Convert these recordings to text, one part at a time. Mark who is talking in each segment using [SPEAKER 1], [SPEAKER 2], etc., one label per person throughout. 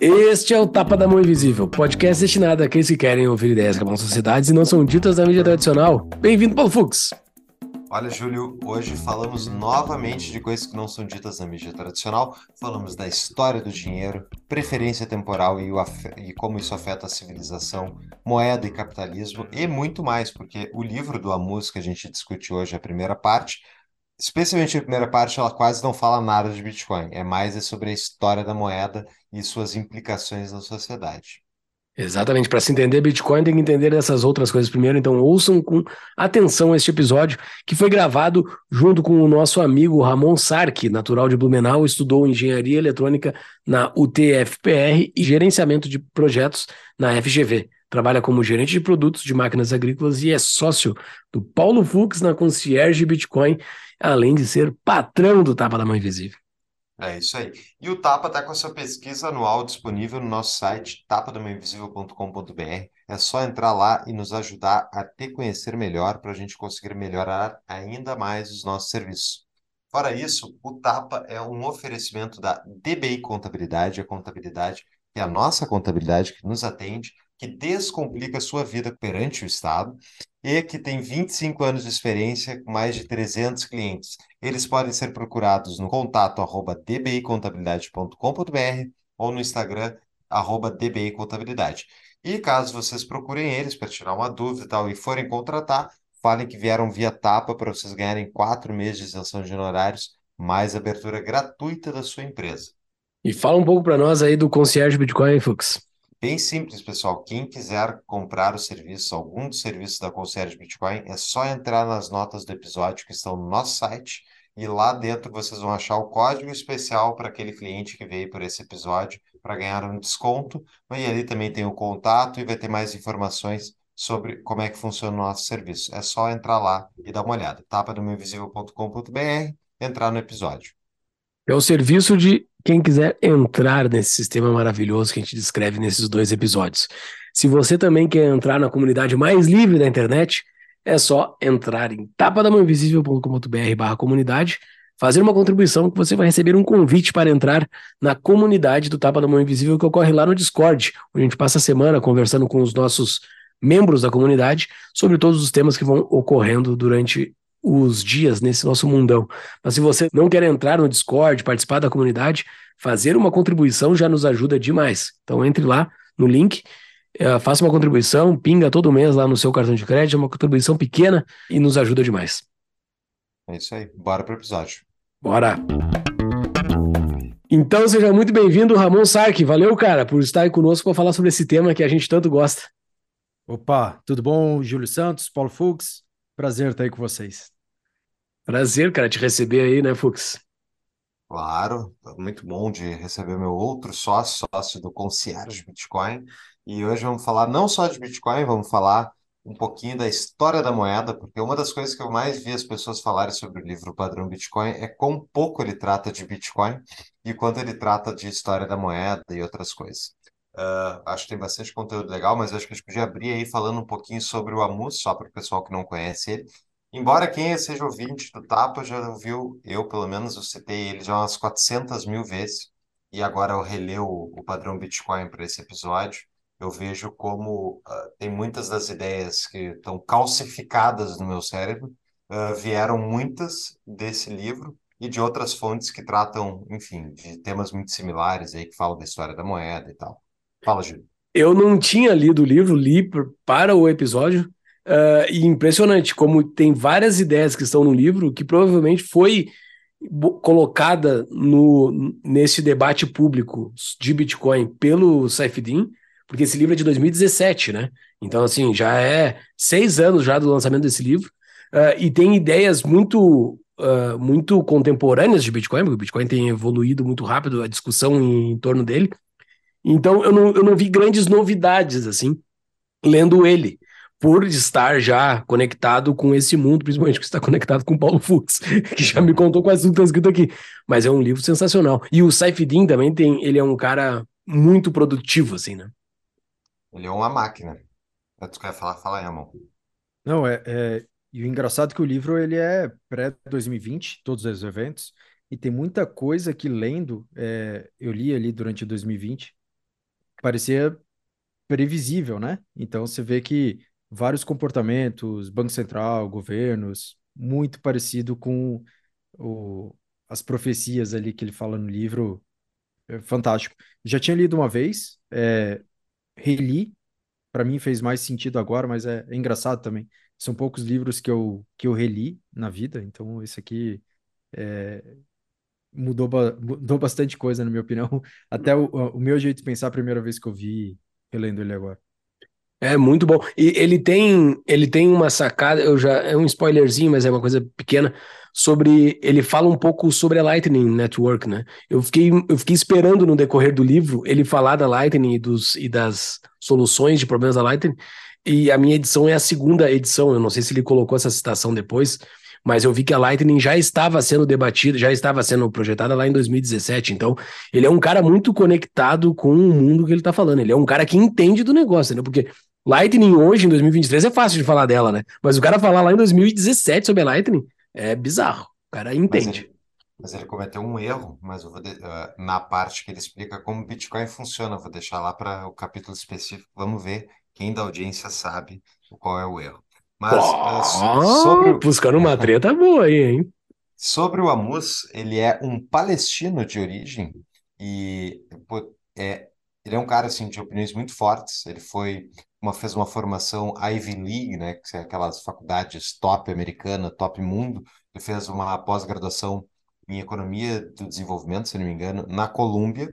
[SPEAKER 1] Este é o Tapa da Mão Invisível, podcast destinado àqueles que querem ouvir ideias que acabam sociedades e não são ditas na mídia tradicional. Bem-vindo, Paulo Fux!
[SPEAKER 2] Olha, Júlio, hoje falamos novamente de coisas que não são ditas na mídia tradicional. Falamos da história do dinheiro, preferência temporal e, e, como isso afeta a civilização, moeda e capitalismo e muito mais, porque o livro do Amus que a gente discute hoje, a primeira parte, especialmente a primeira parte, ela quase não fala nada de Bitcoin. É mais é sobre a história da moeda e suas implicações na sociedade.
[SPEAKER 1] Exatamente, para se entender Bitcoin tem que entender essas outras coisas primeiro, então ouçam com atenção este episódio que foi gravado junto com o nosso amigo Ramon Sark, natural de Blumenau, estudou engenharia eletrônica na UTFPR e gerenciamento de projetos na FGV. Trabalha como gerente de produtos de máquinas agrícolas e é sócio do Paulo Fux na Concierge Bitcoin além de ser patrão do Tapa da Mão Invisível.
[SPEAKER 2] É isso aí. E o Tapa está com a sua pesquisa anual disponível no nosso site tapadamainvisível.com.br. É só entrar lá e nos ajudar a te conhecer melhor para a gente conseguir melhorar ainda mais os nossos serviços. Fora isso, o Tapa é um oferecimento da DBI Contabilidade, a contabilidade que é a nossa contabilidade que nos atende que descomplica a sua vida perante o Estado e que tem 25 anos de experiência com mais de 300 clientes. Eles podem ser procurados no contato arroba dbicontabilidade.com.br ou no Instagram arroba dbicontabilidade. E caso vocês procurem eles para tirar uma dúvida e tal e forem contratar, falem que vieram via tapa para vocês ganharem quatro meses de isenção de honorários, mais abertura gratuita da sua empresa.
[SPEAKER 1] E fala um pouco para nós aí do concierge Bitcoin, Fux.
[SPEAKER 2] Bem simples, pessoal. Quem quiser comprar o serviço, algum dos serviços da Concierge Bitcoin, é só entrar nas notas do episódio que estão no nosso site e lá dentro vocês vão achar o código especial para aquele cliente que veio por esse episódio para ganhar um desconto. E ali também tem o contato e vai ter mais informações sobre como é que funciona o nosso serviço. É só entrar lá e dar uma olhada. Tapa do meuinvisível.com.br, entrar no episódio.
[SPEAKER 1] É o serviço de quem quiser entrar nesse sistema maravilhoso que a gente descreve nesses dois episódios. Se você também quer entrar na comunidade mais livre da internet, é só entrar em tapadamãoinvisível.com.br barra comunidade, fazer uma contribuição que você vai receber um convite para entrar na comunidade do Tapa da Mão Invisível que ocorre lá no Discord, onde a gente passa a semana conversando com os nossos membros da comunidade sobre todos os temas que vão ocorrendo durante os dias nesse nosso mundão. Mas se você não quer entrar no Discord, participar da comunidade, fazer uma contribuição já nos ajuda demais. Então entre lá no link, é, faça uma contribuição, pinga todo mês lá no seu cartão de crédito, é uma contribuição pequena e nos ajuda demais.
[SPEAKER 2] É isso aí, bora pro episódio.
[SPEAKER 1] Bora! Então seja muito bem-vindo, Ramon Sark. Valeu, cara, por estar aí conosco para falar sobre esse tema que a gente tanto gosta.
[SPEAKER 3] Opa, tudo bom? Júlio Santos, Paulo Fux, Prazer estar aí com vocês.
[SPEAKER 1] Prazer, cara, te receber aí, né, Fux?
[SPEAKER 2] Claro, muito bom de receber meu outro sócio, sócio do Concierge Bitcoin. E hoje vamos falar não só de Bitcoin, vamos falar um pouquinho da história da moeda, porque uma das coisas que eu mais vi as pessoas falarem sobre o livro Padrão Bitcoin é quão pouco ele trata de Bitcoin e quanto ele trata de história da moeda e outras coisas. Uh, acho que tem bastante conteúdo legal, mas acho que a gente podia abrir aí falando um pouquinho sobre o Amus, só para o pessoal que não conhece ele. Embora quem seja ouvinte do Tapa já ouviu, eu pelo menos eu citei ele já umas 400 mil vezes, e agora eu releio o, o padrão Bitcoin para esse episódio, eu vejo como uh, tem muitas das ideias que estão calcificadas no meu cérebro, uh, vieram muitas desse livro, e de outras fontes que tratam, enfim, de temas muito similares aí, que falam da história da moeda e tal. Fala, Júlio.
[SPEAKER 1] Eu não tinha lido o livro, li para o episódio, uh, e impressionante como tem várias ideias que estão no livro que provavelmente foi colocada no, nesse debate público de Bitcoin pelo Saifedin, porque esse livro é de 2017, né? Então, assim, já é seis anos já do lançamento desse livro, uh, e tem ideias muito Uh, muito contemporâneas de Bitcoin, porque o Bitcoin tem evoluído muito rápido a discussão em, em torno dele. Então eu não, eu não vi grandes novidades assim, lendo ele. por estar já conectado com esse mundo, principalmente que está conectado com o Paulo Fux, que já me contou quase tudo que está escrito aqui. Mas é um livro sensacional. E o Saifedin também tem, ele é um cara muito produtivo, assim, né?
[SPEAKER 2] Ele é uma máquina. Tu quer falar? Fala aí, amor.
[SPEAKER 3] Não, é, é, E o engraçado é que o livro ele é pré-2020, todos os eventos, e tem muita coisa que lendo, é, eu li ali durante 2020, parecia previsível, né? Então você vê que vários comportamentos, Banco Central, governos, muito parecido com o, as profecias ali que ele fala no livro. É fantástico. Já tinha lido uma vez, é, reli, para mim fez mais sentido agora, mas é, é, engraçado também. São poucos livros que eu, que eu reli na vida, então esse aqui é, mudou, mudou bastante coisa, na minha opinião. Até o, o meu jeito de pensar a primeira vez que eu vi relendo ele agora.
[SPEAKER 1] É muito bom. E ele tem, ele tem uma sacada, eu já é um spoilerzinho, mas é uma coisa pequena sobre, ele fala um pouco sobre a Lightning Network, né? Eu fiquei, eu fiquei esperando no decorrer do livro ele falar da Lightning e dos e das soluções de problemas da Lightning. E a minha edição é a segunda edição, eu não sei se ele colocou essa citação depois, mas eu vi que a Lightning já estava sendo debatida, já estava sendo projetada lá em 2017. Então, ele é um cara muito conectado com o mundo que ele está falando. Ele é um cara que entende do negócio, né? Porque Lightning hoje, em 2023, é fácil de falar dela, né? Mas o cara falar lá em 2017 sobre a Lightning é bizarro. O cara entende.
[SPEAKER 2] Mas ele, mas ele cometeu um erro, mas eu vou de, uh, na parte que ele explica como o Bitcoin funciona, eu vou deixar lá para o capítulo específico. Vamos ver quem da audiência sabe qual é o erro.
[SPEAKER 1] Mas oh, sobre buscando uma treta boa aí, hein?
[SPEAKER 2] Sobre o Amus, ele é um palestino de origem e é, ele é um cara assim de opiniões muito fortes. Ele foi uma fez uma formação Ivy League, né, que são aquelas faculdades top americana, top mundo. Ele fez uma pós-graduação em economia do desenvolvimento, se não me engano, na Colômbia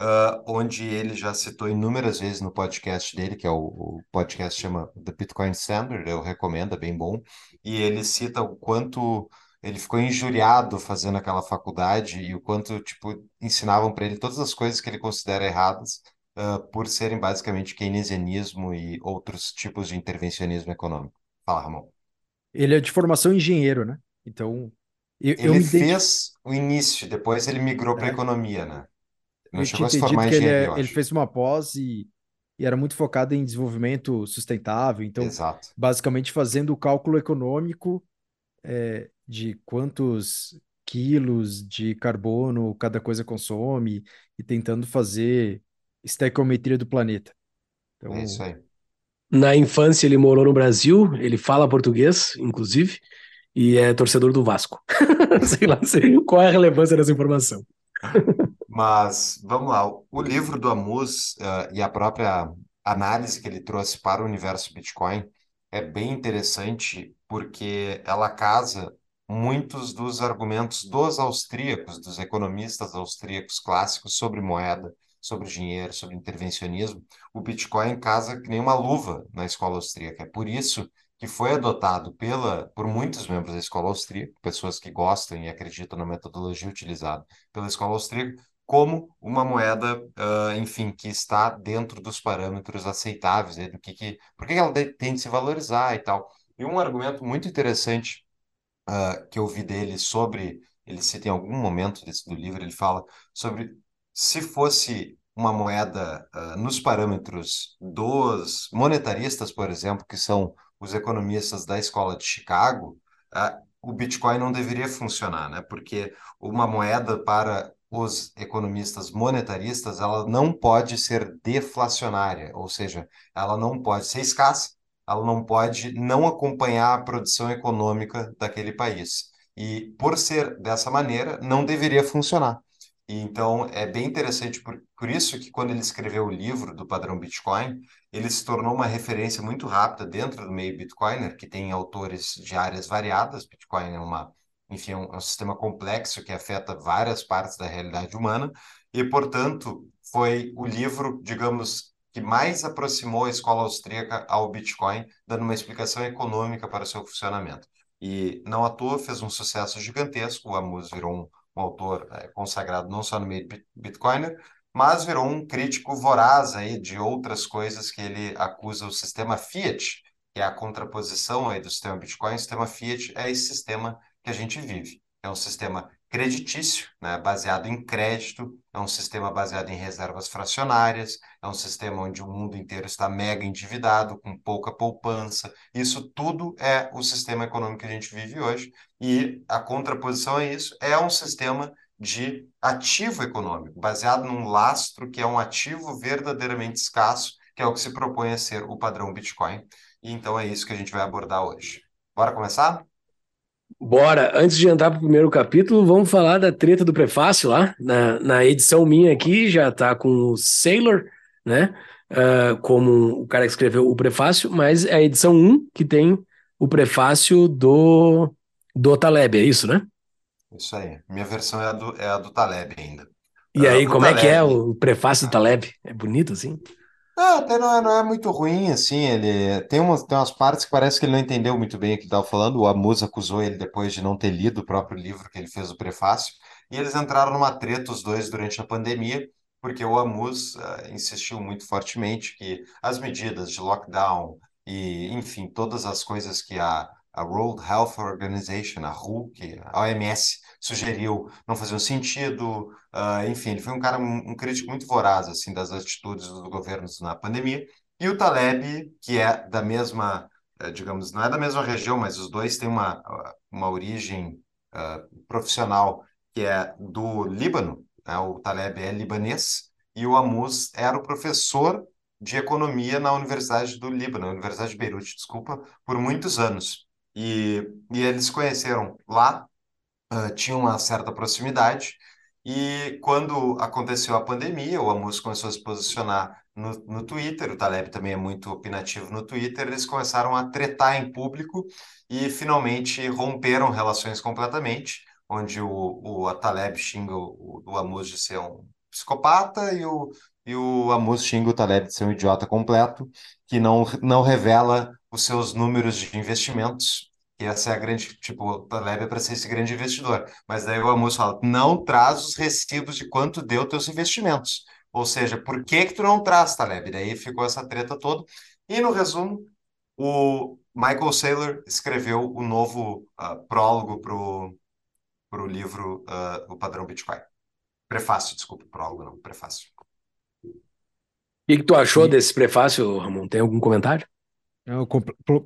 [SPEAKER 2] uh, onde ele já citou inúmeras vezes no podcast dele, que é o, o podcast chama The Bitcoin Standard, eu recomendo, é bem bom, e ele cita o quanto ele ficou injuriado fazendo aquela faculdade e o quanto, tipo, ensinavam para ele todas as coisas que ele considera erradas, uh, por serem basicamente keynesianismo e outros tipos de intervencionismo econômico. Fala, Ramon.
[SPEAKER 3] Ele é de formação engenheiro, né? Então,
[SPEAKER 2] eu, ele eu fez o início, depois ele migrou para é. economia, né?
[SPEAKER 3] Não eu chegou a se formar em que ele, é, ele fez uma pós e, e, era muito focado em desenvolvimento sustentável. Então,
[SPEAKER 2] Exato.
[SPEAKER 3] basicamente fazendo o cálculo econômico é, de quantos quilos de carbono cada coisa consome e tentando fazer estequiometria do planeta.
[SPEAKER 2] Então, é isso aí.
[SPEAKER 1] Na infância ele morou no Brasil, ele fala português, inclusive, e é torcedor do Vasco. sei lá sei qual é a relevância dessa informação.
[SPEAKER 2] Mas vamos lá, o livro do Amus uh, e a própria análise que ele trouxe para o universo Bitcoin é bem interessante porque ela casa muitos dos argumentos dos austríacos, dos economistas austríacos clássicos sobre moeda, sobre dinheiro, sobre intervencionismo. O Bitcoin casa que nem uma luva na escola austríaca. É por isso que foi adotado pela, por muitos membros da escola austríaca, pessoas que gostam e acreditam na metodologia utilizada pela escola austríaca, como uma moeda, uh, enfim, que está dentro dos parâmetros aceitáveis, né, do que, que por que ela tem de se valorizar e tal. E um argumento muito interessante uh, que eu vi dele sobre, ele cita em algum momento desse, do livro, ele fala sobre se fosse uma moeda uh, nos parâmetros dos monetaristas, por exemplo, que são os economistas da escola de Chicago, o Bitcoin não deveria funcionar, né? Porque uma moeda para os economistas monetaristas, ela não pode ser deflacionária, ou seja, ela não pode ser escassa, ela não pode não acompanhar a produção econômica daquele país. E por ser dessa maneira, não deveria funcionar. E, então, é bem interessante, por, por isso que quando ele escreveu o livro do padrão Bitcoin, ele se tornou uma referência muito rápida dentro do meio Bitcoiner, que tem autores de áreas variadas. Bitcoin é uma enfim, é um, é um sistema complexo que afeta várias partes da realidade humana, e, portanto, foi o livro, digamos, que mais aproximou a escola austríaca ao Bitcoin, dando uma explicação econômica para o seu funcionamento. E, não à toa, fez um sucesso gigantesco, o Amus virou um, um autor é, consagrado não só no meio Bitcoiner, mas virou um crítico voraz aí de outras coisas que ele acusa o sistema Fiat que é a contraposição aí do sistema Bitcoin, o sistema Fiat é esse sistema que a gente vive. É um sistema creditício, né, baseado em crédito, é um sistema baseado em reservas fracionárias, é um sistema onde o mundo inteiro está mega endividado, com pouca poupança. Isso tudo é o sistema econômico que a gente vive hoje, e a contraposição a isso é um sistema de ativo econômico, baseado num lastro que é um ativo verdadeiramente escasso, que é o que se propõe a ser o padrão Bitcoin. E então é isso que a gente vai abordar hoje. Bora começar?
[SPEAKER 1] Bora, antes de entrar para o primeiro capítulo, vamos falar da treta do prefácio lá. Na, na edição minha aqui já está com o Sailor, né? Uh, como o cara que escreveu o prefácio, mas é a edição 1 que tem o prefácio do, do Taleb, é isso, né?
[SPEAKER 2] Isso aí. Minha versão é a do, é a do Taleb ainda.
[SPEAKER 1] E uh, aí, como Taleb... é que é o prefácio do Taleb? É bonito assim?
[SPEAKER 2] Ah, até não é, não é muito ruim, assim, ele tem umas, tem umas partes que parece que ele não entendeu muito bem o que estava falando, o Amus acusou ele depois de não ter lido o próprio livro que ele fez o prefácio, e eles entraram numa treta os dois durante a pandemia, porque o Amus uh, insistiu muito fortemente que as medidas de lockdown e, enfim, todas as coisas que a, a World Health Organization, a WHO, que a OMS, sugeriu não faziam sentido. Uh, enfim, ele foi um cara, um, um, crítico muito voraz assim das atitudes dos governos na pandemia. E o Taleb, que é da mesma, eh, digamos, não é da mesma região, mas os dois têm uma, uma origem uh, profissional que é do Líbano. Né? O Taleb é libanês e o Amus era o professor de economia na Universidade do Líbano, Universidade de Beirute, desculpa, por muitos anos. E, e eles conheceram lá tinha uma certa proximidade. E quando aconteceu a pandemia, o Amus começou a se posicionar no, no Twitter, o Taleb também é muito opinativo no Twitter, eles começaram a tretar em público e finalmente romperam relações completamente, onde o, o Taleb xinga o, o Amus de ser um psicopata e o, e o Amus xinga o Taleb de ser um idiota completo, que não, não revela os seus números de investimentos que essa é a grande, tipo, o Taleb é para ser esse grande investidor. Mas daí o Amos fala, não traz os recibos de quanto deu teus investimentos. Ou seja, por que que tu não traz, Taleb? Daí ficou essa treta toda. E no resumo, o Michael Saylor escreveu o novo uh, prólogo pro pro livro uh, O Padrão Bitcoin. Prefácio, desculpa, prólogo não, prefácio.
[SPEAKER 1] O que, que tu achou e... desse prefácio, Ramon? Tem algum comentário?
[SPEAKER 3] Não,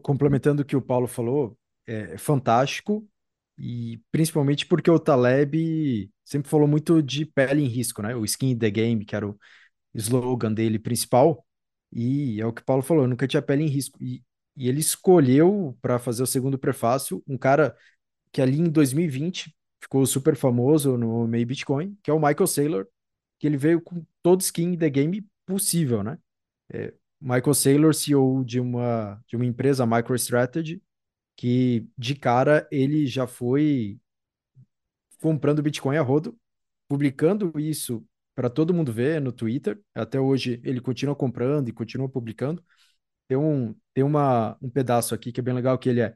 [SPEAKER 3] complementando o que o Paulo falou, é fantástico, e principalmente porque o Taleb sempre falou muito de pele em risco, né? O skin in the game, que era o slogan dele principal, e é o que o Paulo falou, nunca tinha pele em risco. E, e ele escolheu para fazer o segundo prefácio um cara que ali em 2020 ficou super famoso no meio Bitcoin, que é o Michael Saylor, que ele veio com todo skin in the game possível, né? É, Michael Saylor, CEO de uma, de uma empresa, MicroStrategy, que de cara ele já foi comprando Bitcoin a rodo, publicando isso para todo mundo ver no Twitter. Até hoje ele continua comprando e continua publicando. Tem um, tem uma, um pedaço aqui que é bem legal que ele é,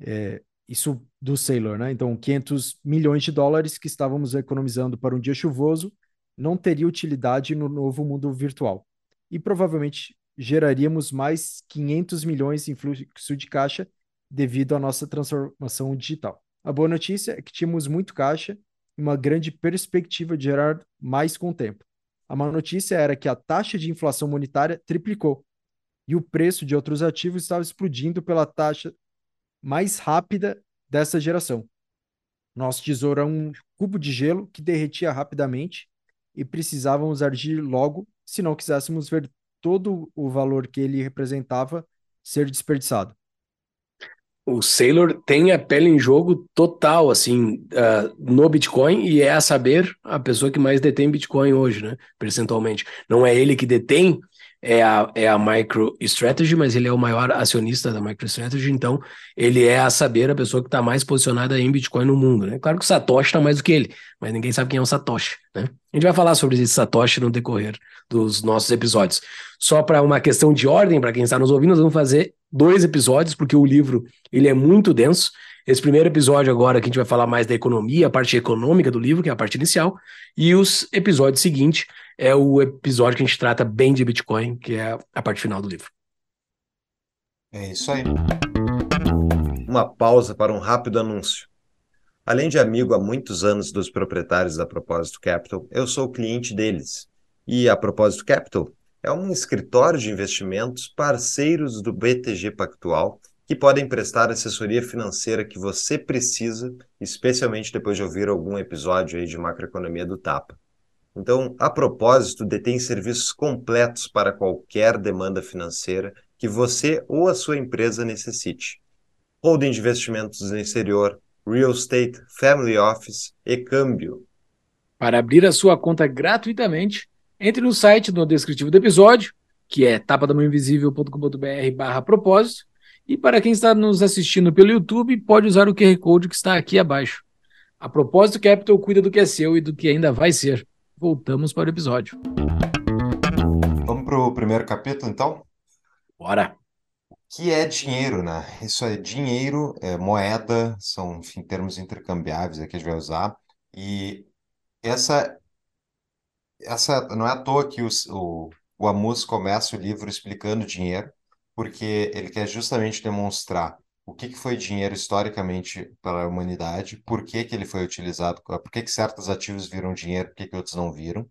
[SPEAKER 3] é isso do Sailor, né? Então, 500 milhões de dólares que estávamos economizando para um dia chuvoso não teria utilidade no novo mundo virtual. E provavelmente geraríamos mais 500 milhões em fluxo de caixa devido à nossa transformação digital. A boa notícia é que tínhamos muito caixa e uma grande perspectiva de gerar mais com o tempo. A má notícia era que a taxa de inflação monetária triplicou e o preço de outros ativos estava explodindo pela taxa mais rápida dessa geração. Nosso tesouro é um cubo de gelo que derretia rapidamente e precisávamos agir logo se não quiséssemos ver todo o valor que ele representava ser desperdiçado
[SPEAKER 1] o Sailor tem a pele em jogo total, assim, uh, no Bitcoin, e é a saber a pessoa que mais detém Bitcoin hoje, né, percentualmente. Não é ele que detém, é a, é a MicroStrategy, mas ele é o maior acionista da MicroStrategy, então ele é a saber a pessoa que está mais posicionada em Bitcoin no mundo, né? Claro que o Satoshi está mais do que ele, mas ninguém sabe quem é o Satoshi, né? A gente vai falar sobre esse Satoshi no decorrer dos nossos episódios. Só para uma questão de ordem, para quem está nos ouvindo, nós vamos fazer dois episódios, porque o livro ele é muito denso. Esse primeiro episódio agora que a gente vai falar mais da economia, a parte econômica do livro, que é a parte inicial, e os episódios seguintes é o episódio que a gente trata bem de Bitcoin, que é a parte final do livro.
[SPEAKER 2] É isso aí. Uma pausa para um rápido anúncio. Além de amigo há muitos anos dos proprietários da Propósito Capital, eu sou cliente deles. E a Propósito Capital é um escritório de investimentos parceiros do BTG Pactual que podem prestar assessoria financeira que você precisa, especialmente depois de ouvir algum episódio aí de macroeconomia do Tapa. Então, a propósito, detém serviços completos para qualquer demanda financeira que você ou a sua empresa necessite. Holding de investimentos no exterior, real estate, family office e câmbio.
[SPEAKER 1] Para abrir a sua conta gratuitamente, entre no site no descritivo do episódio, que é tapadamãoinvisível.com.br barra propósito, e para quem está nos assistindo pelo YouTube, pode usar o QR Code que está aqui abaixo. A propósito, Capital cuida do que é seu e do que ainda vai ser. Voltamos para o episódio.
[SPEAKER 2] Vamos para o primeiro capítulo, então?
[SPEAKER 1] Bora!
[SPEAKER 2] O que é dinheiro, né? Isso é dinheiro, é moeda, são, enfim, termos intercambiáveis aqui a gente vai usar. E essa, essa não é à toa que os, o, o Amus começa o livro explicando dinheiro porque ele quer justamente demonstrar o que, que foi dinheiro historicamente para a humanidade, por que, que ele foi utilizado, por que, que certos ativos viram dinheiro, por que, que outros não viram,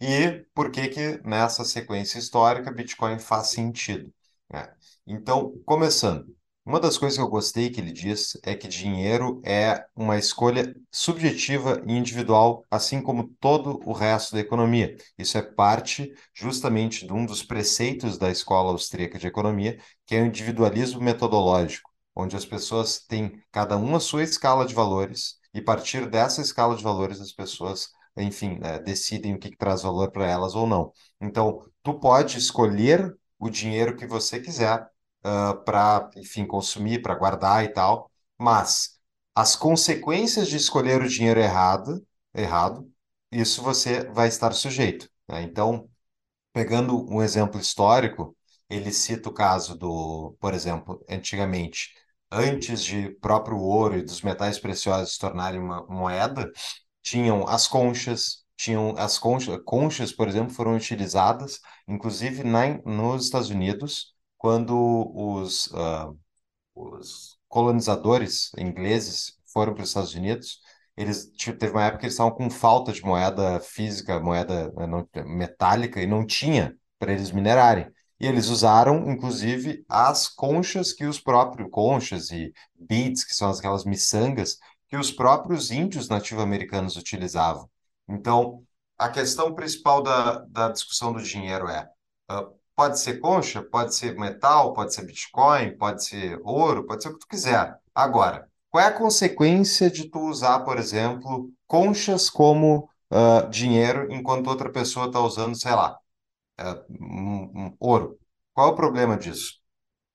[SPEAKER 2] e por que, que nessa sequência histórica Bitcoin faz sentido. Né? Então, começando, uma das coisas que eu gostei que ele diz é que dinheiro é uma escolha subjetiva e individual, assim como todo o resto da economia. Isso é parte justamente de um dos preceitos da escola austríaca de economia, que é o individualismo metodológico, onde as pessoas têm cada uma a sua escala de valores e a partir dessa escala de valores as pessoas, enfim, né, decidem o que, que traz valor para elas ou não. Então, tu pode escolher o dinheiro que você quiser para, enfim, consumir, para guardar e tal, mas as consequências de escolher o dinheiro errado, errado, isso você vai estar sujeito. Né? Então, pegando um exemplo histórico, ele cita o caso do, por exemplo, antigamente, antes de próprio ouro e dos metais preciosos se tornarem uma moeda, tinham as conchas, tinham as conchas, conchas, por exemplo, foram utilizadas, inclusive na, nos Estados Unidos, quando os, uh, os colonizadores ingleses foram para os Estados Unidos, eles teve uma época que eles estavam com falta de moeda física, moeda né, não, metálica, e não tinha para eles minerarem. E eles usaram, inclusive, as conchas que os próprios conchas e beads, que são aquelas miçangas, que os próprios índios nativo-americanos utilizavam. Então, a questão principal da, da discussão do dinheiro é uh, Pode ser concha, pode ser metal, pode ser Bitcoin, pode ser ouro, pode ser o que tu quiser. Agora, qual é a consequência de tu usar, por exemplo, conchas como uh, dinheiro enquanto outra pessoa está usando, sei lá, uh, um, um ouro? Qual é o problema disso?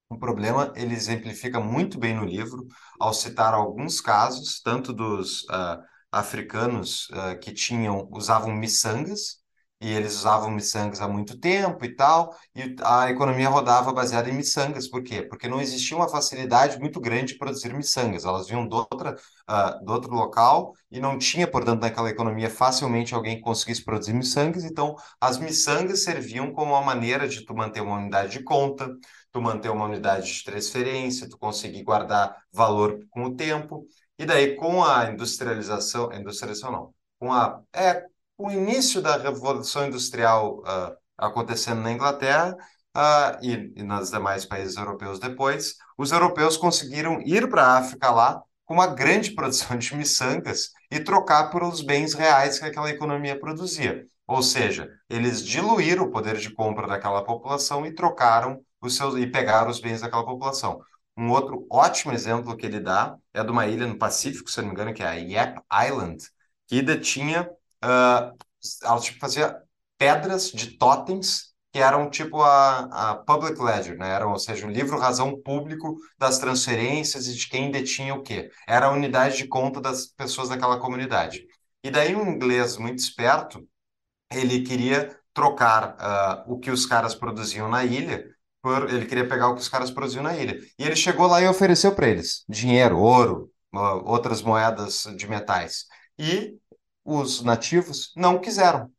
[SPEAKER 2] O problema ele exemplifica muito bem no livro ao citar alguns casos, tanto dos uh, africanos que tinham usavam miçangas e eles usavam miçangas há muito tempo e tal, e a economia rodava baseada em miçangas. Por quê? Porque não existia uma facilidade muito grande de produzir miçangas. Elas vinham de, outra, uh, outro local e não tinha, portanto, naquela economia facilmente alguém que conseguisse produzir miçangas. Então, as miçangas serviam como uma maneira de tu manter uma unidade de conta, tu manter uma unidade de transferência, tu conseguir guardar valor com o tempo. E daí, com a industrialização, industrialização não, com a, é, o início da Revolução Industrial uh, acontecendo na Inglaterra uh, e, e nos demais países europeus depois, os europeus conseguiram ir para a África lá com uma grande produção de miçangas e trocar por os bens reais que aquela economia produzia. Ou seja, eles diluíram o poder de compra daquela população e trocaram os seus e pegaram os bens daquela população. Um outro ótimo exemplo que ele dá é de uma ilha no Pacífico, se não me engano, que é a Yap Island, que detinha uh, ela tipo, fazia pedras de totens que eram tipo a, a public ledger, né? Era, ou seja, o livro razão público das transferências e de quem detinha o quê. Era a unidade de conta das pessoas daquela comunidade. E daí um inglês muito esperto, ele queria trocar uh, o que os caras produziam na ilha por, ele queria pegar o que os caras produziam na ilha. E ele chegou lá e ofereceu para eles dinheiro, ouro, uh, outras moedas de metais. E os nativos não quiseram.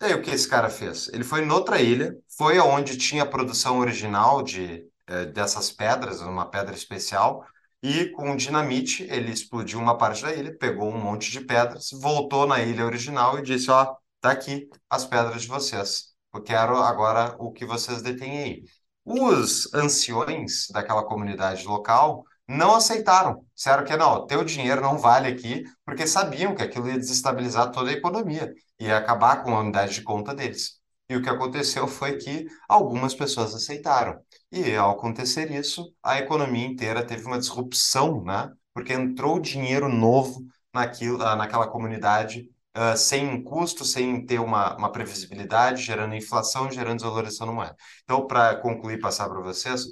[SPEAKER 2] E aí o que esse cara fez? Ele foi noutra ilha, foi aonde tinha a produção original de é, dessas pedras, uma pedra especial, e com dinamite ele explodiu uma parte da ilha, pegou um monte de pedras, voltou na ilha original e disse: Ó, tá aqui as pedras de vocês. Eu quero agora o que vocês detêm aí. Os anciões daquela comunidade local não aceitaram. Disseram que não, teu dinheiro não vale aqui, porque sabiam que aquilo ia desestabilizar toda a economia, ia acabar com a unidade de conta deles. E o que aconteceu foi que algumas pessoas aceitaram. E ao acontecer isso, a economia inteira teve uma disrupção, né? Porque entrou dinheiro novo naquilo, ah, naquela comunidade, uh, sem custo, sem ter uma, uma previsibilidade, gerando inflação, gerando desvalorização no moeda. Então, para concluir, passar para vocês,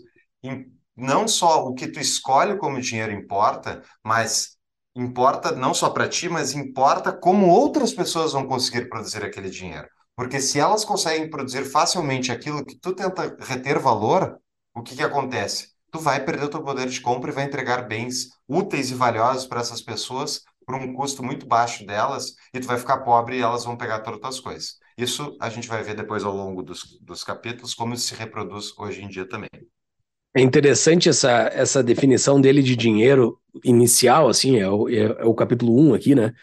[SPEAKER 2] não só o que tu escolhe como dinheiro importa, mas importa não só para ti, mas importa como outras pessoas vão conseguir produzir aquele dinheiro. Porque se elas conseguem produzir facilmente aquilo que tu tenta reter valor, o que que acontece? Tu vai perder o teu poder de compra e vai entregar bens úteis e valiosos para essas pessoas por um custo muito baixo delas e tu vai ficar pobre e elas vão pegar todas as tuas coisas. Isso a gente vai ver depois ao longo dos, dos capítulos como isso se reproduz hoje em dia também.
[SPEAKER 1] É interessante essa, essa definição dele de dinheiro inicial, assim, é o, é, é o capítulo 1 aqui, né?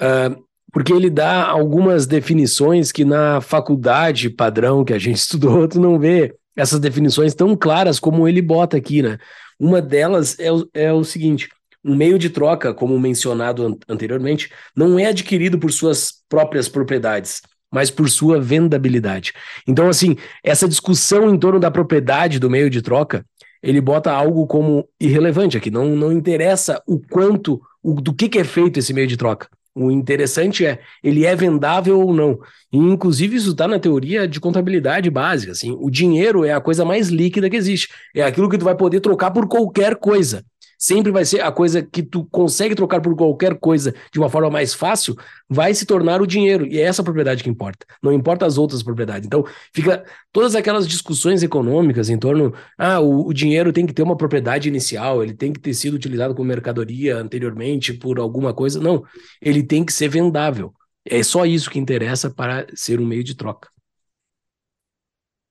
[SPEAKER 1] Uh, porque ele dá algumas definições que na faculdade padrão que a gente estudou, tu não vê essas definições tão claras como ele bota aqui, né? Uma delas é o, é o seguinte: um meio de troca, como mencionado an anteriormente, não é adquirido por suas próprias propriedades, mas por sua vendabilidade. Então, assim, essa discussão em torno da propriedade do meio de troca, ele bota algo como irrelevante aqui. Não, não interessa o quanto, o, do que, que é feito esse meio de troca. O interessante é, ele é vendável ou não. E, inclusive, isso está na teoria de contabilidade básica. Assim, o dinheiro é a coisa mais líquida que existe. É aquilo que tu vai poder trocar por qualquer coisa sempre vai ser a coisa que tu consegue trocar por qualquer coisa de uma forma mais fácil, vai se tornar o dinheiro. E é essa propriedade que importa. Não importa as outras propriedades. Então, fica todas aquelas discussões econômicas em torno, ah, o, o dinheiro tem que ter uma propriedade inicial, ele tem que ter sido utilizado como mercadoria anteriormente por alguma coisa. Não, ele tem que ser vendável. É só isso que interessa para ser um meio de troca.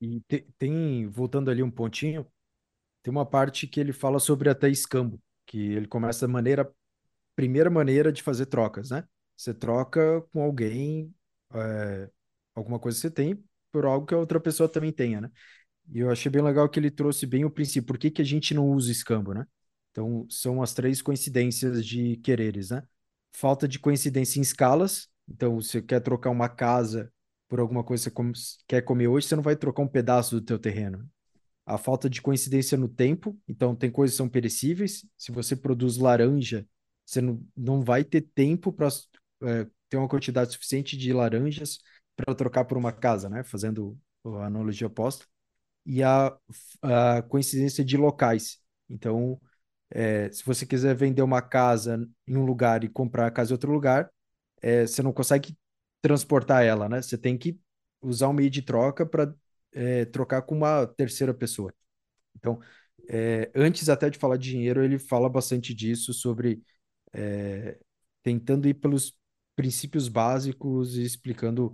[SPEAKER 3] E tem, voltando ali um pontinho, tem uma parte que ele fala sobre até escambo, que ele começa a maneira, primeira maneira de fazer trocas, né? Você troca com alguém é, alguma coisa que você tem por algo que a outra pessoa também tenha, né? E eu achei bem legal que ele trouxe bem o princípio. Por que, que a gente não usa escambo, né? Então, são as três coincidências de quereres, né? Falta de coincidência em escalas. Então, você quer trocar uma casa por alguma coisa que você quer comer hoje, você não vai trocar um pedaço do teu terreno a falta de coincidência no tempo. Então, tem coisas que são perecíveis. Se você produz laranja, você não, não vai ter tempo para é, ter uma quantidade suficiente de laranjas para trocar por uma casa, né? Fazendo a analogia oposta. E a, a coincidência de locais. Então, é, se você quiser vender uma casa em um lugar e comprar a casa em outro lugar, é, você não consegue transportar ela, né? Você tem que usar um meio de troca para é, trocar com uma terceira pessoa. Então, é, antes até de falar de dinheiro, ele fala bastante disso, sobre é, tentando ir pelos princípios básicos e explicando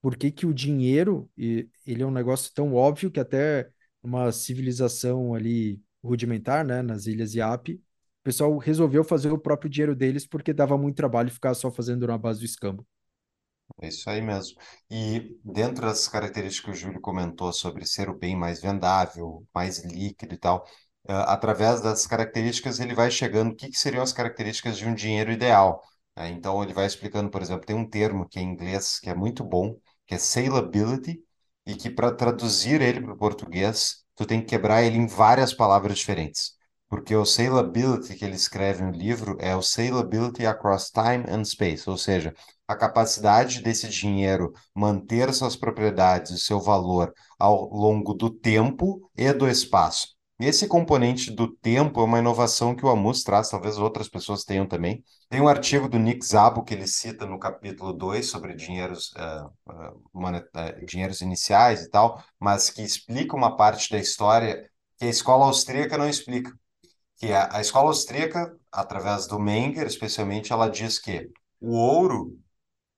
[SPEAKER 3] por que, que o dinheiro ele é um negócio tão óbvio que até uma civilização ali rudimentar, né, nas ilhas Iap, o pessoal resolveu fazer o próprio dinheiro deles porque dava muito trabalho ficar só fazendo na base do escambo.
[SPEAKER 2] É isso aí mesmo. E dentro das características que o Júlio comentou sobre ser o bem mais vendável, mais líquido e tal, uh, através das características ele vai chegando o que, que seriam as características de um dinheiro ideal. Né? Então ele vai explicando, por exemplo, tem um termo que é em inglês que é muito bom, que é salability, e que para traduzir ele para o português, tu tem que quebrar ele em várias palavras diferentes. Porque o salability que ele escreve no livro é o salability across time and space, ou seja, a capacidade desse dinheiro manter suas propriedades e seu valor ao longo do tempo e do espaço. Esse componente do tempo é uma inovação que o Amus traz, talvez outras pessoas tenham também. Tem um artigo do Nick Szabo que ele cita no capítulo 2 sobre dinheiros, uh, uh, dinheiros iniciais e tal, mas que explica uma parte da história que a escola austríaca não explica. Que a, a escola austríaca, através do Menger, especialmente, ela diz que o ouro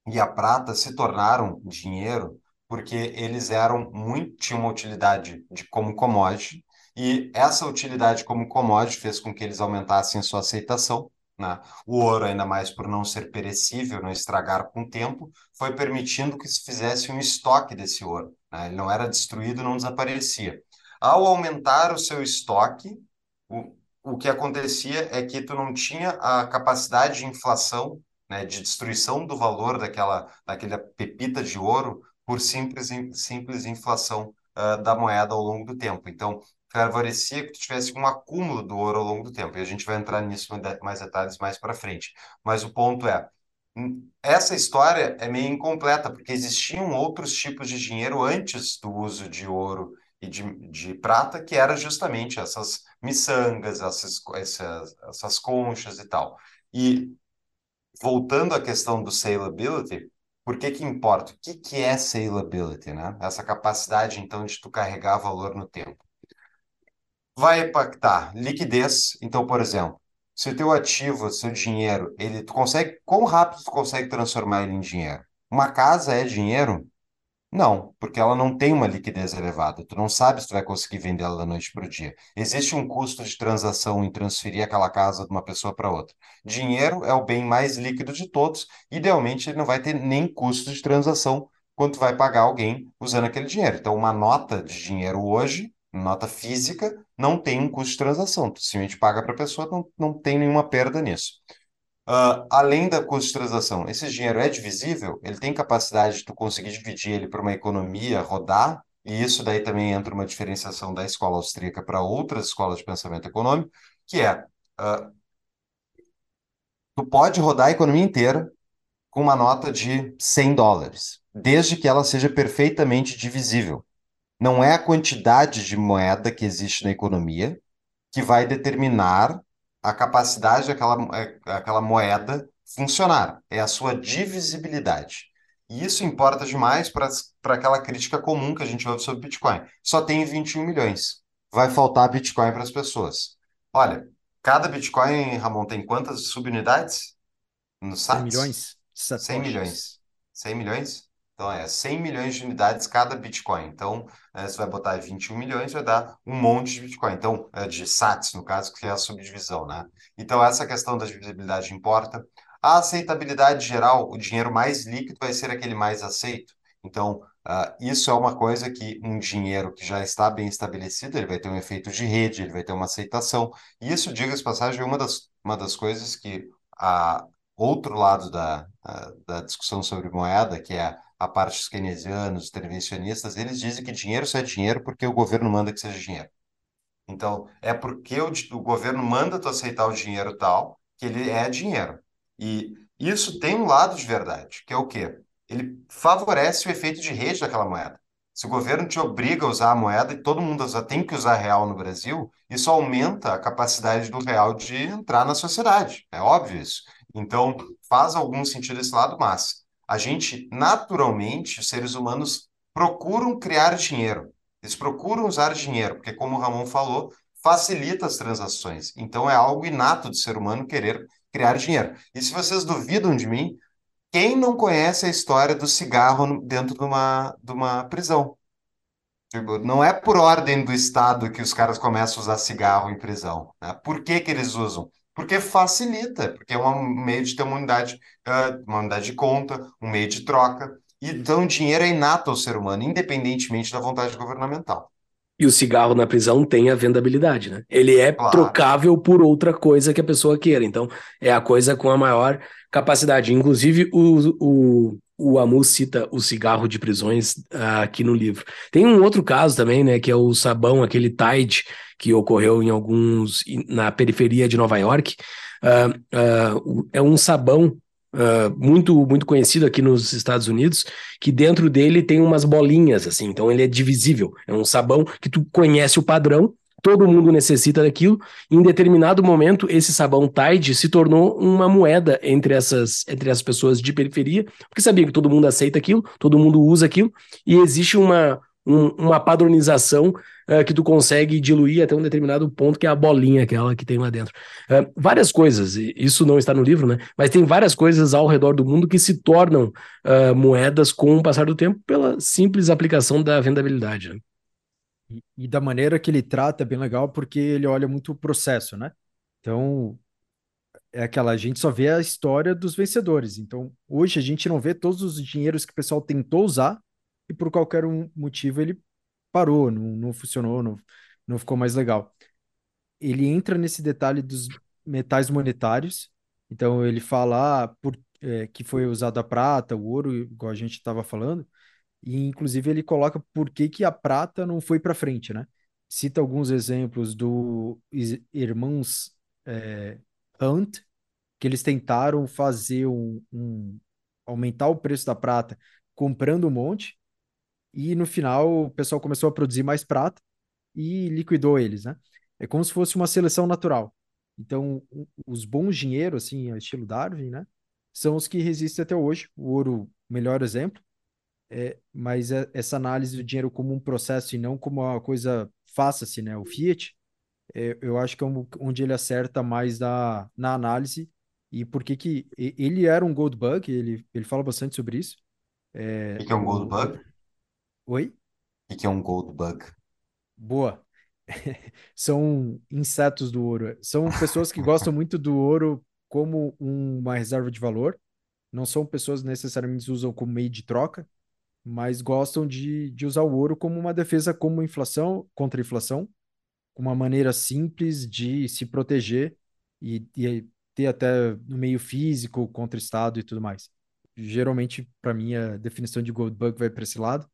[SPEAKER 2] e a prata se tornaram dinheiro porque eles eram muito tinham uma utilidade de como commodity E essa utilidade como commodity fez com que eles aumentassem sua aceitação. Né? O ouro, ainda mais por não ser perecível, não estragar com o tempo, foi permitindo que se fizesse um estoque desse ouro. Né? Ele não era destruído, não desaparecia. Ao aumentar o seu estoque, o, o que acontecia é que tu não tinha a capacidade de inflação, né, de destruição do valor daquela, daquela pepita de ouro por simples, simples inflação uh, da moeda ao longo do tempo. Então, favorecia que tu tivesse um acúmulo do ouro ao longo do tempo. E a gente vai entrar nisso mais detalhes mais para frente. Mas o ponto é, hum, essa história é meio incompleta, porque existiam outros tipos de dinheiro antes do uso de ouro e de, de prata, que era justamente essas miçangas, essas, essas, essas conchas e tal. E voltando à questão do salability, por que que importa? O que que é salability, né? Essa capacidade, então, de tu carregar valor no tempo. Vai impactar liquidez. Então, por exemplo, se o teu ativo, seu dinheiro, ele, tu consegue, quão rápido tu consegue transformar ele em dinheiro? Uma casa é dinheiro? Não, porque ela não tem uma liquidez elevada. Tu não sabe se tu vai conseguir vender ela da noite para o dia. Existe um custo de transação em transferir aquela casa de uma pessoa para outra. Dinheiro é o bem mais líquido de todos. Idealmente, ele não vai ter nem custo de transação quando tu vai pagar alguém usando aquele dinheiro. Então, uma nota de dinheiro hoje, nota física, não tem um custo de transação. Tu simplesmente paga para a pessoa, não, não tem nenhuma perda nisso. Uh, além da custo de transação, esse dinheiro é divisível? Ele tem capacidade de tu conseguir dividir ele para uma economia rodar? E isso daí também entra uma diferenciação da escola austríaca para outras escolas de pensamento econômico, que é uh, tu pode rodar a economia inteira com uma nota de 100 dólares, desde que ela seja perfeitamente divisível. Não é a quantidade de moeda que existe na economia que vai determinar a capacidade daquela é, aquela moeda funcionar, é a sua divisibilidade. E isso importa demais para aquela crítica comum que a gente ouve sobre Bitcoin. Só tem 21 milhões. Vai faltar Bitcoin para as pessoas. Olha, cada Bitcoin, Ramon, tem quantas subunidades?
[SPEAKER 3] No SATS? 100 milhões.
[SPEAKER 2] 100 milhões. 100 milhões? Então, é 100 milhões de unidades cada Bitcoin. Então, você vai botar 21 milhões, vai dar um monte de Bitcoin. Então, é de SATs, no caso, que é a subdivisão, né? Então, essa questão da divisibilidade importa. A aceitabilidade geral, o dinheiro mais líquido vai ser aquele mais aceito. Então, uh, isso é uma coisa que um dinheiro que já está bem estabelecido, ele vai ter um efeito de rede, ele vai ter uma aceitação. E isso, diga-se passagem, é uma das, uma das coisas que a outro lado da, a, da discussão sobre moeda, que é a parte dos keynesianos, intervencionistas, eles dizem que dinheiro só é dinheiro porque o governo manda que seja dinheiro. Então, é porque o, o governo manda tu aceitar o dinheiro tal que ele é dinheiro. E isso tem um lado de verdade, que é o quê? Ele favorece o efeito de rede daquela moeda. Se o governo te obriga a usar a moeda e todo mundo tem que usar real no Brasil, isso aumenta a capacidade do real de entrar na sociedade. É óbvio isso. Então, faz algum sentido esse lado, mas a gente, naturalmente, os seres humanos procuram criar dinheiro. Eles procuram usar dinheiro, porque, como o Ramon falou, facilita as transações. Então, é algo inato do ser humano querer criar dinheiro. E se vocês duvidam de mim, quem não conhece a história do cigarro dentro de uma, de uma prisão? Tipo, não é por ordem do Estado que os caras começam a usar cigarro em prisão. Né? Por que, que eles usam? Porque facilita, porque é um meio de ter uma unidade, uma unidade de conta, um meio de troca. Então, o dinheiro é inato ao ser humano, independentemente da vontade governamental.
[SPEAKER 1] E o cigarro na prisão tem a vendabilidade, né? Ele é claro. trocável por outra coisa que a pessoa queira. Então, é a coisa com a maior capacidade. Inclusive, o, o, o Amu cita o cigarro de prisões uh, aqui no livro. Tem um outro caso também, né? Que é o sabão, aquele Tide, que ocorreu em alguns na periferia de Nova York. Uh, uh, é um sabão uh, muito muito conhecido aqui nos Estados Unidos, que dentro dele tem umas bolinhas assim, então ele é divisível. É um sabão que tu conhece o padrão, todo mundo necessita daquilo. Em determinado momento, esse sabão Tide se tornou uma moeda entre essas entre as pessoas de periferia, porque sabia que todo mundo aceita aquilo, todo mundo usa aquilo, e existe uma um, uma padronização uh, que tu consegue diluir até um determinado ponto, que é a bolinha aquela que tem lá dentro. Uh, várias coisas, isso não está no livro, né? Mas tem várias coisas ao redor do mundo que se tornam uh, moedas com o passar do tempo pela simples aplicação da vendabilidade. Né?
[SPEAKER 3] E, e da maneira que ele trata é bem legal, porque ele olha muito o processo, né? Então, é aquela, a gente só vê a história dos vencedores. Então, hoje a gente não vê todos os dinheiros que o pessoal tentou usar e por qualquer um motivo ele parou, não, não funcionou, não, não ficou mais legal. Ele entra nesse detalhe dos metais monetários. Então, ele fala ah, por, é, que foi usado a prata, o ouro, igual a gente estava falando. E, inclusive, ele coloca por que, que a prata não foi para frente, né? Cita alguns exemplos do irmãos é, Hunt, que eles tentaram fazer um, um, aumentar o preço da prata comprando um monte, e no final o pessoal começou a produzir mais prata e liquidou eles, né? É como se fosse uma seleção natural. Então, os bons dinheiros, assim, estilo Darwin, né? São os que resistem até hoje. O ouro, melhor exemplo. É, mas é, essa análise do dinheiro como um processo e não como uma coisa faça-se, né? O Fiat, é, eu acho que é um, onde ele acerta mais na, na análise e por que que ele era um gold bug, ele, ele fala bastante sobre isso.
[SPEAKER 2] É, o que é um gold bug?
[SPEAKER 3] Oi?
[SPEAKER 2] O que é um gold bug?
[SPEAKER 3] Boa. São insetos do ouro. São pessoas que gostam muito do ouro como uma reserva de valor. Não são pessoas necessariamente usam como meio de troca, mas gostam de, de usar o ouro como uma defesa como inflação, contra a inflação uma maneira simples de se proteger e, e ter até no meio físico contra o Estado e tudo mais. Geralmente, para mim, a definição de gold bug vai para esse lado.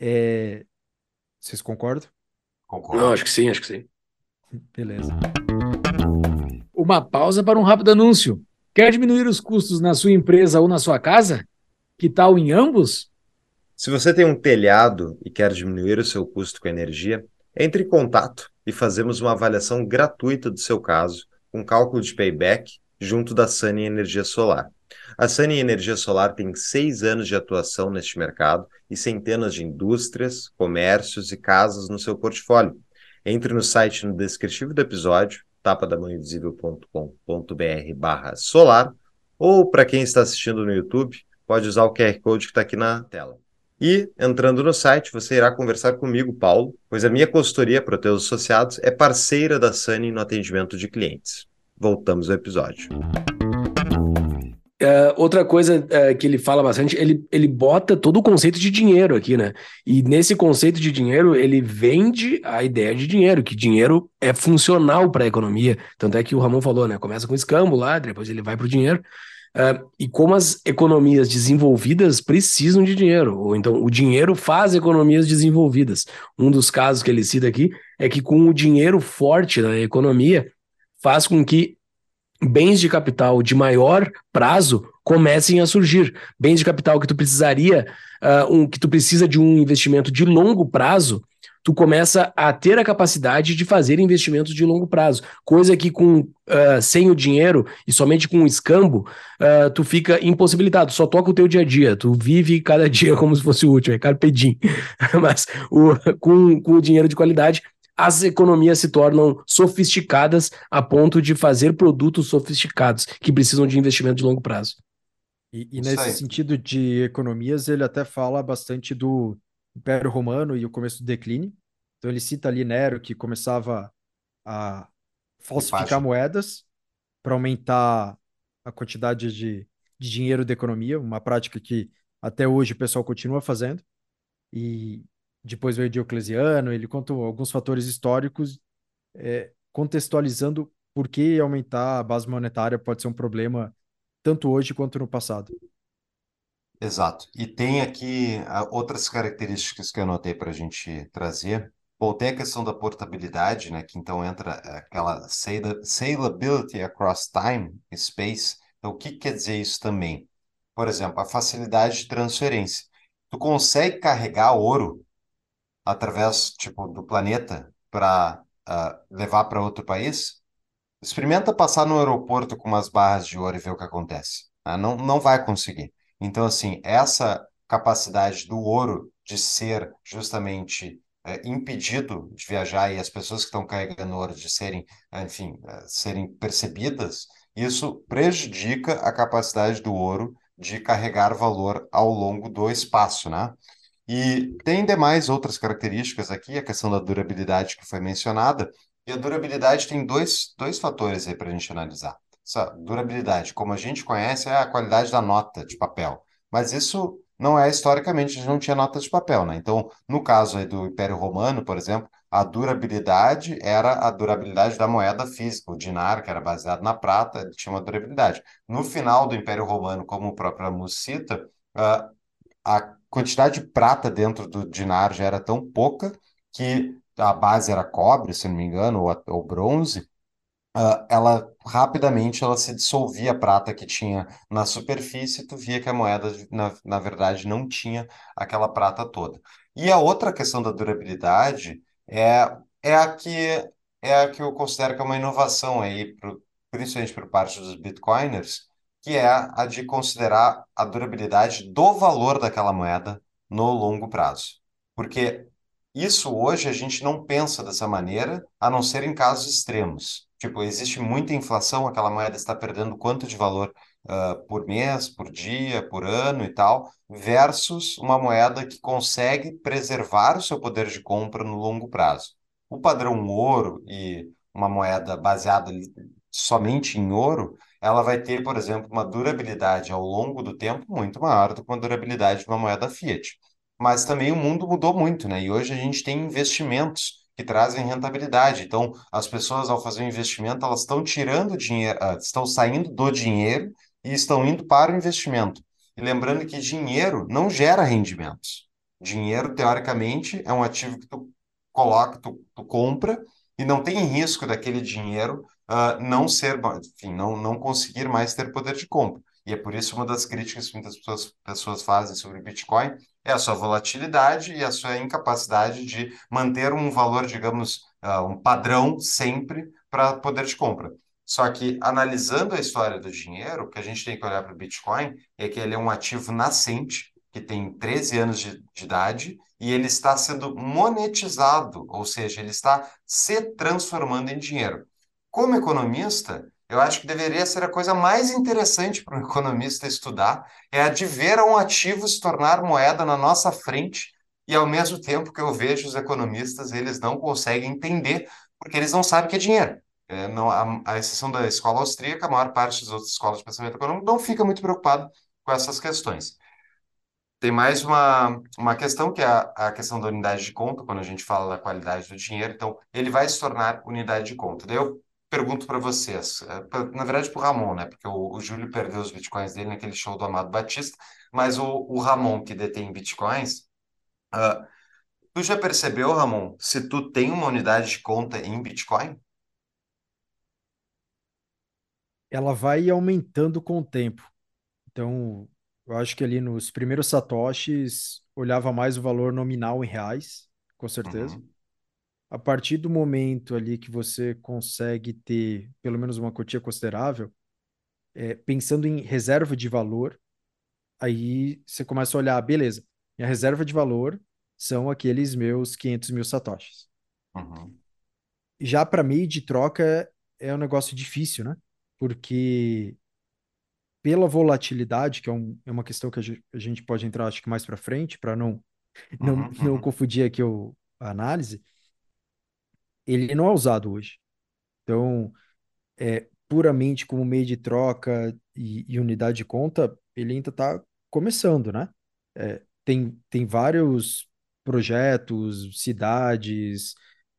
[SPEAKER 3] É... Vocês concordam?
[SPEAKER 2] Concordo.
[SPEAKER 1] Não, acho que sim, acho que sim.
[SPEAKER 3] Beleza.
[SPEAKER 4] Uma pausa para um rápido anúncio. Quer diminuir os custos na sua empresa ou na sua casa? Que tal em ambos?
[SPEAKER 2] Se você tem um telhado e quer diminuir o seu custo com energia, entre em contato e fazemos uma avaliação gratuita do seu caso, com cálculo de payback, junto da Sunny Energia Solar. A Sunny Energia Solar tem seis anos de atuação neste mercado e centenas de indústrias, comércios e casas no seu portfólio. Entre no site no descritivo do episódio, tapadamãoinvisível.com.br barra solar, ou para quem está assistindo no YouTube, pode usar o QR Code que está aqui na tela. E, entrando no site, você irá conversar comigo, Paulo, pois a minha consultoria para teus associados é parceira da Sunny no atendimento de clientes. Voltamos ao episódio.
[SPEAKER 1] Uh, outra coisa uh, que ele fala bastante, ele, ele bota todo o conceito de dinheiro aqui, né? E nesse conceito de dinheiro, ele vende a ideia de dinheiro, que dinheiro é funcional para a economia. Tanto é que o Ramon falou, né? Começa com escambo lá, depois ele vai para o dinheiro. Uh, e como as economias desenvolvidas precisam de dinheiro, ou então o dinheiro faz economias desenvolvidas. Um dos casos que ele cita aqui é que com o dinheiro forte na economia faz com que bens de capital de maior prazo comecem a surgir. Bens de capital que tu precisaria, uh, um, que tu precisa de um investimento de longo prazo, tu começa a ter a capacidade de fazer investimentos de longo prazo, coisa que com uh, sem o dinheiro e somente com o escambo, uh, tu fica impossibilitado, só toca o teu dia a dia, tu vive cada dia como se fosse o último, é carpe diem. Mas o, com, com o dinheiro de qualidade, as economias se tornam sofisticadas a ponto de fazer produtos sofisticados que precisam de investimento de longo prazo.
[SPEAKER 3] E, e nesse sentido de economias, ele até fala bastante do Império Romano e o começo do declínio. Então ele cita ali Nero que começava a falsificar moedas para aumentar a quantidade de, de dinheiro da economia, uma prática que até hoje o pessoal continua fazendo. E depois veio Diocleciano, ele conta alguns fatores históricos, é, contextualizando por que aumentar a base monetária pode ser um problema tanto hoje quanto no passado.
[SPEAKER 2] Exato. E tem aqui ah, outras características que eu anotei para a gente trazer. Bom, tem a questão da portabilidade, né? Que então entra aquela salability across time, space. Então, o que quer dizer isso também? Por exemplo, a facilidade de transferência. Tu consegue carregar ouro através, tipo, do planeta para uh, ah, levar para outro país? Experimenta passar no aeroporto com umas barras de ouro e ver o que acontece. Né? Não, não vai conseguir. Então, assim, essa capacidade do ouro de ser justamente é, impedido de viajar e as pessoas que estão carregando ouro de serem, enfim, é, serem percebidas, isso prejudica a capacidade do ouro de carregar valor ao longo do espaço, né? E tem demais outras características aqui, a questão da durabilidade que foi mencionada, e a durabilidade tem dois, dois fatores aí para a gente analisar. Essa durabilidade, como a gente conhece, é a qualidade da nota de papel. Mas isso não é historicamente, a gente não tinha nota de papel, né? Então, no caso aí do Império Romano, por exemplo, a durabilidade era a durabilidade da moeda física. O dinar, que era baseado na prata, ele tinha uma durabilidade. No final do Império Romano, como o próprio Amos cita, uh, a quantidade de prata dentro do dinar já era tão pouca que a base era cobre, se não me engano, ou, ou bronze, uh, ela rapidamente ela se dissolvia a prata que tinha na superfície, e tu via que a moeda, na, na verdade, não tinha aquela prata toda. E a outra questão da durabilidade é, é a que é a que eu considero que é uma inovação aí, pro, principalmente por parte dos bitcoiners, que é a de considerar a durabilidade do valor daquela moeda no longo prazo. Porque isso hoje a gente não pensa dessa maneira, a não ser em casos extremos. Tipo, existe muita inflação, aquela moeda está perdendo quanto de valor uh, por mês, por dia, por ano e tal, versus uma moeda que consegue preservar o seu poder de compra no longo prazo. O padrão ouro e uma moeda baseada somente em ouro, ela vai ter, por exemplo, uma durabilidade ao longo do tempo muito maior do que uma durabilidade de uma moeda fiat. Mas também o mundo mudou muito, né? E hoje a gente tem investimentos que trazem rentabilidade. Então, as pessoas, ao fazer um investimento, elas estão tirando dinheiro, ah, estão saindo do dinheiro e estão indo para o investimento. E lembrando que dinheiro não gera rendimentos. Dinheiro, teoricamente, é um ativo que tu coloca, tu, tu compra e não tem risco daquele dinheiro uh, não ser, enfim, não, não conseguir mais ter poder de compra. E é por isso uma das críticas que muitas pessoas, pessoas fazem sobre o Bitcoin é a sua volatilidade e a sua incapacidade de manter um valor, digamos, uh, um padrão sempre para poder de compra. Só que, analisando a história do dinheiro, o que a gente tem que olhar para o Bitcoin é que ele é um ativo nascente, que tem 13 anos de, de idade, e ele está sendo monetizado, ou seja, ele está se transformando em dinheiro. Como economista, eu acho que deveria ser a coisa mais interessante para um economista estudar, é a de ver um ativo se tornar moeda na nossa frente, e ao mesmo tempo que eu vejo os economistas, eles não conseguem entender, porque eles não sabem que é dinheiro. É, não, a, a exceção da escola austríaca, a maior parte das outras escolas de pensamento econômico não fica muito preocupado com essas questões. Tem mais uma, uma questão que é a, a questão da unidade de conta, quando a gente fala da qualidade do dinheiro. Então, ele vai se tornar unidade de conta. Daí eu pergunto para vocês, é, na verdade para o Ramon, né? Porque o, o Júlio perdeu os bitcoins dele naquele show do Amado Batista, mas o, o Ramon, que detém bitcoins, uh, tu já percebeu, Ramon, se tu tem uma unidade de conta em Bitcoin?
[SPEAKER 3] ela vai aumentando com o tempo. Então, eu acho que ali nos primeiros satoshis olhava mais o valor nominal em reais, com certeza.
[SPEAKER 2] Uhum.
[SPEAKER 3] A partir do momento ali que você consegue ter pelo menos uma quantia considerável, é, pensando em reserva de valor, aí você começa a olhar, ah, beleza, minha reserva de valor são aqueles meus 500 mil satoshis.
[SPEAKER 2] Uhum.
[SPEAKER 3] Já para meio de troca é um negócio difícil, né? porque pela volatilidade, que é, um, é uma questão que a gente, pode entrar, acho que mais para frente, para não, não, uhum, não confundir aqui o, a análise, ele não é usado hoje. Então, é, puramente como meio de troca e, e unidade de conta, ele ainda está começando, né? É, tem, tem vários projetos, cidades,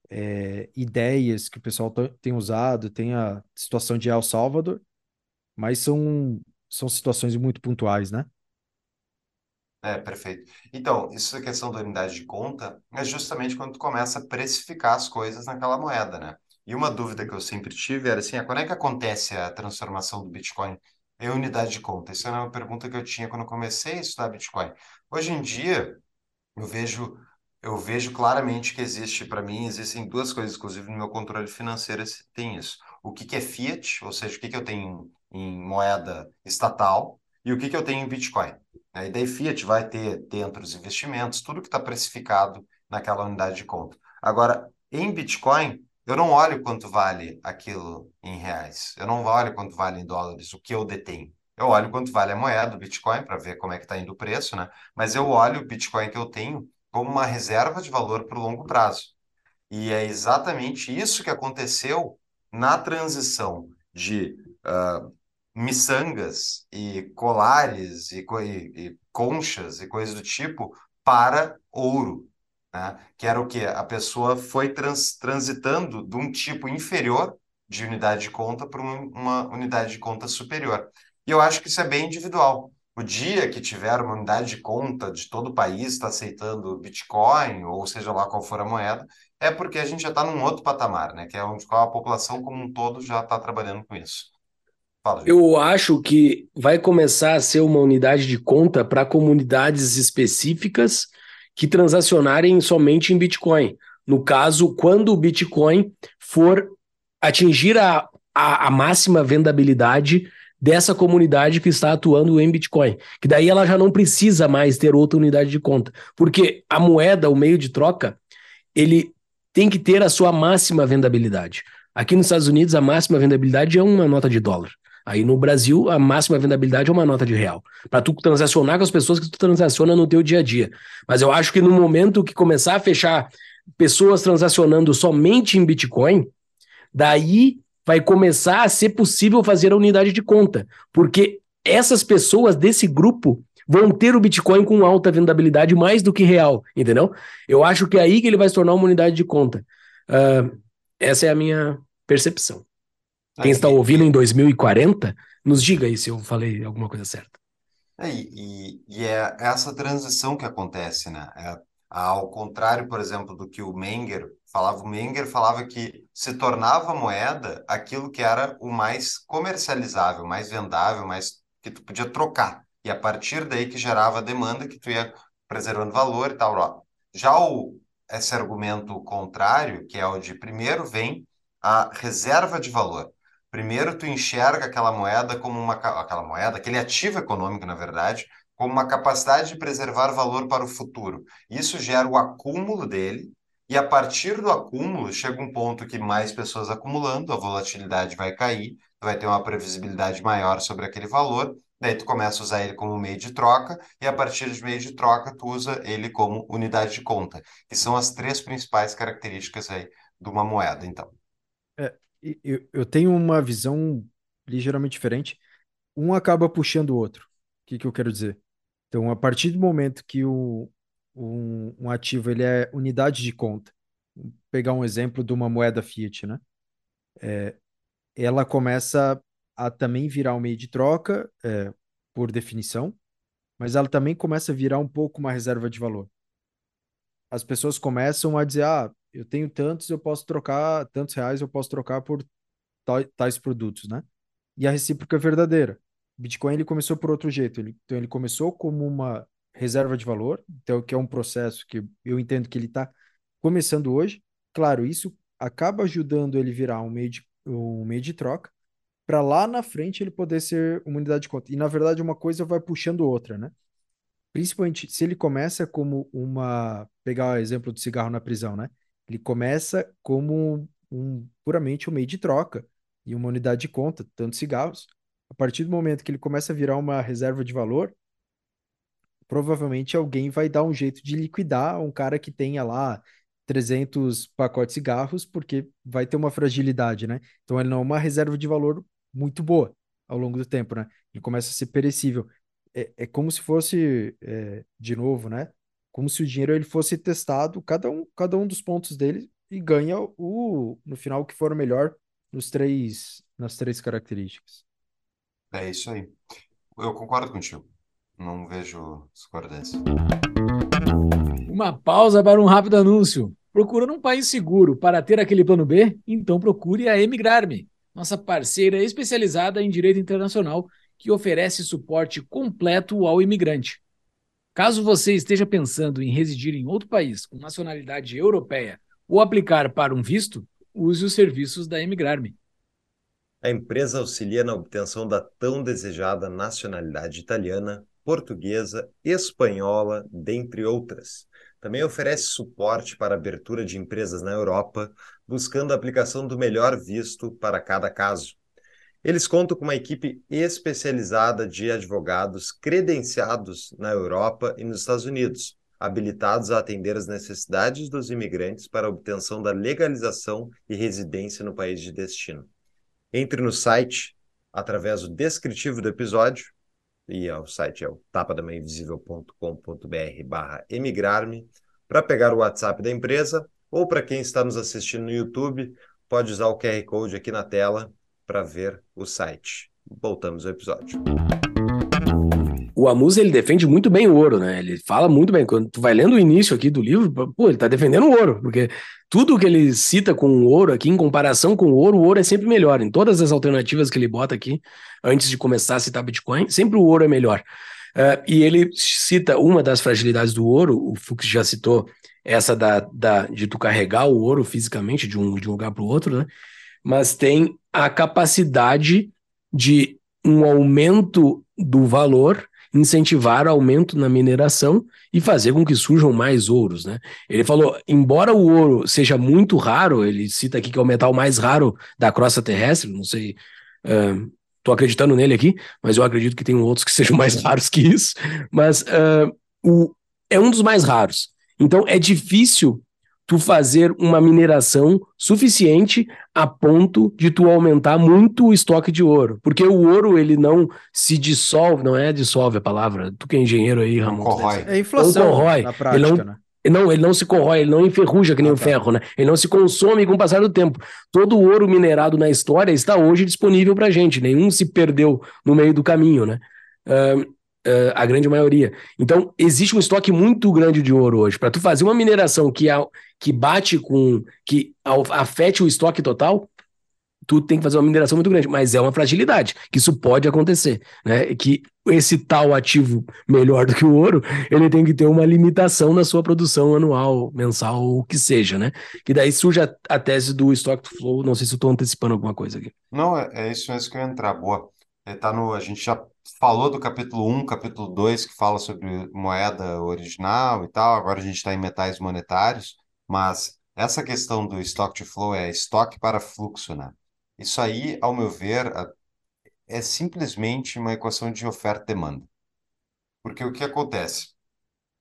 [SPEAKER 3] é, ideias que o pessoal tem usado, tem a situação de El Salvador, mas são, são situações muito pontuais, né?
[SPEAKER 2] É, perfeito. Então, isso é questão da unidade de conta, é justamente quando tu começa a precificar as coisas naquela moeda, né? E uma dúvida que eu sempre tive era assim, ah, quando é que acontece a transformação do Bitcoin em unidade de conta? Isso era uma pergunta que eu tinha quando eu comecei a estudar Bitcoin. Hoje em dia, eu vejo eu vejo claramente que existe, para mim, existem duas coisas, inclusive no meu controle financeiro tem isso. O que, que é fiat, ou seja, o que, que eu tenho em moeda estatal e o que, que eu tenho em Bitcoin. A ideia fiat vai ter dentro os investimentos, tudo que está precificado naquela unidade de conta. Agora, em Bitcoin, eu não olho quanto vale aquilo em reais, eu não olho quanto vale em dólares, o que eu detenho. Eu olho quanto vale a moeda, o Bitcoin, para ver como é que está indo o preço, né? Mas eu olho o Bitcoin que eu tenho como uma reserva de valor para o longo prazo. E é exatamente isso que aconteceu na transição de uh, miçangas e colares e, e, e conchas e coisas do tipo para ouro, né? Que era o que a pessoa foi trans, transitando de um tipo inferior de unidade de conta para uma unidade de conta superior. E eu acho que isso é bem individual. O dia que tiver uma unidade de conta de todo o país está aceitando Bitcoin, ou seja lá qual for a moeda, é porque a gente já está num outro patamar, né? Que é onde a população como um todo já está trabalhando com isso.
[SPEAKER 1] Fala, Eu acho que vai começar a ser uma unidade de conta para comunidades específicas que transacionarem somente em Bitcoin. No caso, quando o Bitcoin for atingir a, a, a máxima vendabilidade dessa comunidade que está atuando em Bitcoin. Que daí ela já não precisa mais ter outra unidade de conta. Porque a moeda, o meio de troca, ele tem que ter a sua máxima vendabilidade. Aqui nos Estados Unidos, a máxima vendabilidade é uma nota de dólar. Aí no Brasil, a máxima vendabilidade é uma nota de real. Para tu transacionar com as pessoas que tu transaciona no teu dia a dia. Mas eu acho que no momento que começar a fechar pessoas transacionando somente em Bitcoin, daí vai começar a ser possível fazer a unidade de conta, porque essas pessoas desse grupo vão ter o Bitcoin com alta vendabilidade mais do que real, entendeu? Eu acho que é aí que ele vai se tornar uma unidade de conta. Uh, essa é a minha percepção. Quem está ouvindo em 2040, nos diga aí se eu falei alguma coisa certa.
[SPEAKER 2] É, e, e, é essa transição que acontece, né? É, ao contrário, por exemplo, do que o Menger falava, o Menger falava que se tornava moeda aquilo que era o mais comercializável, mais vendável, mais que tu podia trocar. E a partir daí que gerava demanda, que tu ia preservando valor e tal. Já o, esse argumento contrário, que é o de primeiro vem a reserva de valor. Primeiro tu enxerga aquela moeda como uma aquela moeda, aquele ativo econômico, na verdade, como uma capacidade de preservar valor para o futuro. Isso gera o acúmulo dele e a partir do acúmulo, chega um ponto que mais pessoas acumulando, a volatilidade vai cair, tu vai ter uma previsibilidade maior sobre aquele valor, daí tu começa a usar ele como meio de troca, e a partir de meio de troca, tu usa ele como unidade de conta, que são as três principais características aí de uma moeda, então.
[SPEAKER 3] É, eu, eu tenho uma visão ligeiramente diferente. Um acaba puxando o outro. O que, que eu quero dizer? Então, a partir do momento que o, um, um ativo ele é unidade de conta. Vou pegar um exemplo de uma moeda fiat, né? É, ela começa a também virar um meio de troca, é, por definição, mas ela também começa a virar um pouco uma reserva de valor. As pessoas começam a dizer, ah, eu tenho tantos, eu posso trocar, tantos reais eu posso trocar por tais produtos, né? E a recíproca é verdadeira. Bitcoin ele começou por outro jeito. Ele, então ele começou como uma reserva de valor, então que é um processo que eu entendo que ele está começando hoje. Claro, isso acaba ajudando ele virar um meio de, um meio de troca, para lá na frente ele poder ser uma unidade de conta. E na verdade uma coisa vai puxando outra, né? Principalmente se ele começa como uma, pegar o exemplo do cigarro na prisão, né? Ele começa como um, puramente um meio de troca e uma unidade de conta, tanto cigarros. A partir do momento que ele começa a virar uma reserva de valor, provavelmente alguém vai dar um jeito de liquidar um cara que tenha lá 300 pacotes de cigarros, porque vai ter uma fragilidade, né? Então ele não é uma reserva de valor muito boa ao longo do tempo, né? Ele começa a ser perecível. É, é como se fosse, é, de novo, né? Como se o dinheiro ele fosse testado, cada um, cada um dos pontos dele, e ganha o, no final, o que for o melhor nos três, nas três características.
[SPEAKER 2] É isso aí. Eu concordo contigo. Não vejo discordância.
[SPEAKER 4] Uma pausa para um rápido anúncio. Procurando um país seguro para ter aquele plano B? Então procure a Emigrar-me, nossa parceira especializada em direito internacional que oferece suporte completo ao imigrante. Caso você esteja pensando em residir em outro país com nacionalidade europeia ou aplicar para um visto, use os serviços da Emigrar-me.
[SPEAKER 2] A empresa auxilia na obtenção da tão desejada nacionalidade italiana portuguesa, espanhola, dentre outras. Também oferece suporte para abertura de empresas na Europa, buscando a aplicação do melhor visto para cada caso. Eles contam com uma equipe especializada de advogados credenciados na Europa e nos Estados Unidos, habilitados a atender as necessidades dos imigrantes para a obtenção da legalização e residência no país de destino. Entre no site através do descritivo do episódio, e o site é o tapadamainvisível.com.br barra emigrar-me, para pegar o WhatsApp da empresa, ou para quem está nos assistindo no YouTube, pode usar o QR Code aqui na tela para ver o site. Voltamos ao episódio.
[SPEAKER 1] O Amus, ele defende muito bem o ouro, né? Ele fala muito bem. Quando tu vai lendo o início aqui do livro, pô, ele tá defendendo o ouro, porque tudo que ele cita com o ouro aqui, em comparação com o ouro, o ouro é sempre melhor. Em todas as alternativas que ele bota aqui, antes de começar a citar Bitcoin, sempre o ouro é melhor. Uh, e ele cita uma das fragilidades do ouro, o Fux já citou essa da, da, de tu carregar o ouro fisicamente de um, de um lugar para o outro, né? Mas tem a capacidade de um aumento do valor, incentivar aumento na mineração e fazer com que surjam mais ouros, né? Ele falou, embora o ouro seja muito raro, ele cita aqui que é o metal mais raro da crosta terrestre, não sei, tô acreditando nele aqui, mas eu acredito que tem outros que sejam mais raros que isso, mas uh, o, é um dos mais raros. Então é difícil tu fazer uma mineração suficiente a ponto de tu aumentar muito o estoque de ouro, porque o ouro ele não se dissolve, não é dissolve a palavra, tu que é engenheiro aí, Ramon.
[SPEAKER 2] Corrói.
[SPEAKER 3] É inflação
[SPEAKER 1] Não corrói.
[SPEAKER 3] na prática,
[SPEAKER 1] Ele não-
[SPEAKER 3] né?
[SPEAKER 1] Não, ele não se corrói, ele não enferruja que nem
[SPEAKER 3] Ah,
[SPEAKER 1] o
[SPEAKER 3] tá.
[SPEAKER 1] ferro, né? Ele não se consome com o passar do tempo. Todo o ouro minerado na história está hoje disponível para gente. Nenhum se perdeu no meio do caminho, né? Ahn, ah, a grande maioria. Então, existe um estoque muito grande de ouro hoje. Para tu fazer uma mineração que, a- que bate com. que afete o estoque total, tu tem que fazer uma mineração muito grande. Mas é uma fragilidade, que isso pode acontecer. Né? Que esse tal ativo melhor do que o ouro, ele tem que ter uma limitação na sua produção anual, mensal, ou o que seja, né? Que daí surge a, a tese do stock to flow. Não sei se eu estou antecipando alguma coisa aqui.
[SPEAKER 2] Não, é, é isso mesmo que eu ia entrar. Boa. Tá no, a gente já falou do capítulo 1, capítulo 2, que fala sobre moeda original e tal. Agora a gente está em metais monetários, mas essa questão do stock to flow é estoque para fluxo, né? Isso aí, ao meu ver, é simplesmente uma equação de oferta e demanda. Porque o que acontece?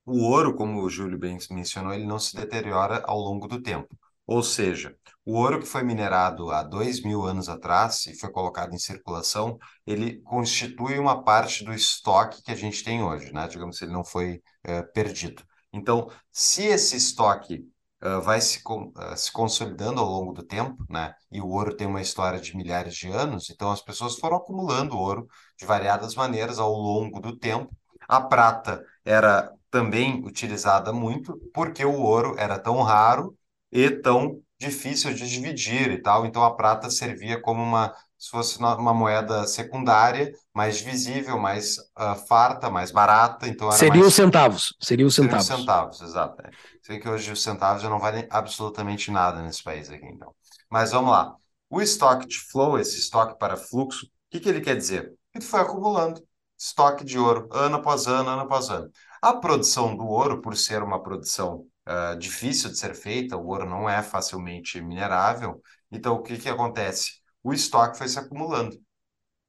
[SPEAKER 2] O ouro, como o Júlio bem mencionou, ele não se deteriora ao longo do tempo. Ou seja, o ouro que foi minerado há dois mil anos atrás e foi colocado em circulação, ele constitui uma parte do estoque que a gente tem hoje, né? Digamos que ele não foi eh, perdido. Então, se esse estoque ah, vai se, ah, se consolidando ao longo do tempo, né? E o ouro tem uma história de milhares de anos, então as pessoas foram acumulando ouro de variadas maneiras ao longo do tempo. A prata era também utilizada muito porque o ouro era tão raro e tão difícil de dividir e tal. Então a prata servia como uma, se fosse uma moeda secundária, mais visível, mais ah, farta, mais barata. Então
[SPEAKER 1] Seria os centavos. Seria os centavos.
[SPEAKER 2] centavos, exato. É. Sei que hoje os centavos já não valem absolutamente nada nesse país aqui, então. Mas vamos lá. O estoque de flow, esse estoque para fluxo, o que que ele quer dizer? Que tu foi acumulando estoque de ouro, ano após ano, ano após ano. A produção do ouro, por ser uma produção ah, difícil de ser feita, o ouro não é facilmente minerável, então o que que acontece? O estoque foi se acumulando.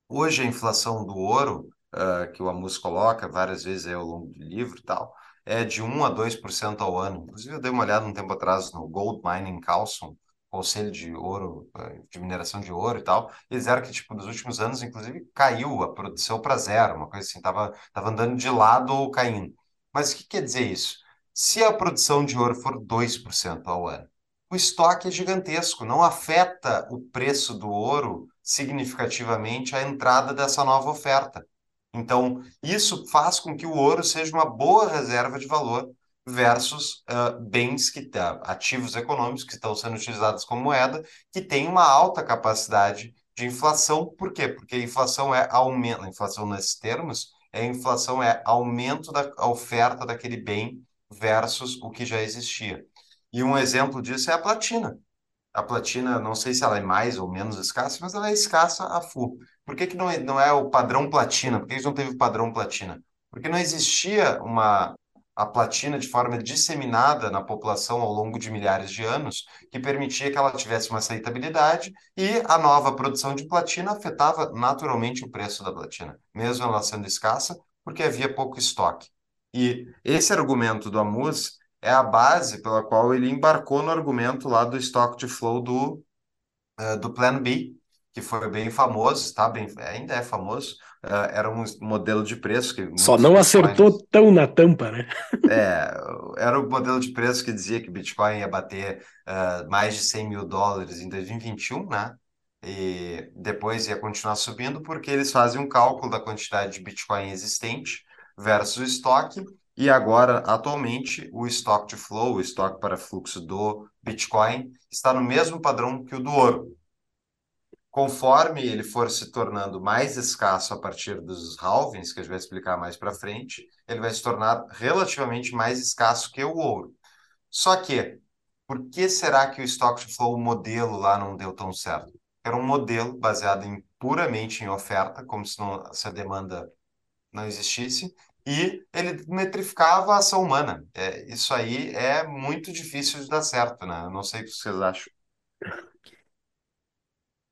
[SPEAKER 2] Hoje a inflação do ouro, ah, que o Amus coloca várias vezes aí ao longo do livro e tal, é de 1 a 2% ao ano. Inclusive, eu dei uma olhada um tempo atrás no Gold Mining Council, Conselho de Ouro, eh, de mineração de ouro e tal. Eles disseram que, tipo, nos últimos anos, inclusive, caiu a produção para zero, uma coisa assim, tava, tava andando de lado ou caindo. Mas o que quer dizer isso? Se a produção de ouro for 2% ao ano, o estoque é gigantesco, não afeta o preço do ouro significativamente a entrada dessa nova oferta. Então, isso faz com que o ouro seja uma boa reserva de valor versus ah, bens que ativos econômicos que estão sendo utilizados como moeda, que têm uma alta capacidade de inflação. Por quê? Porque a inflação é aumento, a inflação nesses termos, é a inflação é aumento da oferta daquele bem versus o que já existia. E um exemplo disso é a platina. A platina, não sei se ela é mais ou menos escassa, mas ela é escassa a full. Por que que não é, não é o padrão platina? Por que que não teve o padrão platina? Porque não existia uma a platina de forma disseminada na população ao longo de milhares de anos, que permitia que ela tivesse uma aceitabilidade e a nova produção de platina afetava naturalmente o preço da platina, mesmo ela sendo escassa, porque havia pouco estoque. E esse argumento do Amus é a base pela qual ele embarcou no argumento lá do stock to flow do, uh, do Plan B, que foi bem famoso, está bem, ainda é famoso, uh, era um modelo de preço que
[SPEAKER 1] só não acertou tão na tampa, né?
[SPEAKER 2] é, era o modelo de preço que dizia que Bitcoin ia bater uh, mais de 100 mil dólares em 2021, né? E depois ia continuar subindo porque eles fazem um cálculo da quantidade de Bitcoin existente versus o estoque e agora, atualmente, o stock to flow, o estoque para fluxo do Bitcoin, está no mesmo padrão que o do ouro. Conforme ele for se tornando mais escasso a partir dos halvings, que a gente vai explicar mais para frente, ele vai se tornar relativamente mais escasso que o ouro. Só que, por que será que o stock to flow, o modelo lá, não deu tão certo? Era um modelo baseado em puramente em oferta, como se, não, se a demanda não existisse, e ele metrificava a ação humana. É, isso aí é muito difícil de dar certo, né? Eu não sei o que vocês acham.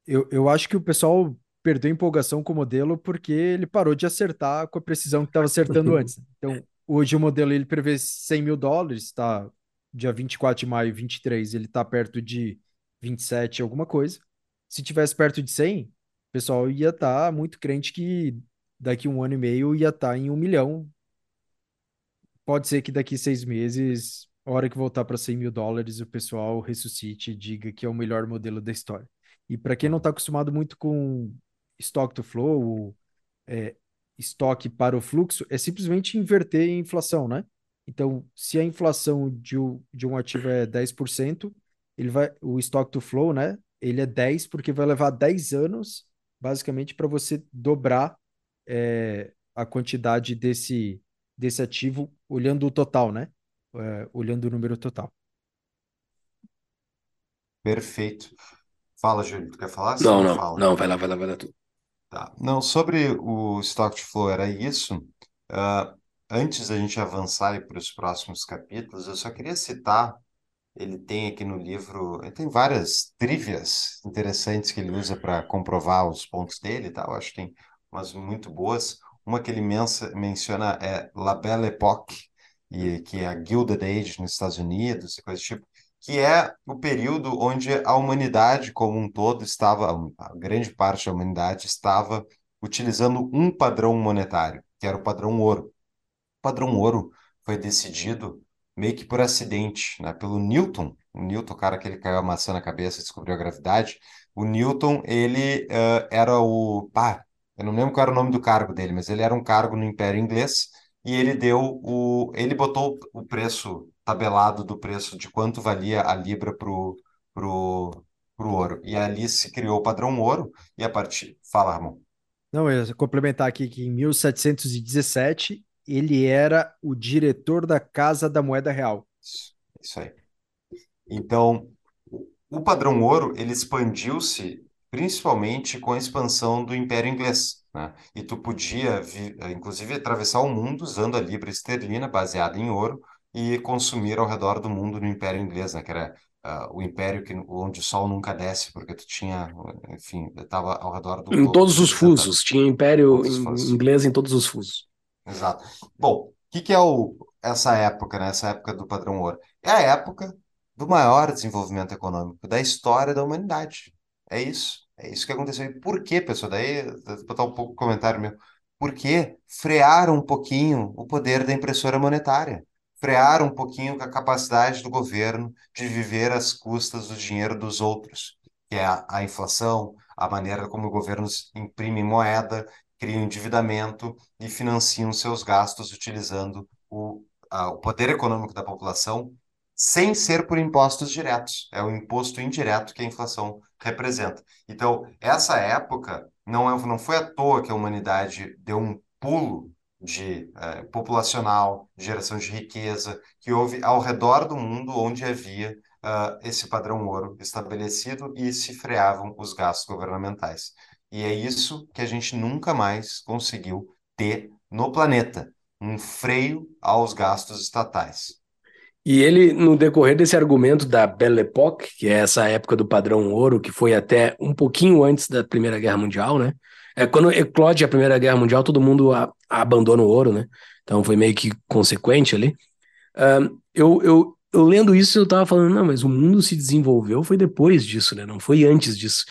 [SPEAKER 3] Eu, eu acho que o pessoal perdeu empolgação com o modelo porque ele parou de acertar com a precisão que estava acertando antes. Então, hoje o modelo ele prevê 100 mil dólares, está dia 24 de maio, 23, ele está perto de 27 alguma coisa. Se tivesse perto de 100, o pessoal ia estar tá muito crente que daqui um ano e meio ia estar tá em um milhão. Pode ser que daqui seis meses, a hora que voltar para 100 mil dólares, o pessoal ressuscite e diga que é o melhor modelo da história. E para quem não está acostumado muito com stock to flow, é, estoque para o fluxo, é simplesmente inverter a inflação, né? Então, se a inflação de, um, de um ativo é 10%, ele vai, o stock to flow, né? Ele é 10 porque vai levar 10 anos, basicamente, para você dobrar é, a quantidade desse, desse ativo olhando o total, né? É, olhando o número total.
[SPEAKER 2] Perfeito. Fala, Júlio, tu quer falar?
[SPEAKER 1] Não, não,
[SPEAKER 2] fala.
[SPEAKER 1] não, vai lá, vai lá, vai lá tu.
[SPEAKER 2] Tá. Não, sobre o stock to flow era isso. Ah, antes da gente avançar para os próximos capítulos, eu só queria citar, ele tem aqui no livro, ele tem várias trivias interessantes que ele usa para comprovar os pontos dele, tá? Eu acho que tem umas muito boas. Uma que ele mensa- menciona é La Belle Époque, e, que é a Gilded Age nos Estados Unidos e coisa do tipo, que é o período onde a humanidade como um todo estava, a grande parte da humanidade estava utilizando um padrão monetário, que era o padrão ouro. O padrão ouro foi decidido meio que por acidente, né, pelo Newton. O Newton, o cara que ele caiu a maçã na cabeça descobriu a gravidade. O Newton, ele uh, era o... Pá, eu não lembro qual era o nome do cargo dele, mas ele era um cargo no Império Inglês e ele deu o... Ele botou o preço tabelado do preço de quanto valia a libra pro, pro, pro ouro. E ali se criou o padrão ouro e a partir... Fala, Ramon.
[SPEAKER 3] Não, eu ia complementar aqui que em 1717 ele era o diretor da Casa da Moeda Real.
[SPEAKER 2] Isso, isso aí. Então, o padrão ouro, ele expandiu-se principalmente com a expansão do Império Inglês, né? E tu podia, inclusive, atravessar o mundo usando a libra esterlina baseada em ouro e consumir ao redor do mundo no Império Inglês, né? Que era ah, o império que, onde o sol nunca desce, porque tu tinha, enfim, estava ao redor do
[SPEAKER 1] Em
[SPEAKER 2] globo,
[SPEAKER 1] todos os
[SPEAKER 2] representando
[SPEAKER 1] fusos, tinha império em- inglês em todos os fusos.
[SPEAKER 2] Exato. Bom, o que que é o, essa época, né? Essa época do padrão ouro? É a época do maior desenvolvimento econômico da história da humanidade. É isso. É isso que aconteceu. E por quê, pessoal? Daí, vou botar um pouco comentário meu. Por quê? Frearam um pouquinho o poder da impressora monetária. Frearam um pouquinho a capacidade do governo de viver às custas do dinheiro dos outros, que é a, a inflação, a maneira como governos imprimem moeda, criam endividamento e financiam seus gastos utilizando o, a- o poder econômico da população sem ser por impostos diretos. É o imposto indireto que a inflação representa. Então, essa época não, é, não foi à toa que a humanidade deu um pulo de eh, populacional, geração de riqueza, que houve ao redor do mundo onde havia ah, esse padrão ouro estabelecido e se freavam os gastos governamentais. E é isso que a gente nunca mais conseguiu ter no planeta. um freio aos gastos estatais.
[SPEAKER 1] E ele, no decorrer desse argumento da Belle Époque, que é essa época do padrão ouro, que foi até um pouquinho antes da Primeira Guerra Mundial, né? É, quando eclode a Primeira Guerra Mundial, todo mundo a, abandona o ouro, né? Então foi meio que consequente ali. Eu, eu, eu lendo isso, eu tava falando, não, mas o mundo se desenvolveu foi depois disso, né? Não foi antes disso.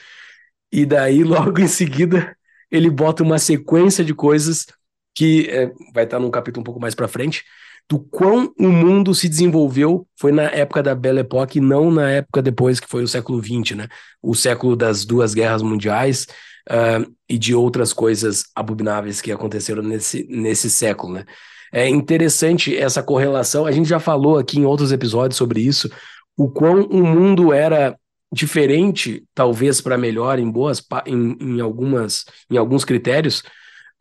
[SPEAKER 1] E daí, logo em seguida, ele bota uma sequência de coisas que é, vai estar num capítulo um pouco mais para frente, do quão o mundo se desenvolveu foi na época da Belle Époque, não na época depois que foi o século XX, né? O século das duas guerras mundiais uh, e de outras coisas abomináveis que aconteceram nesse, nesse século, né? É interessante essa correlação. A gente já falou aqui em outros episódios sobre isso, o quão o mundo era diferente, talvez para melhor em boas em, em algumas em alguns critérios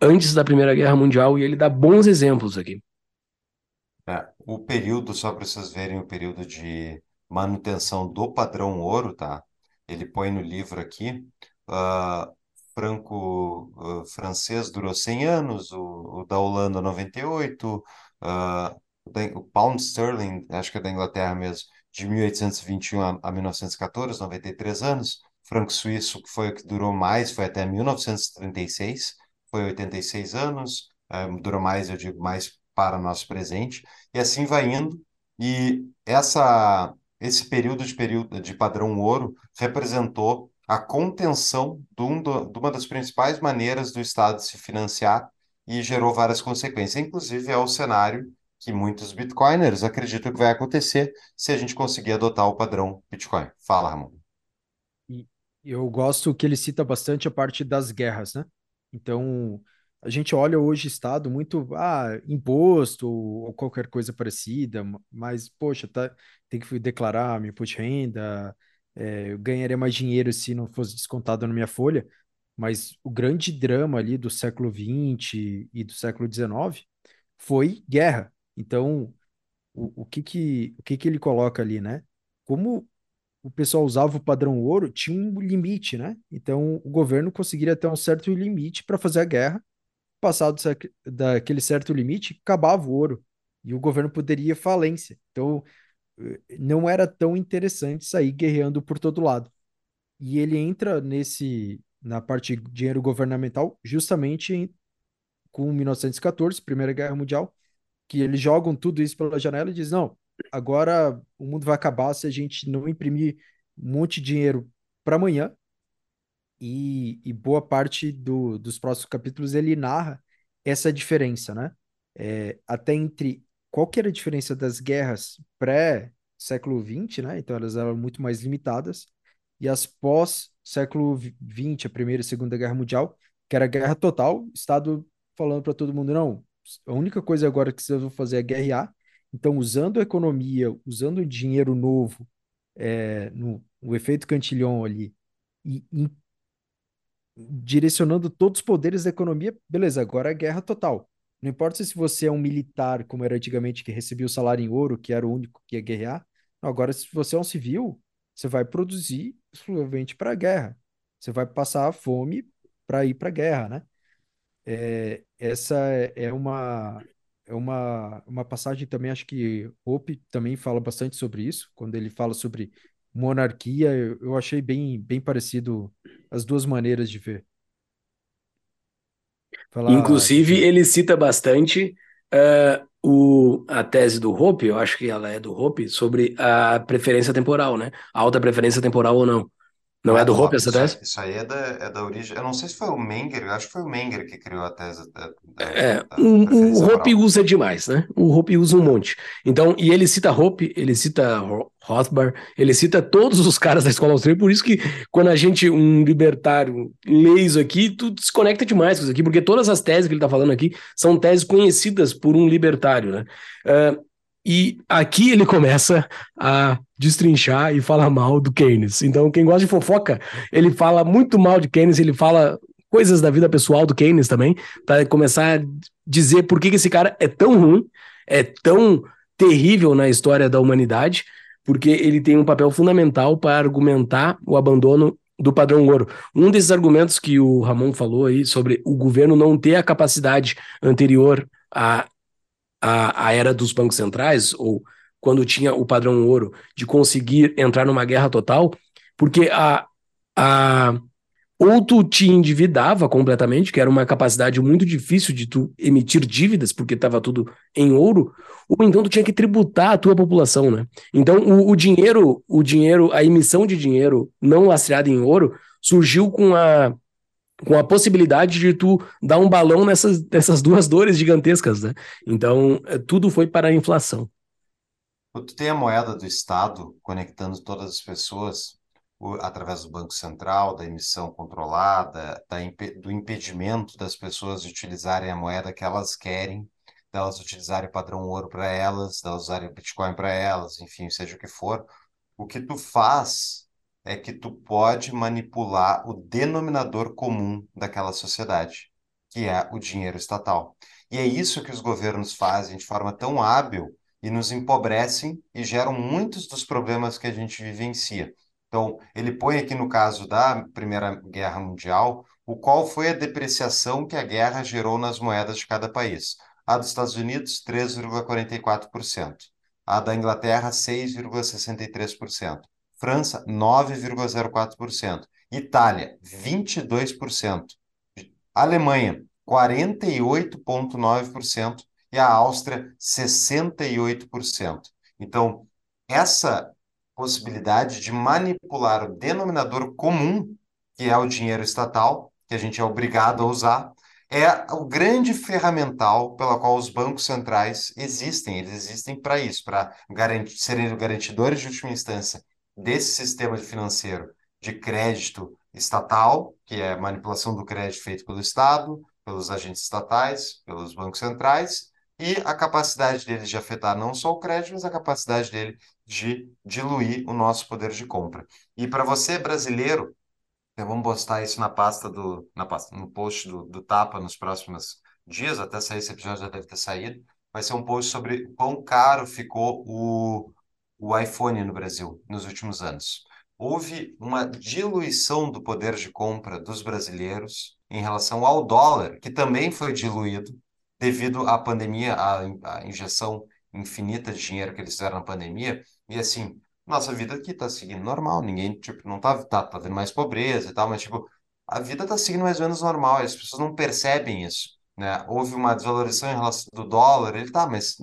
[SPEAKER 1] antes da Primeira Guerra Mundial e ele dá bons exemplos aqui.
[SPEAKER 2] O período, só para vocês verem o período de manutenção do padrão ouro, tá? Ele põe no livro aqui, uh, franco-francês uh, durou 100 anos, o, o da Holanda 98, uh, o pound sterling, acho que é da Inglaterra mesmo, de 1821 a, a 1914, 93 anos, franco suíço, que foi o que durou mais, foi até 1936, foi 86 anos, uh, durou mais, eu digo, mais para nosso presente, e assim vai indo, e essa, esse período de, período de padrão ouro representou a contenção de, um de uma das principais maneiras do Estado se financiar e gerou várias consequências. Inclusive, é o cenário que muitos bitcoiners acreditam que vai acontecer se a gente conseguir adotar o padrão Bitcoin. Fala, Ramon.
[SPEAKER 3] Eu gosto que ele cita bastante a parte das guerras, né? Então, a gente olha hoje Estado muito, ah, imposto ou qualquer coisa parecida, mas, poxa, tá, tem que declarar meu imposto de renda, é, eu ganharia mais dinheiro se não fosse descontado na minha folha, mas o grande drama ali do século XX e do século XIX foi guerra. Então, o, o, que, que, o que, que ele coloca ali, né? Como o pessoal usava o padrão ouro, tinha um limite, né? Então, o governo conseguiria ter um certo limite para fazer a guerra. Passado daquele certo limite, acabava o ouro e o governo poderia falência. Então, não era tão interessante sair guerreando por todo lado. E ele entra nesse na parte de dinheiro governamental justamente em, com 1914, Primeira Guerra Mundial, que eles jogam tudo isso pela janela e dizem, não, agora o mundo vai acabar se a gente não imprimir um monte de dinheiro para amanhã. E, e, boa parte do, dos próximos capítulos ele narra essa diferença, né? É, até entre qual que era a diferença das guerras pré-século XX, né? Então elas eram muito mais limitadas, e as pós-século XX, a Primeira e Segunda Guerra Mundial, que era guerra total, Estado falando para todo mundo, não, a única coisa agora que vocês vão fazer é guerrear, então usando a economia, usando o dinheiro novo, é, no, o efeito Cantillon ali, e, direcionando todos os poderes da economia, beleza, agora é guerra total. Não importa se você é um militar, como era antigamente, que recebia o salário em ouro, que era o único que ia guerrear. Agora, se você é um civil, você vai produzir exclusivamente para a guerra. Você vai passar fome para ir para a guerra, né? É, essa é, é uma é uma, uma passagem também, acho que Hope também fala bastante sobre isso, quando ele fala sobre monarquia, eu, eu achei bem, bem parecido as duas maneiras de ver.
[SPEAKER 1] Falar Inclusive, ele cita bastante uh, o, a tese do Hope, eu acho que ela é do Hope, sobre a preferência temporal, né? A alta preferência temporal ou não. Não é do Hope essa tese?
[SPEAKER 2] Isso aí é da, é da origem. Eu não sei se foi o Menger, eu acho que foi o Menger que criou a tese da, da,
[SPEAKER 1] é, da o, o Hope usa demais, né? O Hope usa um monte. Então, e ele cita Hope, ele cita Rothbard, ele cita todos os caras da escola austríaca, por isso que quando a gente, um libertário, lê isso aqui, tu desconecta demais com isso aqui, porque todas as teses que ele tá falando aqui são teses conhecidas por um libertário, né? Uh, e aqui ele começa a destrinchar e falar mal do Keynes. Então, quem gosta de fofoca, ele fala muito mal de Keynes, ele fala coisas da vida pessoal do Keynes também, para começar a dizer por que, esse cara é tão ruim, é tão terrível na história da humanidade, porque ele tem um papel fundamental para argumentar o abandono do padrão ouro. Um desses argumentos que o Ramon falou aí sobre o governo não ter a capacidade anterior a a, a era dos bancos centrais, ou quando tinha o padrão ouro, de conseguir entrar numa guerra total, porque a, a, ou tu te endividava completamente, que era uma capacidade muito difícil de tu emitir dívidas, porque estava tudo em ouro, ou então tu tinha que tributar a tua população, né? Então o, o, dinheiro, o dinheiro, a emissão de dinheiro não lastreada em ouro surgiu com a com a possibilidade de tu dar um balão nessas, nessas duas dores gigantescas, né? Então é, tudo foi para a inflação.
[SPEAKER 2] Tu tem a moeda do Estado conectando todas as pessoas através do Banco Central, da emissão controlada, da, do impedimento das pessoas de utilizarem a moeda que elas querem, delas utilizarem o padrão ouro para elas, delas usarem o Bitcoin para elas, enfim, seja o que for. O que tu faz é que tu pode manipular o denominador comum daquela sociedade, que é o dinheiro estatal. E é isso que os governos fazem de forma tão hábil e nos empobrecem e geram muitos dos problemas que a gente vivencia. Então, ele põe aqui no caso da Primeira Guerra Mundial, o qual foi a depreciação que a guerra gerou nas moedas de cada país. A dos Estados Unidos, 3,44%. A da Inglaterra, 6,63%. França, 9,04%. Itália, 22%. Alemanha, 48,9%. E a Áustria, 68%. Então, essa possibilidade de manipular o denominador comum, que é o dinheiro estatal, que a gente é obrigado a usar, é o grande ferramental pela qual os bancos centrais existem. Eles existem para isso, para garantir, serem garantidores de última instância desse sistema financeiro de crédito estatal, que é a manipulação do crédito feito pelo Estado, pelos agentes estatais, pelos bancos centrais, e a capacidade deles de afetar não só o crédito, mas a capacidade dele de diluir o nosso poder de compra. E para você, brasileiro, vamos postar isso na pasta do, na pasta, no post do, do Tapa nos próximos dias, até sair esse episódio já deve ter saído. Vai ser um post sobre quão caro ficou o, o iPhone no Brasil nos últimos anos. Houve uma diluição do poder de compra dos brasileiros em relação ao dólar, que também foi diluído devido à pandemia, à, à injeção infinita de dinheiro que eles fizeram na pandemia, e assim, nossa vida aqui tá seguindo normal, ninguém, tipo, não tá, tá, tá vendo mais pobreza e tal, mas, tipo, a vida tá seguindo mais ou menos normal, as pessoas não percebem isso, né? Houve uma desvalorização em relação do dólar, ele tá, mas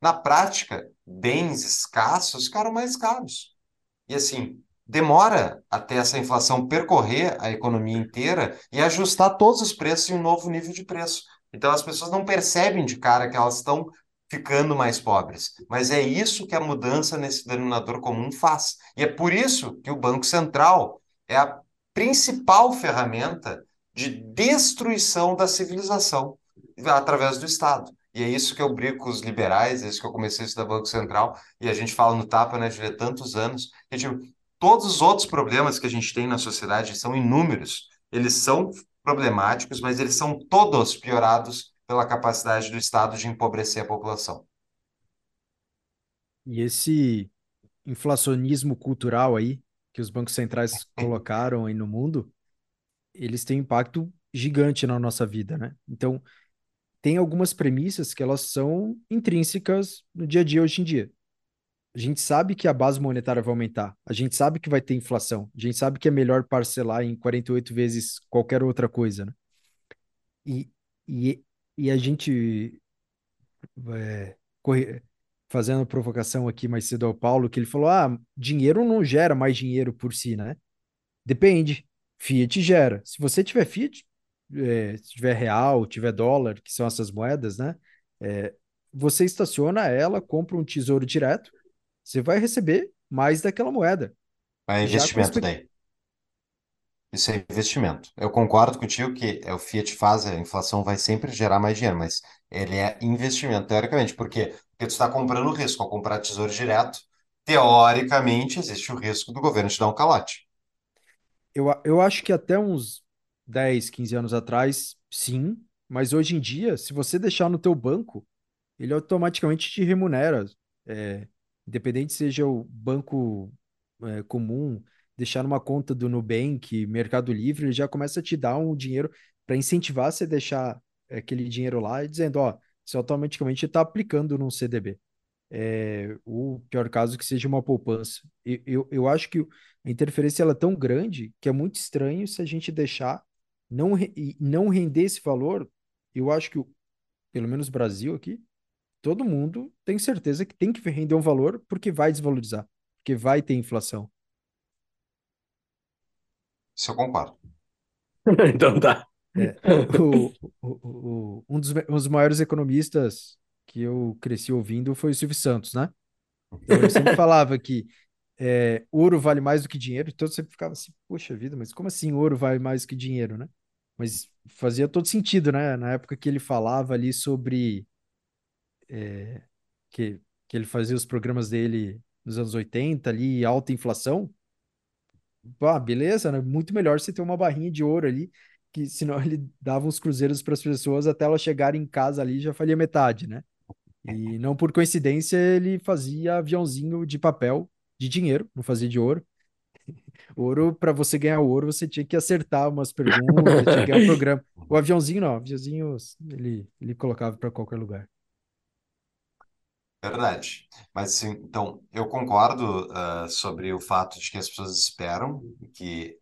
[SPEAKER 2] na prática, bens escassos ficaram mais caros. E assim, demora até essa inflação percorrer a economia inteira e ajustar todos os preços em um novo nível de preço. Então as pessoas não percebem de cara que elas estão ficando mais pobres. Mas é isso que a mudança nesse denominador comum faz. E é por isso que o Banco Central é a principal ferramenta de destruição da civilização através do Estado. E é isso que eu brigo com os liberais, é isso que eu comecei a estudar Banco Central, e a gente fala no Tapa, né, de tantos anos, que tipo, todos os outros problemas que a gente tem na sociedade são inúmeros. Eles são problemáticos, mas eles são todos piorados pela capacidade do Estado de empobrecer a população.
[SPEAKER 3] E esse inflacionismo cultural aí, que os bancos centrais colocaram aí no mundo, eles têm um impacto gigante na nossa vida, né? Então, tem algumas premissas que elas são intrínsecas no dia a dia hoje em dia. A gente sabe que a base monetária vai aumentar, a gente sabe que vai ter inflação, a gente sabe que é melhor parcelar em 48 vezes qualquer outra coisa, né? E, e e a gente é, corre, fazendo provocação aqui mais cedo ao Paulo, que ele falou: ah, dinheiro não gera mais dinheiro por si, né? Depende. Fiat gera. Se você tiver Fiat, é, se tiver real, tiver dólar, que são essas moedas, né? É, você estaciona ela, compra um tesouro direto, você vai receber mais daquela moeda.
[SPEAKER 2] É investimento daí. Isso é investimento. Eu concordo contigo que é o Fiat faz, a inflação vai sempre gerar mais dinheiro, mas ele é investimento, teoricamente. Por quê? Porque tu está comprando risco. Ao comprar tesouro direto, teoricamente, existe o risco do governo te dar um calote.
[SPEAKER 3] Eu, eu acho que até uns 10, 15 anos atrás, sim, mas hoje em dia, se você deixar no teu banco, ele automaticamente te remunera. É, independente seja o banco é, comum, deixar numa conta do Nubank, Mercado Livre, ele já começa a te dar um dinheiro para incentivar você a deixar aquele dinheiro lá dizendo, ó, você automaticamente está aplicando num CDB. É, o pior caso que seja uma poupança. Eu, eu, eu acho que a interferência ela é tão grande que é muito estranho se a gente deixar não, não render esse valor. Eu acho que, pelo menos Brasil aqui, todo mundo tem certeza que tem que render um valor porque vai desvalorizar, porque vai ter inflação.
[SPEAKER 2] Isso eu concordo.
[SPEAKER 1] então tá.
[SPEAKER 3] É, o, o, o, um, dos, um dos maiores economistas que eu cresci ouvindo foi o Silvio Santos, né? Então ele sempre falava que é, ouro vale mais do que dinheiro, então eu sempre ficava assim, poxa vida, mas como assim ouro vale mais do que dinheiro, né? Mas fazia todo sentido, né? Na época que ele falava ali sobre é, que, que ele fazia os programas dele nos anos 80 ali, alta inflação, ah, beleza, né? Muito melhor você ter uma barrinha de ouro ali, que senão ele dava uns cruzeiros para as pessoas até elas chegarem em casa ali já falia metade, né? E não por coincidência ele fazia aviãozinho de papel de dinheiro, não fazia de ouro. Ouro, para você ganhar ouro, você tinha que acertar umas perguntas, tinha que ganhar um programa. O aviãozinho não, o aviãozinho ele, ele colocava para qualquer lugar.
[SPEAKER 2] Verdade. Mas, assim, então, eu concordo uh, sobre o fato de que as pessoas esperam que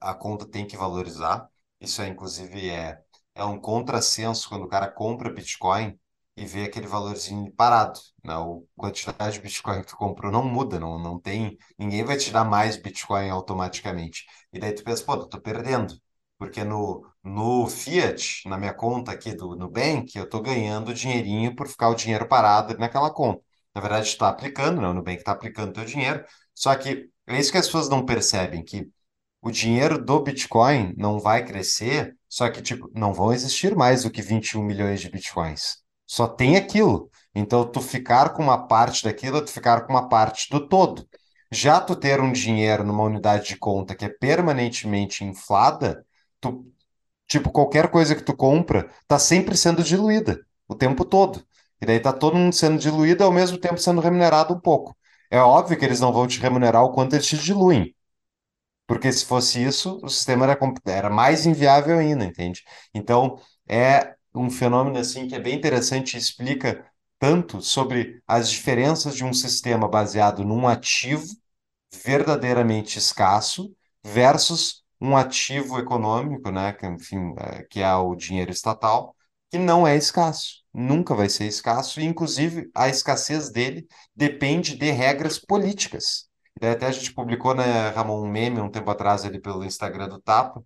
[SPEAKER 2] a conta tem que valorizar. Isso é, inclusive, é, é um contrassenso quando o cara compra Bitcoin e vê aquele valorzinho parado. Né? A quantidade de Bitcoin que tu comprou não muda, não, não tem. Ninguém vai te dar mais Bitcoin automaticamente. E daí tu pensa, pô, eu tô perdendo. Porque no, no Fiat, na minha conta aqui do Nubank, eu estou ganhando dinheirinho por ficar o dinheiro parado naquela conta. Na verdade, está aplicando, né? o Nubank está aplicando teu dinheiro. Só que é isso que as pessoas não percebem, que o dinheiro do Bitcoin não vai crescer, só que, tipo, não vão existir mais do que 21 milhões de Bitcoins. Só tem aquilo. Então, tu ficar com uma parte daquilo, tu ficar com uma parte do todo. Já tu ter um dinheiro numa unidade de conta que é permanentemente inflada, tu, tipo, qualquer coisa que tu compra tá sempre sendo diluída o tempo todo. E daí tá todo mundo sendo diluído ao mesmo tempo sendo remunerado um pouco. É óbvio que eles não vão te remunerar o quanto eles te diluem. Porque se fosse isso, o sistema era, era mais inviável ainda, entende? Então, é um fenômeno assim que é bem interessante e explica tanto sobre as diferenças de um sistema baseado num ativo verdadeiramente escasso versus um ativo econômico, né, que, enfim, é, que é o dinheiro estatal, que não é escasso, nunca vai ser escasso, e inclusive a escassez dele depende de regras políticas. Até a gente publicou, né, Ramon, um meme um tempo atrás ali pelo Instagram do Tapa,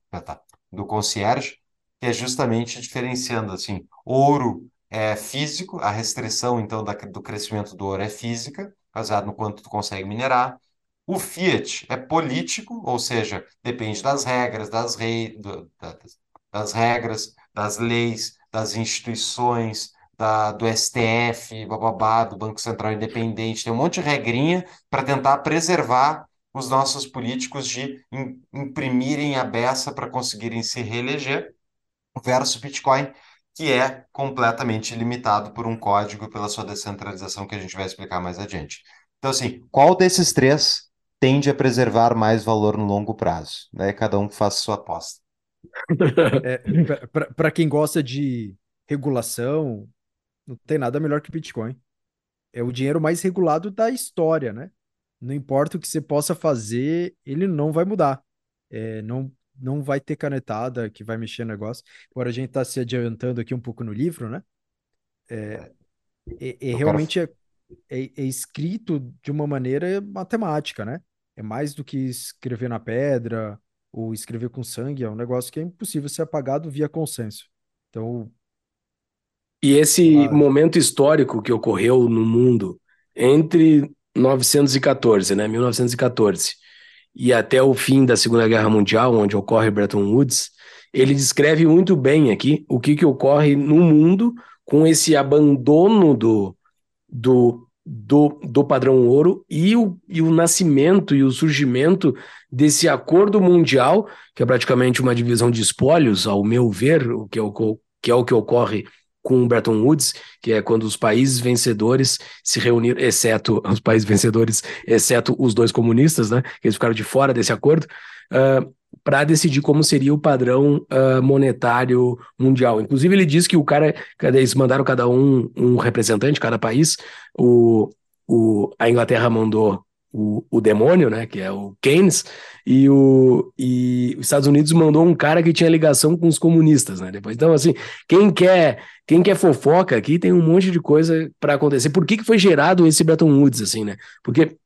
[SPEAKER 2] do Concierge, que é justamente diferenciando assim, ouro é físico, a restrição então da, do crescimento do ouro é física, baseado no quanto tu consegue minerar, o fiat é político, ou seja, depende das regras, das, rei, do, das regras, das leis, das instituições, da, do STF, bababá, do Banco Central Independente. Tem um monte de regrinha para tentar preservar os nossos políticos de imprimirem a beça para conseguirem se reeleger, versus Bitcoin, que é completamente limitado por um código pela sua descentralização que a gente vai explicar mais adiante. Então, assim, qual desses três tende a preservar mais valor no longo prazo. Daí cada um faz sua aposta.
[SPEAKER 3] É, Para quem gosta de regulação, não tem nada melhor que Bitcoin. É o dinheiro mais regulado da história, né? Não importa o que você possa fazer, ele não vai mudar. É, não, não vai ter canetada que vai mexer no negócio. Agora a gente está se adiantando aqui um pouco no livro, né? É, é, é realmente é, é, escrito de uma maneira matemática, né? É mais do que escrever na pedra ou escrever com sangue, é um negócio que é impossível ser apagado via consenso. Então.
[SPEAKER 1] E esse momento histórico que ocorreu no mundo entre 914, né, 1914, e até o fim da Segunda Guerra Mundial, onde ocorre Bretton Woods, ele descreve muito bem aqui o que, que ocorre no mundo com esse abandono do, do do, do padrão ouro e o, e o nascimento e o surgimento desse acordo mundial, que é praticamente uma divisão de espólios, ao meu ver, o que é o que, é o que ocorre com Bretton Woods, que é quando os países vencedores se reuniram, exceto os países vencedores, exceto os dois comunistas, né, que eles ficaram de fora desse acordo, uh, para decidir como seria o padrão uh, monetário mundial. Inclusive, ele diz que o cara, eles mandaram cada um um representante, cada país. O, o, a Inglaterra mandou o, o demônio, né, que é o Keynes, e, o, e os Estados Unidos mandou um cara que tinha ligação com os comunistas, né? Depois, então, assim, quem quer quem quer fofoca aqui tem um monte de coisa para acontecer. Por que, que foi gerado esse Bretton Woods, assim, né? Porque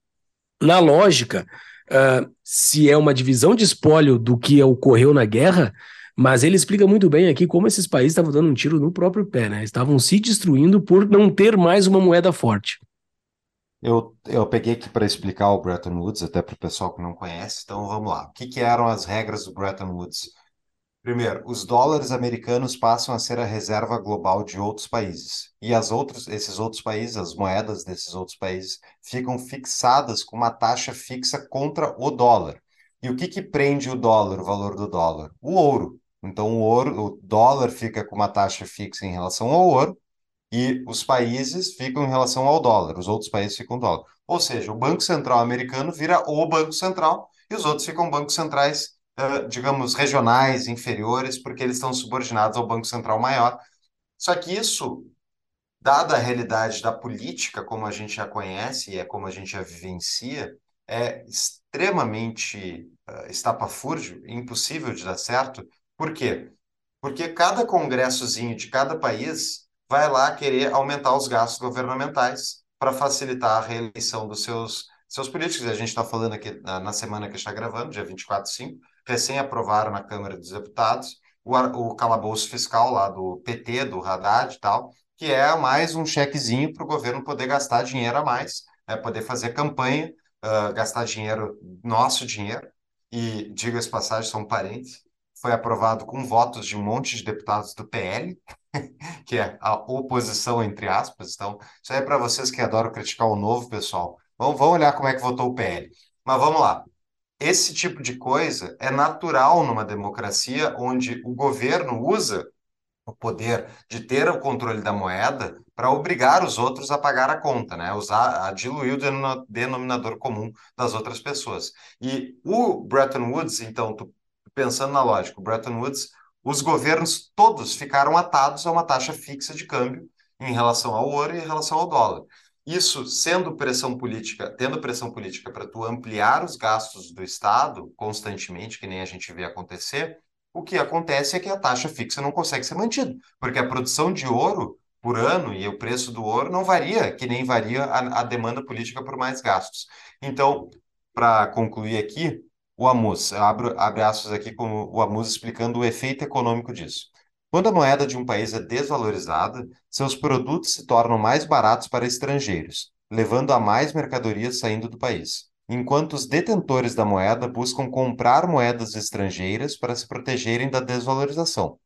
[SPEAKER 1] na lógica, uh, se é uma divisão de espólio do que ocorreu na guerra, mas ele explica muito bem aqui como esses países estavam dando um tiro no próprio pé, né? Estavam se destruindo por não ter mais uma moeda forte.
[SPEAKER 2] Eu, eu peguei aqui para explicar o Bretton Woods, até para o pessoal que não conhece, então vamos lá. O que, que eram as regras do Bretton Woods? Primeiro, os dólares americanos passam a ser a reserva global de outros países. E as outros, esses outros países, as moedas desses outros países, ficam fixadas com uma taxa fixa contra o dólar. E o que, que prende o dólar, o valor do dólar? O ouro. Então, o ouro, o dólar fica com uma taxa fixa em relação ao ouro, e os países ficam em relação ao dólar, os outros países ficam dólar. Ou seja, o Banco Central americano vira o Banco Central e os outros ficam bancos centrais, uh, digamos, regionais, inferiores, porque eles estão subordinados ao Banco Central maior. Só que isso, dada a realidade da política, como a gente já conhece e é como a gente já vivencia, é extremamente uh, estapafúrdio, impossível de dar certo. Por quê? Porque cada congressozinho de cada país vai lá querer aumentar os gastos governamentais para facilitar a reeleição dos seus, seus políticos. A gente está falando aqui na, na, semana que está gravando, dia 24 de 5, recém-aprovaram na Câmara dos Deputados o, o calabouço fiscal lá do PT, do Haddad e tal, que é mais um chequezinho para o governo poder gastar dinheiro a mais, né, poder fazer campanha, uh, gastar dinheiro, nosso dinheiro, e diga-se passagem, são parentes, foi aprovado com votos de um monte de deputados do PL, que é a oposição, entre aspas. Então, isso aí é para vocês que adoram criticar o novo, pessoal. Vamos, vamos olhar como é que votou o PL. Mas vamos lá. Esse tipo de coisa é natural numa democracia onde o governo usa o poder de ter o controle da moeda para obrigar os outros a pagar a conta, né? Usar, a diluir o denominador comum das outras pessoas. E o Bretton Woods, então, pensando na lógica, o Bretton Woods os governos todos ficaram atados a uma taxa fixa de câmbio em relação ao ouro e em relação ao dólar. Isso sendo pressão política, tendo pressão política para tu ampliar os gastos do Estado constantemente, que nem a gente vê acontecer, o que acontece é que a taxa fixa não consegue ser mantida, porque a produção de ouro por ano e o preço do ouro não varia, que nem varia a, a demanda política por mais gastos. Então, para concluir aqui, o Amus, eu abro, abre aspas aqui com o Amus explicando o efeito econômico disso. Quando a moeda de um país é desvalorizada, seus produtos se tornam mais baratos para estrangeiros, levando a mais mercadorias saindo do país, enquanto os detentores da moeda buscam comprar moedas estrangeiras para se protegerem da desvalorização.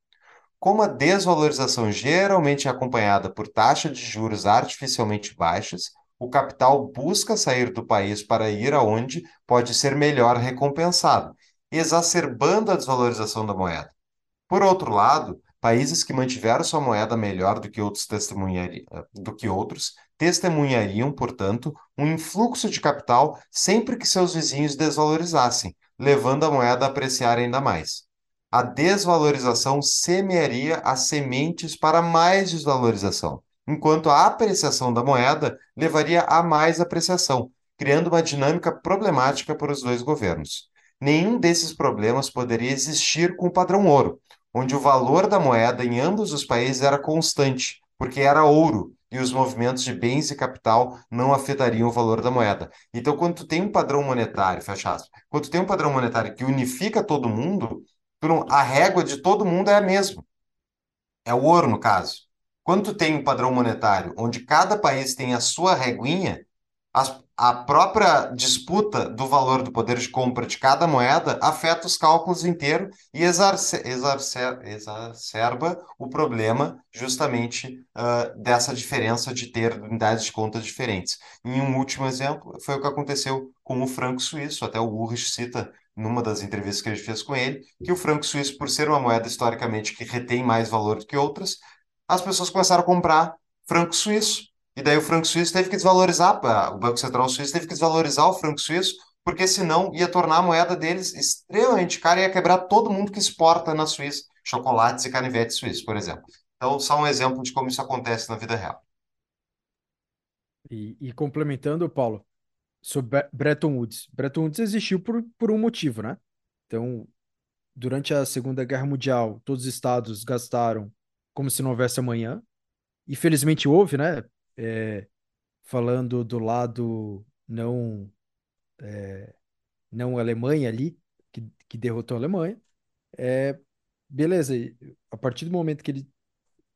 [SPEAKER 2] Como a desvalorização geralmente é acompanhada por taxa de juros artificialmente baixas, o capital busca sair do país para ir aonde pode ser melhor recompensado, exacerbando a desvalorização da moeda. Por outro lado, países que mantiveram sua moeda melhor do que outros, do que outros testemunhariam, portanto, um influxo de capital sempre que seus vizinhos desvalorizassem, levando a moeda a apreciar ainda mais. A desvalorização semearia as sementes para mais desvalorização enquanto a apreciação da moeda levaria a mais apreciação, criando uma dinâmica problemática para os dois governos. Nenhum desses problemas poderia existir com o padrão ouro, onde o valor da moeda em ambos os países era constante, porque era ouro e os movimentos de bens e capital não afetariam o valor da moeda. Então, quando tu tem um padrão monetário, fecha aspas, quando tu tem um padrão monetário que unifica todo mundo, a régua de todo mundo é a mesma. É o ouro, no caso. Quando tu tem um padrão monetário onde cada país tem a sua reguinha, a própria disputa do valor do poder de compra de cada moeda afeta os cálculos inteiros e exacerba o problema justamente uh, dessa diferença de ter unidades de conta diferentes. Em um último exemplo, foi o que aconteceu com o franco suíço, até o Ulrich cita numa das entrevistas que a gente fez com ele, que o franco suíço, por ser uma moeda historicamente que retém mais valor do que outras, as pessoas começaram a comprar franco suíço. E daí o franco suíço teve que desvalorizar, o Banco Central Suíço teve que desvalorizar o franco suíço, porque senão ia tornar a moeda deles extremamente cara e ia quebrar todo mundo que exporta na Suíça chocolates e canivetes suíços, por exemplo. Então, só um exemplo de como isso acontece na vida real.
[SPEAKER 3] E, e complementando, Paulo, sobre Bretton Woods. Bretton Woods existiu por, por um motivo, né? Então, durante a Segunda Guerra Mundial, todos os estados gastaram como se não houvesse amanhã. E felizmente houve, né? É, falando do lado não é, não Alemanha ali, que, que derrotou a Alemanha. É, beleza, a partir do momento que ele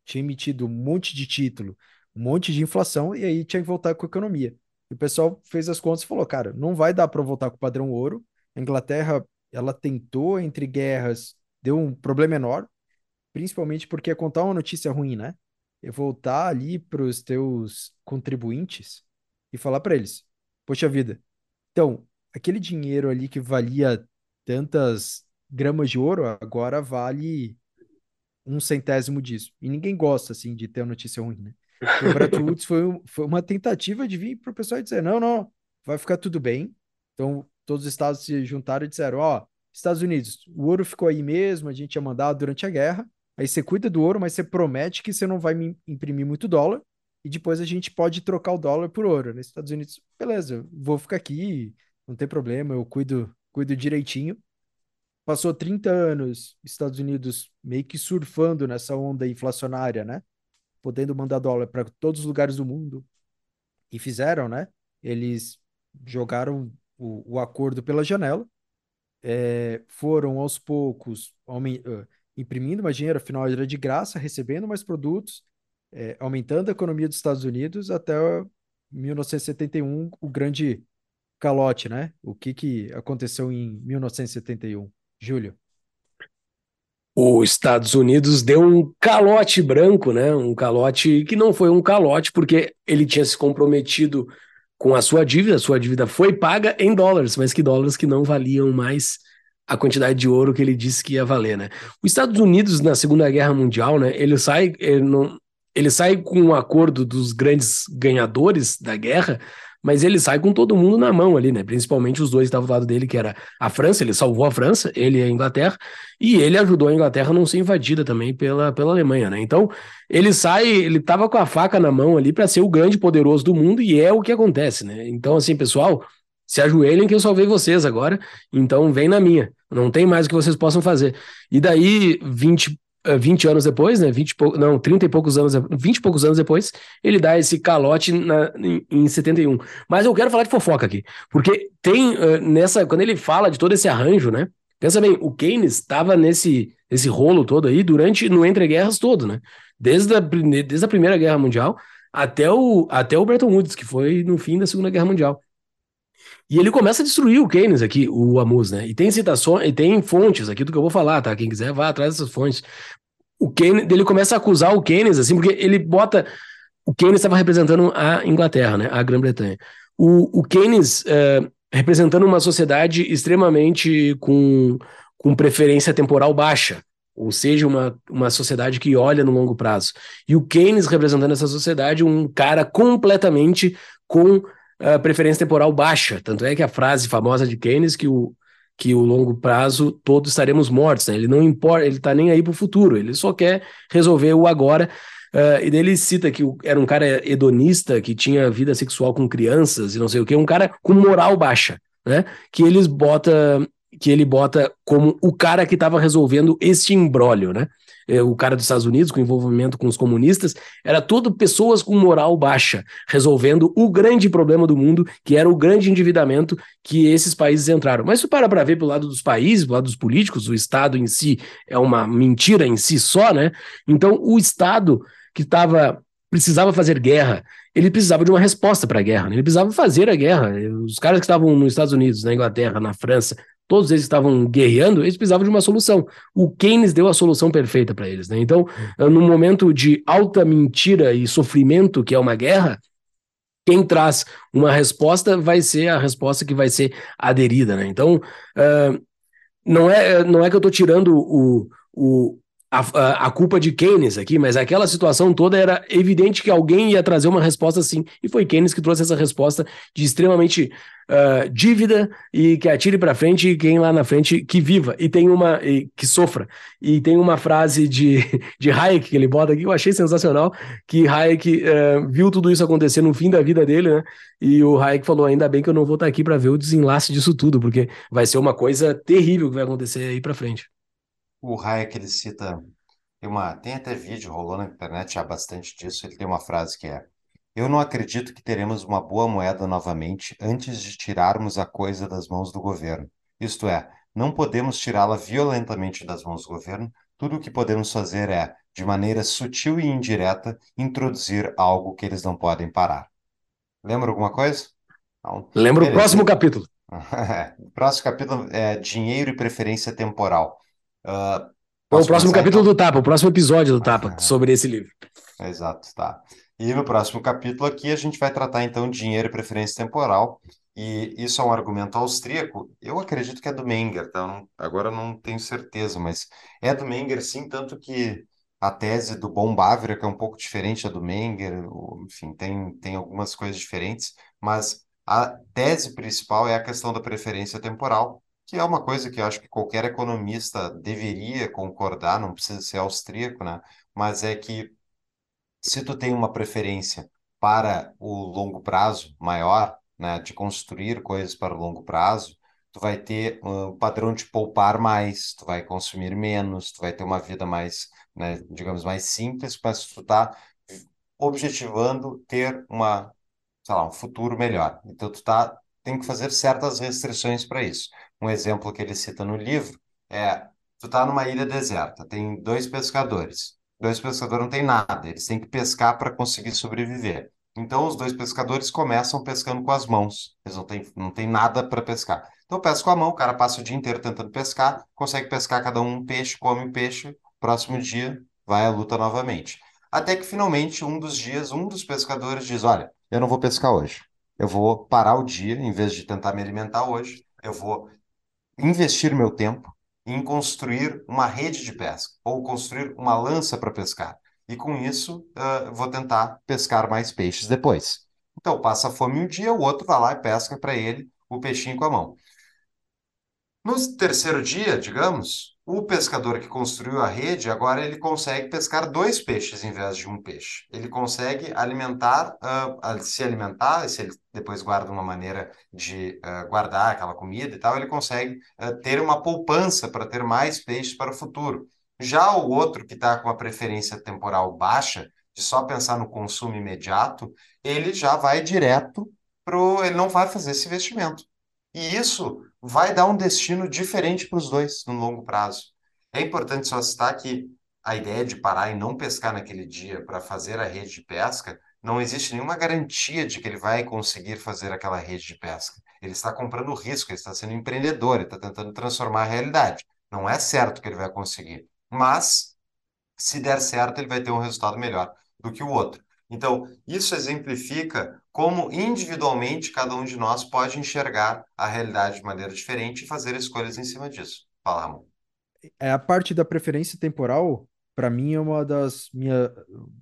[SPEAKER 3] tinha emitido um monte de título, um monte de inflação, e aí tinha que voltar com a economia. E o pessoal fez as contas e falou, cara, não vai dar para voltar com o padrão ouro. A Inglaterra, ela tentou entre guerras, deu um problema enorme, principalmente porque é contar uma notícia ruim, né? É voltar ali para os teus contribuintes e falar para eles, poxa vida, então, aquele dinheiro ali que valia tantas gramas de ouro, agora vale um centésimo disso. E ninguém gosta, assim, de ter uma notícia ruim, né? Então, o Bretton Woods foi, foi uma tentativa de vir para o pessoal e dizer, não, não, vai ficar tudo bem. Então, todos os estados se juntaram e disseram, ó, oh, Estados Unidos, o ouro ficou aí mesmo, a gente ia mandar durante a guerra, aí você cuida do ouro, mas você promete que você não vai imprimir muito dólar, e depois a gente pode trocar o dólar por ouro. Nos Estados Unidos, beleza, vou ficar aqui, não tem problema, eu cuido, cuido direitinho. Passou 30 anos, Estados Unidos meio que surfando nessa onda inflacionária, né? Podendo mandar dólar para todos os lugares do mundo. E fizeram, né? Eles jogaram o, o acordo pela janela, é, foram aos poucos imprimindo mais dinheiro, afinal era de graça, recebendo mais produtos, é, aumentando a economia dos Estados Unidos até 1971, o grande calote, né? O que, que aconteceu em 1971? Júlio.
[SPEAKER 1] Os Estados Unidos deu um calote branco, né? Um calote que não foi um calote, porque ele tinha se comprometido com a sua dívida, a sua dívida foi paga em dólares, mas que dólares que não valiam mais a quantidade de ouro que ele disse que ia valer, né? Os Estados Unidos, na Segunda Guerra Mundial, né? Ele sai, ele não, ele sai com um acordo dos grandes ganhadores da guerra, mas ele sai com todo mundo na mão ali, né? Principalmente os dois que estavam do lado dele, que era a França, ele salvou a França, ele e a Inglaterra, e ele ajudou a Inglaterra a não ser invadida também pela, pela Alemanha, né? Então, ele sai, ele tava com a faca na mão ali para ser o grande poderoso do mundo, e é o que acontece, né? Então, assim, pessoal, se ajoelhem que eu salvei vocês agora, então vem na minha. Não tem mais o que vocês possam fazer. E daí, 20 20 anos depois, né? 20 pou... não, 30 e poucos anos, 20 e poucos anos depois, ele dá esse calote na, em, em 71. Mas eu quero falar de fofoca aqui, porque tem uh, nessa, quando ele fala de todo esse arranjo, né? Pensa bem, o Keynes estava nesse esse rolo todo aí durante no entre guerras todo, né? Desde a, desde a Primeira Guerra Mundial até o até o Bretton Woods, que foi no fim da Segunda Guerra Mundial. E ele começa a destruir o Keynes aqui, o Amus, né? E tem citações, e tem fontes aqui do que eu vou falar, tá? Quem quiser vá atrás dessas fontes. O Keynes, ele começa a acusar o Keynes, assim, porque ele bota. O Keynes estava representando a Inglaterra, né? A Grã-Bretanha. O, o Keynes é, representando uma sociedade extremamente com, com preferência temporal baixa, ou seja, uma, uma sociedade que olha no longo prazo. E o Keynes representando essa sociedade, um cara completamente com preferência temporal baixa. Tanto é que a frase famosa de Keynes que o, que o longo prazo todos estaremos mortos. Né? Ele não importa, ele está nem aí para o futuro, ele só quer resolver o agora. Uh, e daí ele cita que era um cara hedonista que tinha vida sexual com crianças e não sei o que, um cara com moral baixa, né? Que eles bota, que ele bota como o cara que estava resolvendo este imbróglio, né? É, o cara dos Estados Unidos, com envolvimento com os comunistas, era tudo pessoas com moral baixa, resolvendo o grande problema do mundo, que era o grande endividamento que esses países entraram. Mas se para para ver pelo lado dos países, pelo lado dos políticos, o Estado em si é uma mentira em si só, né? Então, o Estado que estava precisava fazer guerra, ele precisava de uma resposta para a guerra, né? ele precisava fazer a guerra. Os caras que estavam nos Estados Unidos, na Inglaterra, na França, todos eles estavam guerreando, eles precisavam de uma solução. O Keynes deu a solução perfeita para eles. Né? Então, hum. no momento de alta mentira e sofrimento, que é uma guerra, quem traz uma resposta vai ser a resposta que vai ser aderida. Né? Então, uh, não, é, não é que eu estou tirando o, o, a, a, culpa de Keynes aqui, mas aquela situação toda era evidente que alguém ia trazer uma resposta assim, e foi Keynes que trouxe essa resposta de extremamente uh, dívida e que atire para frente e quem lá na frente que viva e tem uma e, que sofra. E tem uma frase de, de Hayek que ele bota aqui, eu achei sensacional, que Hayek uh, viu tudo isso acontecer no fim da vida dele, né? E o Hayek falou: ainda bem que eu não vou estar aqui para ver o desenlace disso tudo, porque vai ser uma coisa terrível que vai acontecer aí para frente.
[SPEAKER 2] O Hayek, ele cita, tem, uma, tem até vídeo rolando na internet há bastante disso, ele tem uma frase que é eu não acredito que teremos uma boa moeda novamente antes de tirarmos a coisa das mãos do governo. Isto é, não podemos tirá-la violentamente das mãos do governo. Tudo o que podemos fazer é, de maneira sutil e indireta, introduzir algo que eles não podem parar. Lembra alguma coisa?
[SPEAKER 1] Não. Lembra o próximo capítulo.
[SPEAKER 2] o próximo capítulo é dinheiro e preferência temporal.
[SPEAKER 1] Uh, o próximo capítulo então? do Tapa, o próximo episódio do Tapa, sobre esse livro.
[SPEAKER 2] Exato, tá. E no próximo capítulo aqui a gente vai tratar então de dinheiro e preferência temporal. E isso é um argumento austríaco. Eu acredito que é do Menger, tá? Não, agora não tenho certeza, mas é do Menger sim, tanto que a tese do Bom Bávera, que é um pouco diferente da do Menger, enfim, tem, tem algumas coisas diferentes, mas a tese principal é a questão da preferência temporal, que é uma coisa que eu acho que qualquer economista deveria concordar, não precisa ser austríaco, né? Mas é que se tu tem uma preferência para o longo prazo maior, né, de construir coisas para o longo prazo, tu vai ter um padrão de poupar mais, tu vai consumir menos, tu vai ter uma vida mais, né, digamos, mais simples, mas tu está objetivando ter uma, sei lá, um futuro melhor. Então tu tá, tem que fazer certas restrições para isso. Um exemplo que ele cita no livro é, tu tá numa ilha deserta, tem dois pescadores. Dois pescadores não têm nada, eles têm que pescar para conseguir sobreviver. Então, os dois pescadores começam pescando com as mãos. Eles não têm, não têm nada para pescar. Então, pesca com a mão, o cara passa o dia inteiro tentando pescar, consegue pescar cada um um peixe, come um peixe, próximo dia vai à luta novamente. Até que finalmente, um dos dias, um dos pescadores diz: Olha, eu não vou pescar hoje. Eu vou parar o dia, em vez de tentar me alimentar hoje, eu vou investir meu tempo em construir uma rede de pesca ou construir uma lança para pescar. E com isso, uh, vou tentar pescar mais peixes depois. Então, passa fome um dia, o outro vai lá e pesca para ele o peixinho com a mão. No terceiro dia, digamos, o pescador que construiu a rede, agora ele consegue pescar dois peixes em vez de um peixe. Ele consegue alimentar, uh, se alimentar, se ele depois guarda uma maneira de uh, guardar aquela comida e tal, ele consegue uh, ter uma poupança para ter mais peixes para o futuro. Já o outro que está com a preferência temporal baixa, de só pensar no consumo imediato, ele já vai direto pro, ele não vai fazer esse investimento. E isso vai dar um destino diferente para os dois no longo prazo. É importante só citar que a ideia de parar e não pescar naquele dia para fazer a rede de pesca, não existe nenhuma garantia de que ele vai conseguir fazer aquela rede de pesca. Ele está comprando risco, ele está sendo empreendedor, ele está tentando transformar a realidade. Não é certo que ele vai conseguir, mas se der certo, ele vai ter um resultado melhor do que o outro. Então, isso exemplifica como individualmente cada um de nós pode enxergar a realidade de maneira diferente e fazer escolhas em cima disso. Fala, Ramon.
[SPEAKER 3] É a parte da preferência temporal, para mim é uma das minha,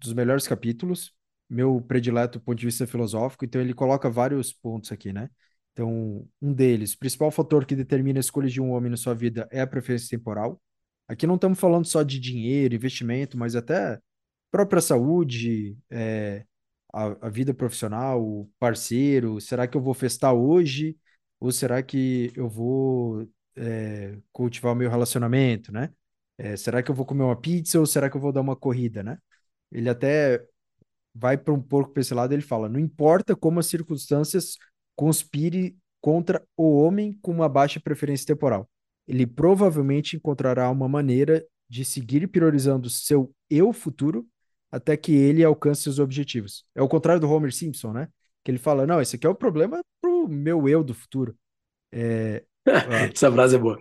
[SPEAKER 3] dos melhores capítulos, meu predileto do ponto de vista filosófico, então ele coloca vários pontos aqui, né? Então, um deles, o principal fator que determina a escolha de um homem na sua vida é a preferência temporal. Aqui não estamos falando só de dinheiro, investimento, mas até própria saúde, é, a, a, vida profissional, parceiro, será que eu vou festar hoje? Ou será que eu vou é, cultivar o meu relacionamento, né? É, será que eu vou comer uma pizza ou será que eu vou dar uma corrida, né? Ele até vai para um pouco para esse lado, ele fala: não importa como as circunstâncias conspire contra o homem com uma baixa preferência temporal, ele provavelmente encontrará uma maneira de seguir priorizando seu eu futuro até que ele alcance seus objetivos. É o contrário do Homer Simpson, né? Que ele fala: não, esse aqui é o problema pro meu eu do futuro. É,
[SPEAKER 1] Essa frase é boa.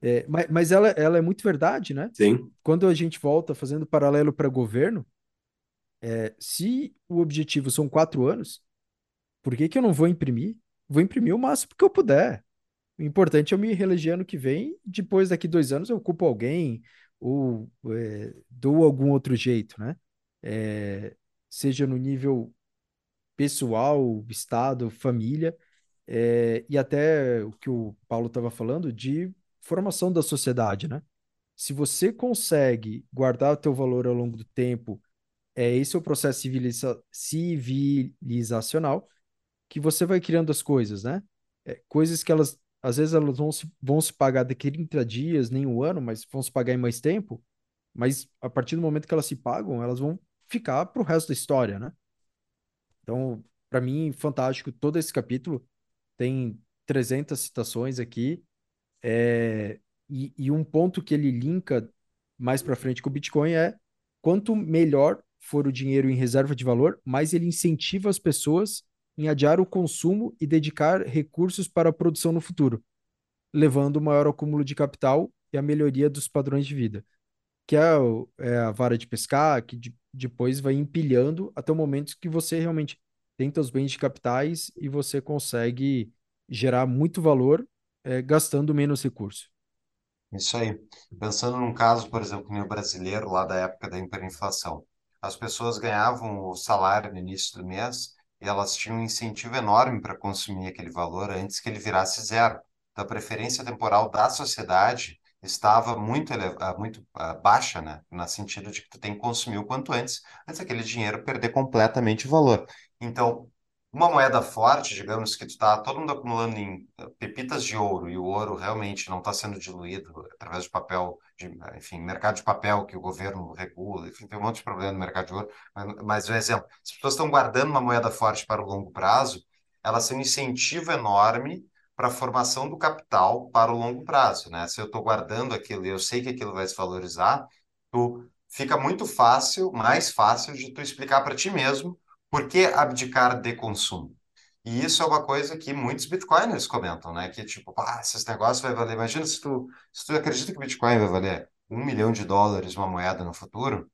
[SPEAKER 3] É, mas, mas ela, ela é muito verdade, né?
[SPEAKER 1] Sim.
[SPEAKER 3] Quando a gente volta fazendo paralelo para governo, é, se o objetivo são quatro anos, por que, que eu não vou imprimir? Vou imprimir o máximo que eu puder. O importante é eu me reeleger ano que vem, depois daqui dois anos eu ocupo alguém, ou é, dou algum outro jeito, né? É, seja no nível pessoal, estado, família, é, e até o que o Paulo estava falando de formação da sociedade, né? Se você consegue guardar o teu valor ao longo do tempo, é esse é o processo civiliza civilizacional que você vai criando as coisas, né? É, coisas que elas, às vezes elas vão se, vão se pagar daqui a 30 dias, nem um ano, mas vão se pagar em mais tempo, mas a partir do momento que elas se pagam, elas vão ficar para o resto da história, né? Então, para mim, fantástico todo esse capítulo. Tem 300 citações aqui. É, e, e um ponto que ele linka mais para frente com o Bitcoin é quanto melhor for o dinheiro em reserva de valor, mais ele incentiva as pessoas em adiar o consumo e dedicar recursos para a produção no futuro, levando o maior acúmulo de capital e a melhoria dos padrões de vida, que é, é a vara de pescar, que de, depois vai empilhando até o momento que você realmente tem seus bens de capitais e você consegue gerar muito valor é, gastando menos recurso.
[SPEAKER 2] Isso aí. Pensando num caso, por exemplo, no brasileiro, lá da época da hiperinflação. As pessoas ganhavam o salário no início do mês e elas tinham um incentivo enorme para consumir aquele valor antes que ele virasse zero. Então, a preferência temporal da sociedade estava muito, ah, muito uh, baixa, né? No sentido de que tu tem que consumir o quanto antes, antes aquele dinheiro perder completamente o valor. Então, uma moeda forte, digamos que tu está todo mundo acumulando em eh, pepitas de ouro e o ouro realmente não está sendo diluído através de papel, de, enfim, mercado de papel que o governo regula, enfim, tem um monte de problema no mercado de ouro. Mas, mas um exemplo, se as pessoas estão guardando uma moeda forte para o longo prazo, elas têm um incentivo enorme para a formação do capital para o longo prazo, né? Se eu estou guardando aquilo e eu sei que aquilo vai se valorizar, tu fica muito fácil, mais fácil de tu explicar para ti mesmo por que abdicar de consumo? E isso é uma coisa que muitos bitcoiners comentam, né? Que tipo, ah, esses negócios vai valer. Imagina se tu, se tu acredita que o Bitcoin vai valer um milhão de dólares uma moeda no futuro,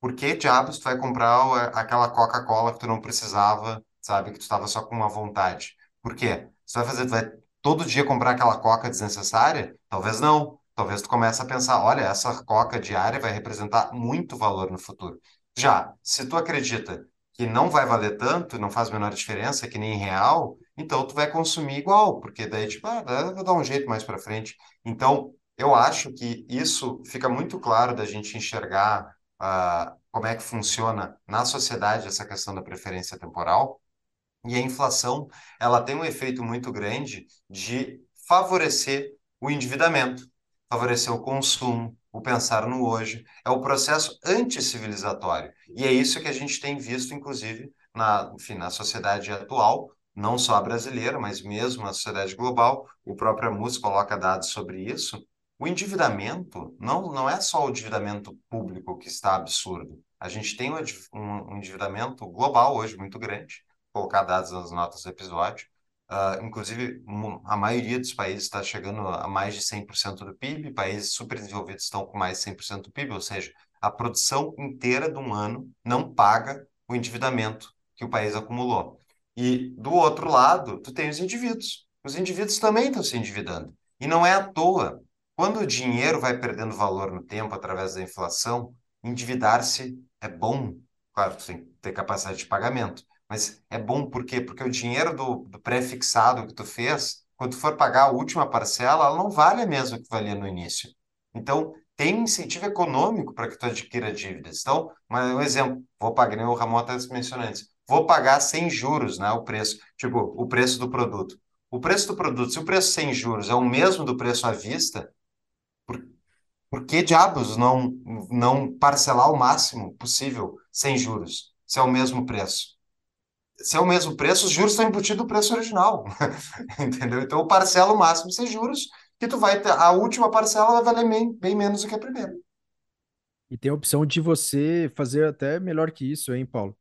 [SPEAKER 2] por que diabos tu vai comprar aquela Coca-Cola que tu não precisava, sabe? Que tu estava só com uma vontade? Por quê? Você vai fazer, vai todo dia comprar aquela Coca desnecessária? Talvez não. Talvez tu comece a pensar, olha, essa Coca diária vai representar muito valor no futuro. Já, se tu acredita que não vai valer tanto, não faz a menor diferença, que nem em real, então tu vai consumir igual, porque daí, tipo, ah, vou dar um jeito mais para frente. Então, eu acho que isso fica muito claro da gente enxergar uh, como é que funciona na sociedade essa questão da preferência temporal. E a inflação, ela tem um efeito muito grande de favorecer o endividamento, favorecer o consumo, o pensar no hoje, é o processo anticivilizatório. E é isso que a gente tem visto, inclusive, na, enfim, na sociedade atual, não só a brasileira, mas mesmo na sociedade global. O próprio Amus coloca dados sobre isso. O endividamento não, não é só o endividamento público que está absurdo. A gente tem um, um endividamento global hoje muito grande, colocar dados nas notas do episódio, Uh, inclusive, a maioria dos países está chegando a mais de 100% do PIB, países super desenvolvidos estão com mais de 100% do PIB, ou seja, a produção inteira de um ano não paga o endividamento que o país acumulou. E do outro lado, tu tem os indivíduos. Os indivíduos também estão se endividando. E não é à toa. Quando o dinheiro vai perdendo valor no tempo através da inflação, endividar-se é bom. Claro, tu tem que ter capacidade de pagamento. Mas é bom por quê? Porque o dinheiro do, do pré-fixado que tu fez, quando tu for pagar a última parcela, ela não vale a mesma que valia no início. Então, tem incentivo econômico para que tu adquira dívidas. Então, um exemplo, vou pagar, o Ramon até mencionou antes, vou pagar sem juros, né, o preço, tipo, o preço do produto. O preço do produto, se o preço sem juros é o mesmo do preço à vista, por, por que diabos não, não parcelar o máximo possível sem juros, se é o mesmo preço? Se é o mesmo preço, os juros estão embutidos no preço original. Entendeu? Então, o parcela o máximo sem juros, que tu vai ter, a última parcela vai valer bem, bem menos do que a primeira.
[SPEAKER 3] E tem a opção de você fazer até melhor que isso, hein, Paulo?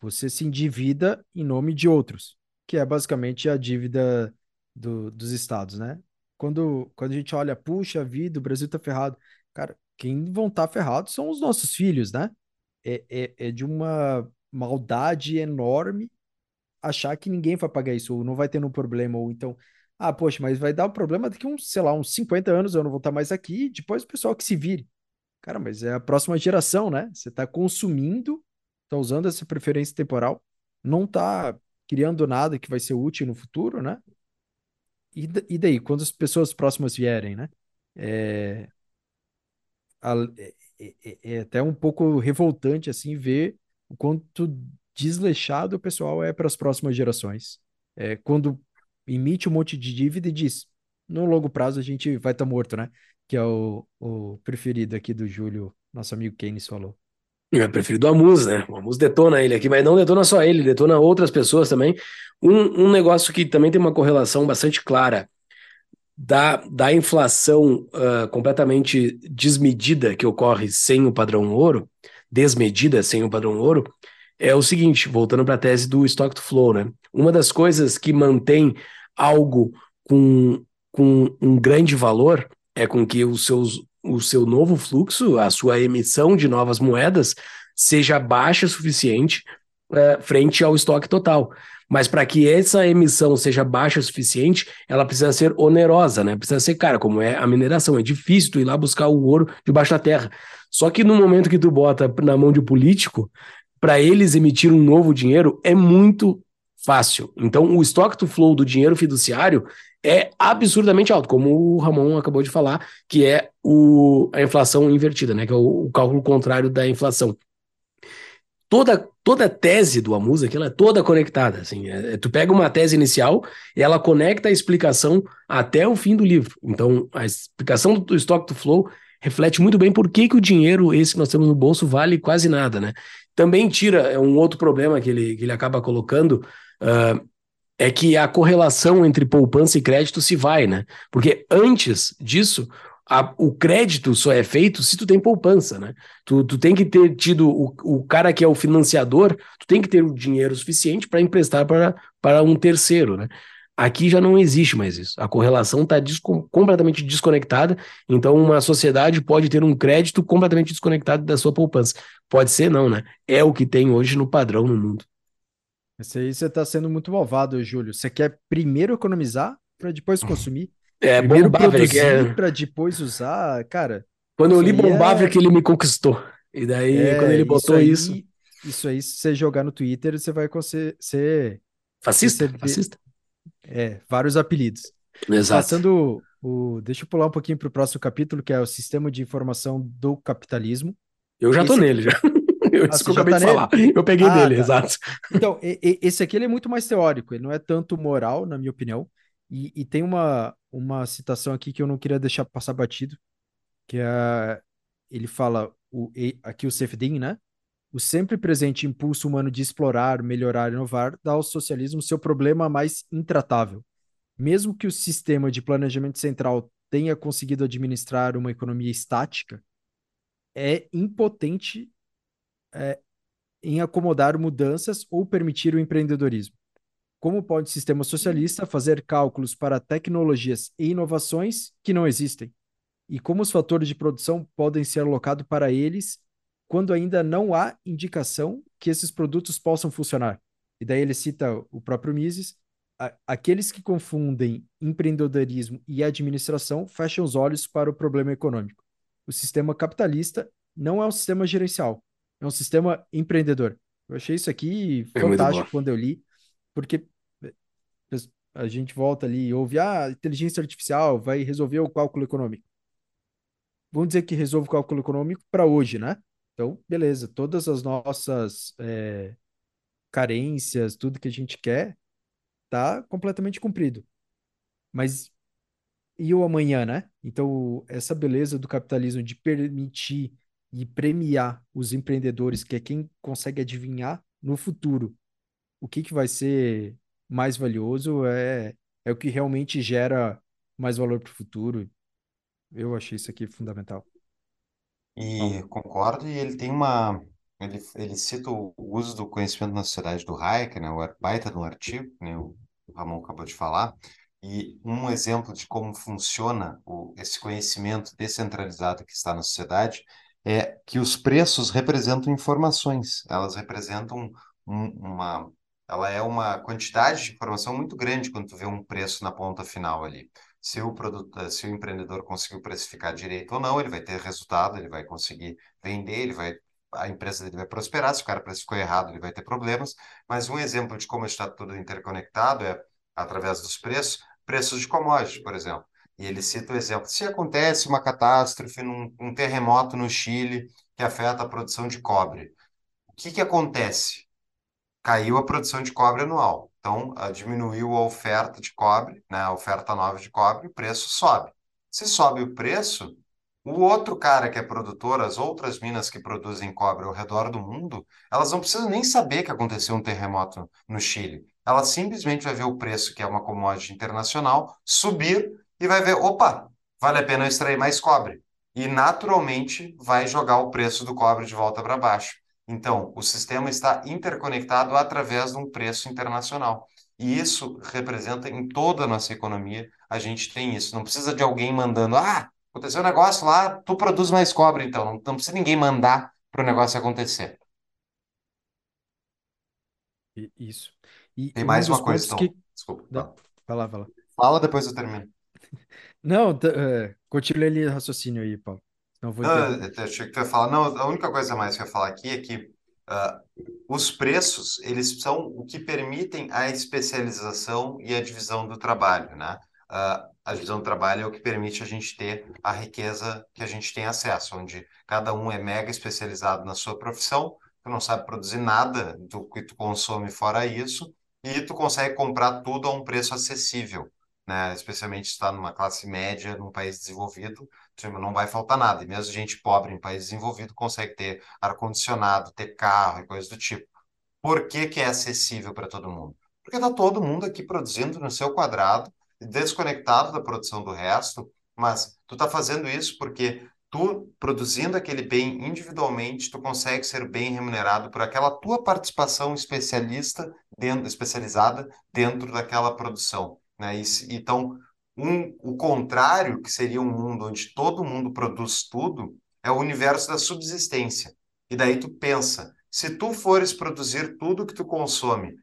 [SPEAKER 3] Você se endivida em nome de outros, que é basicamente a dívida do, dos estados, né? Quando, quando a gente olha, puxa vida, o Brasil tá ferrado. Cara, quem vão estar tá ferrados são os nossos filhos, né? É, é, é de uma maldade enorme achar que ninguém vai pagar isso, ou não vai ter um problema, ou então, ah, poxa, mas vai dar um problema daqui uns, sei lá, uns 50 anos, eu não vou estar mais aqui, depois o pessoal que se vire. Cara, mas é a próxima geração, né? Você está consumindo, está usando essa preferência temporal, não está criando nada que vai ser útil no futuro, né? E, e daí, quando as pessoas próximas vierem, né? É, é, é, é até um pouco revoltante, assim, ver o quanto desleixado o pessoal é para as próximas gerações. É, quando emite um monte de dívida e diz, no longo prazo a gente vai estar tá morto, né? Que é o, o preferido aqui do Júlio, nosso amigo Keynes falou.
[SPEAKER 1] É preferido o Amus, né? O Amus detona ele aqui, mas não detona só ele, detona outras pessoas também. Um, um negócio que também tem uma correlação bastante clara da, da inflação uh, completamente desmedida que ocorre sem o padrão ouro, desmedida sem o padrão ouro, é o seguinte, voltando para a tese do stock to flow, né? Uma das coisas que mantém algo com, com um grande valor é com que os seus, o seu novo fluxo, a sua emissão de novas moedas, seja baixa o suficiente uh, frente ao estoque total. Mas para que essa emissão seja baixa o suficiente, ela precisa ser onerosa, né? Precisa ser cara, como é a mineração. É difícil tu ir lá buscar o ouro debaixo da terra. Só que no momento que tu bota na mão de um político, para eles emitir um novo dinheiro é muito fácil. Então, o stock to flow do dinheiro fiduciário é absurdamente alto, como o Ramon acabou de falar, que é o, a inflação invertida, né? Que é o, o cálculo contrário da inflação toda toda tese do Amusa ela é toda conectada. Assim, é, é, tu pega uma tese inicial e ela conecta a explicação até o fim do livro. Então, a explicação do, do Stock to Flow reflete muito bem por que, que o dinheiro, esse que nós temos no bolso, vale quase nada, né? Também tira, é um outro problema que ele, que ele acaba colocando, uh, é que a correlação entre poupança e crédito se vai, né? Porque antes disso, a, o crédito só é feito se tu tem poupança, né? Tu, tu tem que ter tido o, o cara que é o financiador, tu tem que ter o dinheiro suficiente para emprestar para, um terceiro, né? Aqui já não existe mais isso. A correlação está desco completamente desconectada. Então, uma sociedade pode ter um crédito completamente desconectado da sua poupança. Pode ser, não, né? É o que tem hoje no padrão no mundo.
[SPEAKER 3] Isso aí você está sendo muito malvado, Júlio. Você quer primeiro economizar para depois consumir?
[SPEAKER 1] É,
[SPEAKER 3] Primeiro
[SPEAKER 1] Bob
[SPEAKER 3] produzir
[SPEAKER 1] é...
[SPEAKER 3] para depois usar, cara.
[SPEAKER 1] Quando eu li Bob
[SPEAKER 3] é...
[SPEAKER 1] que ele me conquistou. E daí, é, quando ele botou
[SPEAKER 3] isso.
[SPEAKER 1] Aí,
[SPEAKER 3] isso... isso aí, se você jogar no Twitter, você vai ser.
[SPEAKER 1] fascista? Ser... Fascista?
[SPEAKER 3] É, vários apelidos.
[SPEAKER 1] Exato.
[SPEAKER 3] Passando o. Deixa eu pular um pouquinho para o próximo capítulo, que é o Sistema de Informação do Capitalismo.
[SPEAKER 1] Eu já esse... tô nele, já. Eu, ah, eu acabei tá de falar. Eu peguei ah, dele, tá. exato.
[SPEAKER 3] Então, e, e, esse aqui ele é muito mais teórico, ele não é tanto moral, na minha opinião. E, e, tem uma, uma citação aqui que eu não queria deixar passar batido, que é, ele fala, o, aqui o Sefdin, né? O sempre presente impulso humano de explorar, melhorar e inovar dá ao socialismo seu problema mais intratável. Mesmo que o sistema de planejamento central tenha conseguido administrar uma economia estática, é impotente é, em acomodar mudanças ou permitir o empreendedorismo. Como pode o sistema socialista fazer cálculos para tecnologias e inovações que não existem? E como os fatores de produção podem ser alocados para eles quando ainda não há indicação que esses produtos possam funcionar? E daí ele cita o próprio Mises, aqueles que confundem empreendedorismo e administração fecham os olhos para o problema econômico. O sistema capitalista não é um sistema gerencial, é um sistema empreendedor. Eu achei isso aqui é fantástico quando eu li, porque eh, a gente volta ali e ouve, ah, inteligência artificial vai resolver o cálculo econômico. Vamos dizer que resolve o cálculo econômico para hoje, né? Então, beleza, todas as nossas é, carências, tudo que a gente quer, tá completamente cumprido. Mas e o amanhã, né? Então, essa beleza do capitalismo de permitir e premiar os empreendedores, que é quem consegue adivinhar no futuro o que, que vai ser mais valioso é, é o que realmente gera mais valor para o futuro. Eu achei isso aqui fundamental.
[SPEAKER 2] E concordo, e ele tem uma. Ele, ele cita o uso do conhecimento na sociedade do Hayek, né, o baita de um artigo, né, o Ramon acabou de falar, e um exemplo de como funciona o, esse conhecimento descentralizado que está na sociedade é que os preços representam informações, elas representam um, uma, ela é uma quantidade de informação muito grande quando tu vê um preço na ponta final ali. Se o produto, se o empreendedor conseguiu precificar direito ou não, ele vai ter resultado, ele vai conseguir vender, ele vai a empresa dele vai prosperar, se o cara precificou errado, ele vai ter problemas. Mas um exemplo de como está tudo interconectado é através dos preços, preços de commodities, por exemplo. E ele cita o exemplo: se acontece uma catástrofe, num, um terremoto no Chile que afeta a produção de cobre, o que, que acontece? Caiu a produção de cobre anual. Então, diminuiu a oferta de cobre, né, a oferta nova de cobre, o preço sobe. Se sobe o preço, o outro cara que é produtor, as outras minas que produzem cobre ao redor do mundo, elas não precisam nem saber que aconteceu um terremoto no Chile. Ela simplesmente vai ver o preço, que é uma commodity internacional, subir e vai ver, opa, vale a pena eu extrair mais cobre. E naturalmente vai jogar o preço do cobre de volta para baixo. Então, o sistema está interconectado através de um preço internacional. E isso representa em toda a nossa economia, a gente tem isso. Não precisa de alguém mandando, ah, aconteceu um negócio lá, tu produz mais cobre, então. Não, não precisa ninguém mandar para o negócio acontecer.
[SPEAKER 3] Isso. E
[SPEAKER 2] tem
[SPEAKER 3] um
[SPEAKER 2] mais
[SPEAKER 3] dos
[SPEAKER 2] uma coisa,
[SPEAKER 3] pontos
[SPEAKER 2] então.
[SPEAKER 3] que...
[SPEAKER 2] Desculpa.
[SPEAKER 3] Dá- Vai lá, vai lá.
[SPEAKER 2] Fala, depois eu termino.
[SPEAKER 3] Não, t- é, continua ali o raciocínio aí, Paulo. Vou
[SPEAKER 2] Não,
[SPEAKER 3] interromper.
[SPEAKER 2] eu achei que tu ia falar. Não, a única coisa mais que eu ia falar aqui é que ah, os preços, eles são o que permitem a especialização e a divisão do trabalho, né? Ah, a divisão do trabalho é o que permite a gente ter a riqueza que a gente tem acesso, onde cada um é mega especializado na sua profissão, tu não sabe produzir nada do que tu consome fora isso, e tu consegue comprar tudo a um preço acessível, né? Especialmente se está numa classe média, num país desenvolvido, não vai faltar nada. E mesmo gente pobre em país desenvolvido consegue ter ar-condicionado, ter carro e coisas do tipo. Por que que é acessível para todo mundo? Porque está todo mundo aqui produzindo no seu quadrado, desconectado da produção do resto, mas tu está fazendo isso porque tu, produzindo aquele bem individualmente, tu consegue ser bem remunerado por aquela tua participação especialista dentro, especializada dentro daquela produção, né? E, então, um, o contrário, que seria um mundo onde todo mundo produz tudo, é o universo da subsistência. E daí tu pensa, se tu fores produzir tudo que tu consome,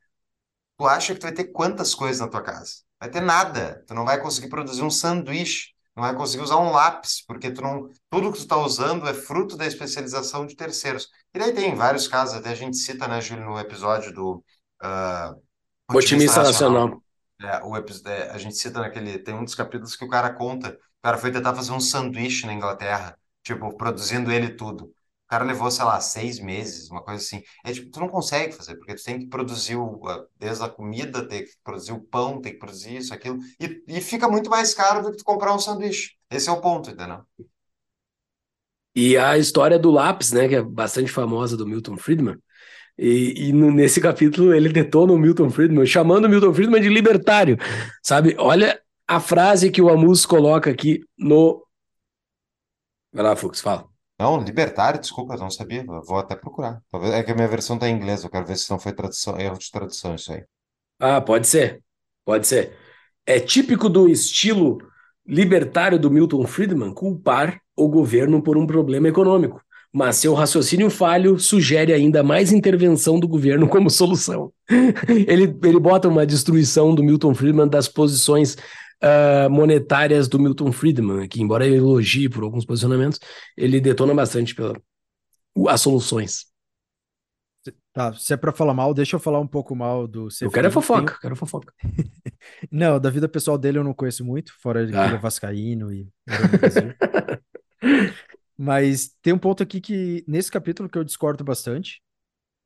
[SPEAKER 2] tu acha que tu vai ter quantas coisas na tua casa? Vai ter nada. Tu não vai conseguir produzir um sanduíche, não vai conseguir usar um lápis, porque tu não, tudo que tu está usando é fruto da especialização de terceiros. E daí tem vários casos, até a gente cita, né, Júlio, no episódio do ah,
[SPEAKER 1] Otimista Nacional.
[SPEAKER 2] É, o é, a gente cita naquele. Tem um dos capítulos que o cara conta. O cara foi tentar fazer um sanduíche na Inglaterra, tipo, produzindo ele tudo. O cara levou, sei lá, seis meses, uma coisa assim. É tipo, tu não consegue fazer, porque tu tem que produzir o, desde a comida, tem que produzir o pão, tem que produzir isso, aquilo. E, e fica muito mais caro do que tu comprar um sanduíche. Esse é o ponto, entendeu?
[SPEAKER 1] E a história do lápis, né, que é bastante famosa do Milton Friedman. E, e nesse capítulo ele detona o Milton Friedman, chamando o Milton Friedman de libertário, sabe? Olha a frase que o Amus coloca aqui no. Vai lá, Fux, fala.
[SPEAKER 2] Não, libertário, desculpa, eu não sabia. Vou até procurar. Talvez, é que a minha versão tá em inglês, eu quero ver se não foi tradução, erro de tradução isso aí.
[SPEAKER 1] Ah, pode ser, pode ser. É típico do estilo libertário do Milton Friedman culpar o governo por um problema econômico, mas seu raciocínio falho sugere ainda mais intervenção do governo como solução. Ele, ele bota uma destruição do Milton Friedman das posições ah, monetárias do Milton Friedman, que embora ele elogie por alguns posicionamentos, ele detona bastante pela, as soluções.
[SPEAKER 3] Tá, se é pra falar mal, deixa eu falar um pouco mal do
[SPEAKER 1] Eu quero é fofoca, quero fofoca.
[SPEAKER 3] Não, da vida pessoal dele eu não conheço muito, fora de que
[SPEAKER 1] Ah.
[SPEAKER 3] ele é vascaíno e. Mas tem um ponto aqui que, nesse capítulo, que eu discordo bastante,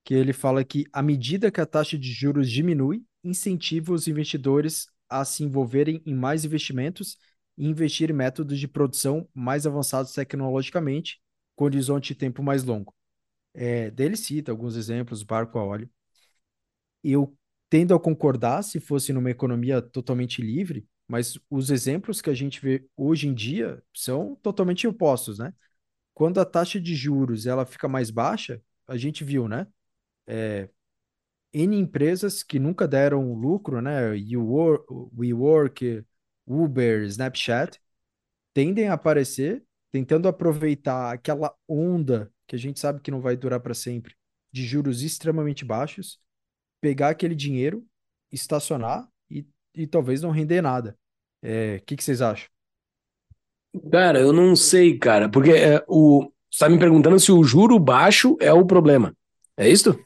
[SPEAKER 3] que ele fala que, à medida que a taxa de juros diminui, incentiva os investidores a se envolverem em mais investimentos e investir em métodos de produção mais avançados tecnologicamente, com horizonte de tempo mais longo. É, daí ele cita alguns exemplos, barco a óleo. Eu tendo a concordar se fosse numa economia totalmente livre, mas os exemplos que a gente vê hoje em dia são totalmente opostos, né? Quando a taxa de juros ela fica mais baixa, a gente viu, né? É, N empresas que nunca deram lucro, né? WeWork, Uber, Snapchat, tendem a aparecer tentando aproveitar aquela onda que a gente sabe que não vai durar para sempre, de juros extremamente baixos, pegar aquele dinheiro, estacionar e, e talvez não render nada. É, o que que vocês acham?
[SPEAKER 1] Cara, eu não sei, cara, porque é, o, você tá me perguntando se o juro baixo é o problema. É isso?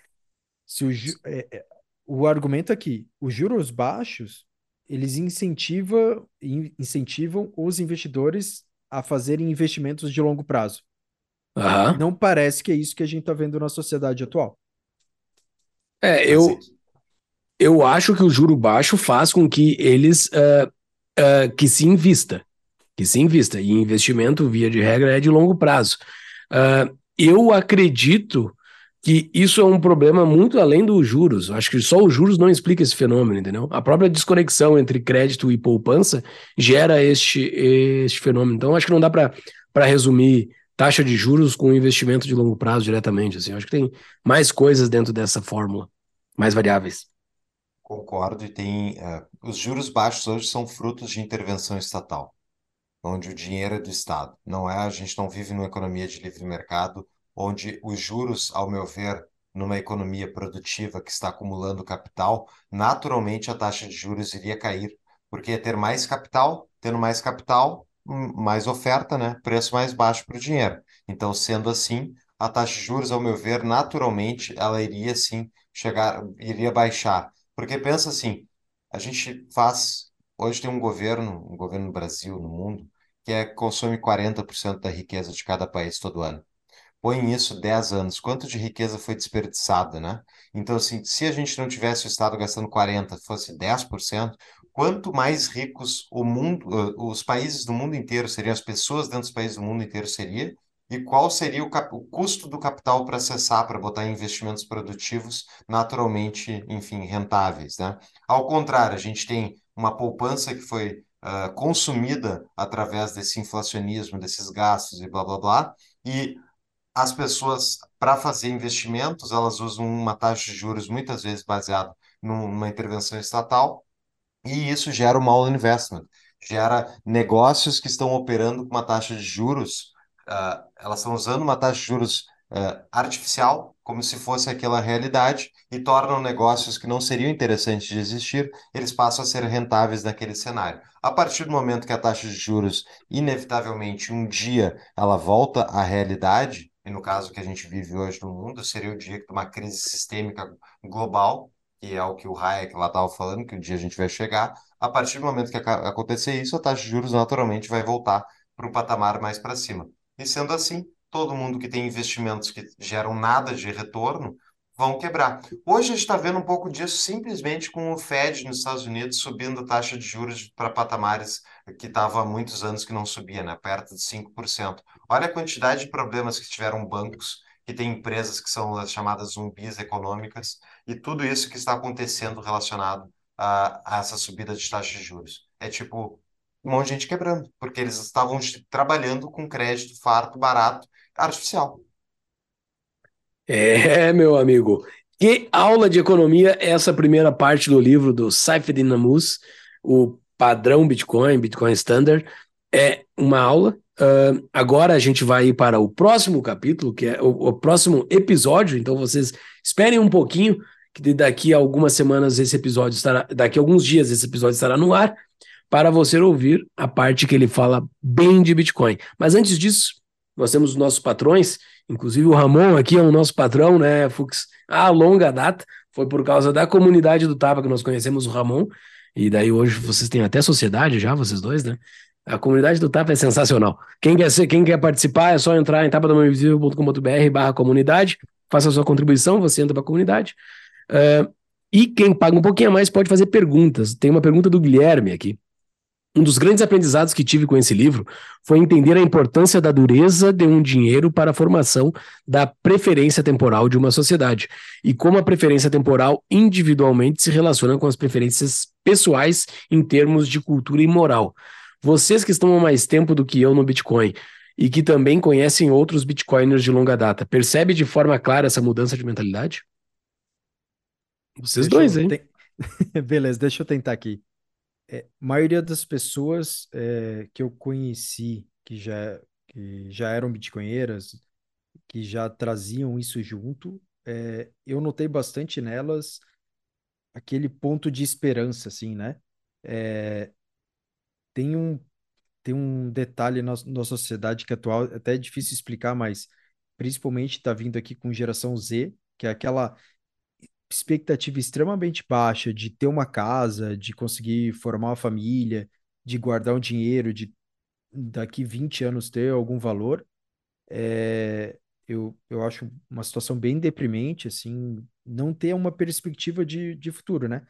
[SPEAKER 3] Se o, ju- é, é, o argumento aqui, os juros baixos, eles incentivam, in- incentivam os investidores a fazerem investimentos de longo prazo.
[SPEAKER 1] Aham.
[SPEAKER 3] Não parece que é isso que a gente está vendo na sociedade atual.
[SPEAKER 1] É, eu, eu acho que o juro baixo faz com que eles ah, ah, que se invista, que se invista. E investimento, via de regra, é de longo prazo. Ah, eu acredito que isso é um problema muito além dos juros. Acho que só os juros não explica esse fenômeno, entendeu? A própria desconexão entre crédito e poupança gera este, este fenômeno. Então, acho que não dá para resumir taxa de juros com investimento de longo prazo diretamente. Assim. Acho que tem mais coisas dentro dessa fórmula, mais variáveis.
[SPEAKER 2] Concordo, e tem. eh, os juros baixos hoje são frutos de intervenção estatal, onde o dinheiro é do Estado. Não é, a gente não vive numa economia de livre mercado, onde os juros, ao meu ver, numa economia produtiva que está acumulando capital, naturalmente a taxa de juros iria cair, porque ia ter mais capital, tendo mais capital, hum, mais oferta, né? Preço mais baixo para o dinheiro. Então, sendo assim, a taxa de juros, ao meu ver, naturalmente, ela iria sim chegar, iria baixar. Porque pensa assim, a gente faz, hoje tem um governo, um governo no Brasil, no mundo, que é, consome 40% da riqueza de cada país todo ano. Põe isso 10 anos, quanto de riqueza foi desperdiçada, né? Então, assim, se a gente não tivesse o Estado gastando 40, fosse 10%, quanto mais ricos o mundo, eh, os países do mundo inteiro seriam, as pessoas dentro dos países do mundo inteiro seria, e qual seria o, o custo do capital para acessar, para botar em investimentos produtivos naturalmente, enfim, rentáveis, né? Ao contrário, a gente tem uma poupança que foi ah, consumida através desse inflacionismo, desses gastos e blá blá blá, e as pessoas, para fazer investimentos, elas usam uma taxa de juros muitas vezes baseada numa intervenção estatal, e isso gera o mal investment, gera negócios que estão operando com uma taxa de juros, ah, elas estão usando uma taxa de juros ah, artificial, como se fosse aquela realidade, e tornam negócios que não seriam interessantes de existir, eles passam a ser rentáveis naquele cenário. A partir do momento que a taxa de juros, inevitavelmente, um dia ela volta à realidade, e no caso que a gente vive hoje no mundo, seria o dia de uma crise sistêmica global, que é o que o Hayek lá estava falando, que um dia a gente vai chegar. A partir do momento que acontecer isso, a taxa de juros naturalmente vai voltar para um patamar mais para cima. E sendo assim, todo mundo que tem investimentos que geram nada de retorno vão quebrar. Hoje a gente está vendo um pouco disso simplesmente com o Fed nos Estados Unidos subindo a taxa de juros para patamares que estava há muitos anos que não subia, né? Perto de 5%. Olha a quantidade de problemas que tiveram bancos, que têm empresas que são as chamadas zumbis econômicas, e tudo isso que está acontecendo relacionado a, a essa subida de taxa de juros. É tipo um monte de gente quebrando, porque eles estavam trabalhando com crédito farto, barato, artificial.
[SPEAKER 1] É, meu amigo. Que aula de economia é essa primeira parte do livro do Saifedean Namus, o padrão Bitcoin, Bitcoin Standard. É uma aula. Ah, agora a gente vai para o próximo capítulo, que é o, o próximo episódio. Então vocês esperem um pouquinho, que daqui a algumas semanas esse episódio estará, daqui a alguns dias esse episódio estará no ar, para você ouvir a parte que ele fala bem de Bitcoin. Mas antes disso, nós temos os nossos patrões. Inclusive o Ramon aqui é o nosso patrão, né, Fux? A longa data. Foi por causa da comunidade do Tapa que nós conhecemos o Ramon. E daí hoje vocês têm até sociedade já, vocês dois, né? A comunidade do Tapa é sensacional. Quem quer ser, quem quer participar, é só entrar em tapadamainvisível.com.br barra comunidade, faça a sua contribuição, você entra para a comunidade. Uh, e quem paga um pouquinho a mais pode fazer perguntas. Tem uma pergunta do Guilherme aqui. Um dos grandes aprendizados que tive com esse livro foi entender a importância da dureza de um dinheiro para a formação da preferência temporal de uma sociedade e como a preferência temporal individualmente se relaciona com as preferências pessoais em termos de cultura e moral. Vocês que estão há mais tempo do que eu no Bitcoin e que também conhecem outros Bitcoiners de longa data, percebe de forma clara essa mudança de mentalidade? Vocês
[SPEAKER 3] Deixa
[SPEAKER 1] dois, hein?
[SPEAKER 3] ten- Beleza, deixa eu tentar aqui. É, maioria das pessoas é, que eu conheci que já, que já eram bitcoinheiras, que já traziam isso junto, é, eu notei bastante nelas aquele ponto de esperança, assim, né? É, tem um, tem um detalhe na nossa sociedade que atual até é difícil explicar, mas principalmente está vindo aqui com geração Z, que é aquela expectativa extremamente baixa de ter uma casa, de conseguir formar uma família, de guardar um dinheiro, de daqui 20 anos ter algum valor, é, eu, eu acho uma situação bem deprimente, assim, não ter uma perspectiva de, de futuro, né?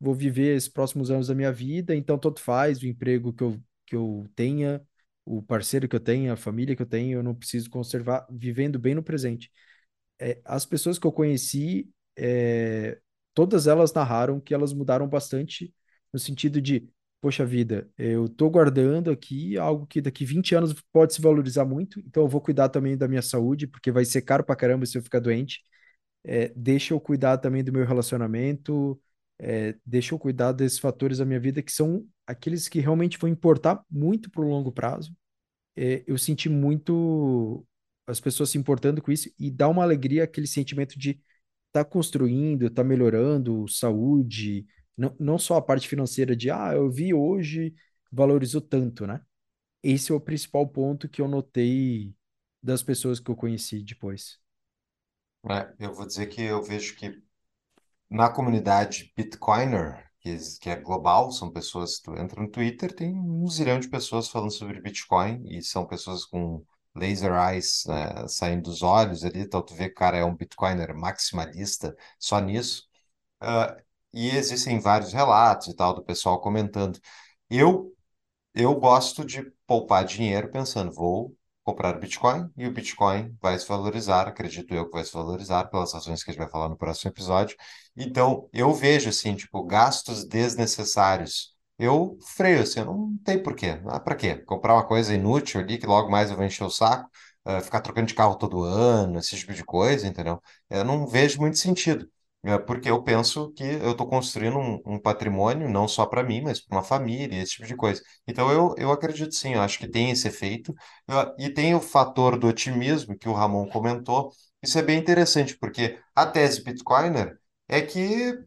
[SPEAKER 3] Vou viver esses próximos anos da minha vida, então tanto faz o emprego que eu, que eu tenha, o parceiro que eu tenha, a família que eu tenho, eu não preciso conservar, vivendo bem no presente. É, as pessoas que eu conheci, é, todas elas narraram que elas mudaram bastante no sentido de poxa vida, eu estou guardando aqui algo que daqui 20 anos pode se valorizar muito, então eu vou cuidar também da minha saúde, porque vai ser caro pra caramba se eu ficar doente. É, deixa eu cuidar também do meu relacionamento, é, deixa eu cuidar desses fatores da minha vida que são aqueles que realmente vão importar muito pro longo prazo. É, eu senti muito as pessoas se importando com isso e dá uma alegria aquele sentimento de estar tá construindo, estar tá melhorando saúde, não, não só a parte financeira de, ah, eu vi hoje, valorizou tanto, né? Esse é o principal ponto que eu notei das pessoas que eu conheci depois.
[SPEAKER 2] É, eu vou dizer que eu vejo que na comunidade Bitcoiner, que, que é global, são pessoas, tu entra no Twitter, tem um zilhão de pessoas falando sobre Bitcoin e são pessoas com laser eyes né, saindo dos olhos ali, então tu vê que o cara é um Bitcoiner maximalista só nisso. Uh, e existem vários relatos e tal do pessoal comentando. Eu eu gosto de poupar dinheiro pensando, vou comprar Bitcoin e o Bitcoin vai se valorizar, acredito eu que vai se valorizar pelas razões que a gente vai falar no próximo episódio. Então, eu vejo assim, tipo, gastos desnecessários. Eu freio assim, eu não tem porquê. Ah, para quê? Comprar uma coisa inútil ali que logo mais eu vou encher o saco, uh, ficar trocando de carro todo ano, esse tipo de coisa, entendeu? Eu não vejo muito sentido. É, porque eu penso que eu estou construindo um, um patrimônio não só para mim, mas para uma família, esse tipo de coisa. Então eu, eu acredito sim, eu acho que tem esse efeito. Uh, e tem o fator do otimismo que o Ramon comentou. Isso é bem interessante, porque a tese Bitcoiner é que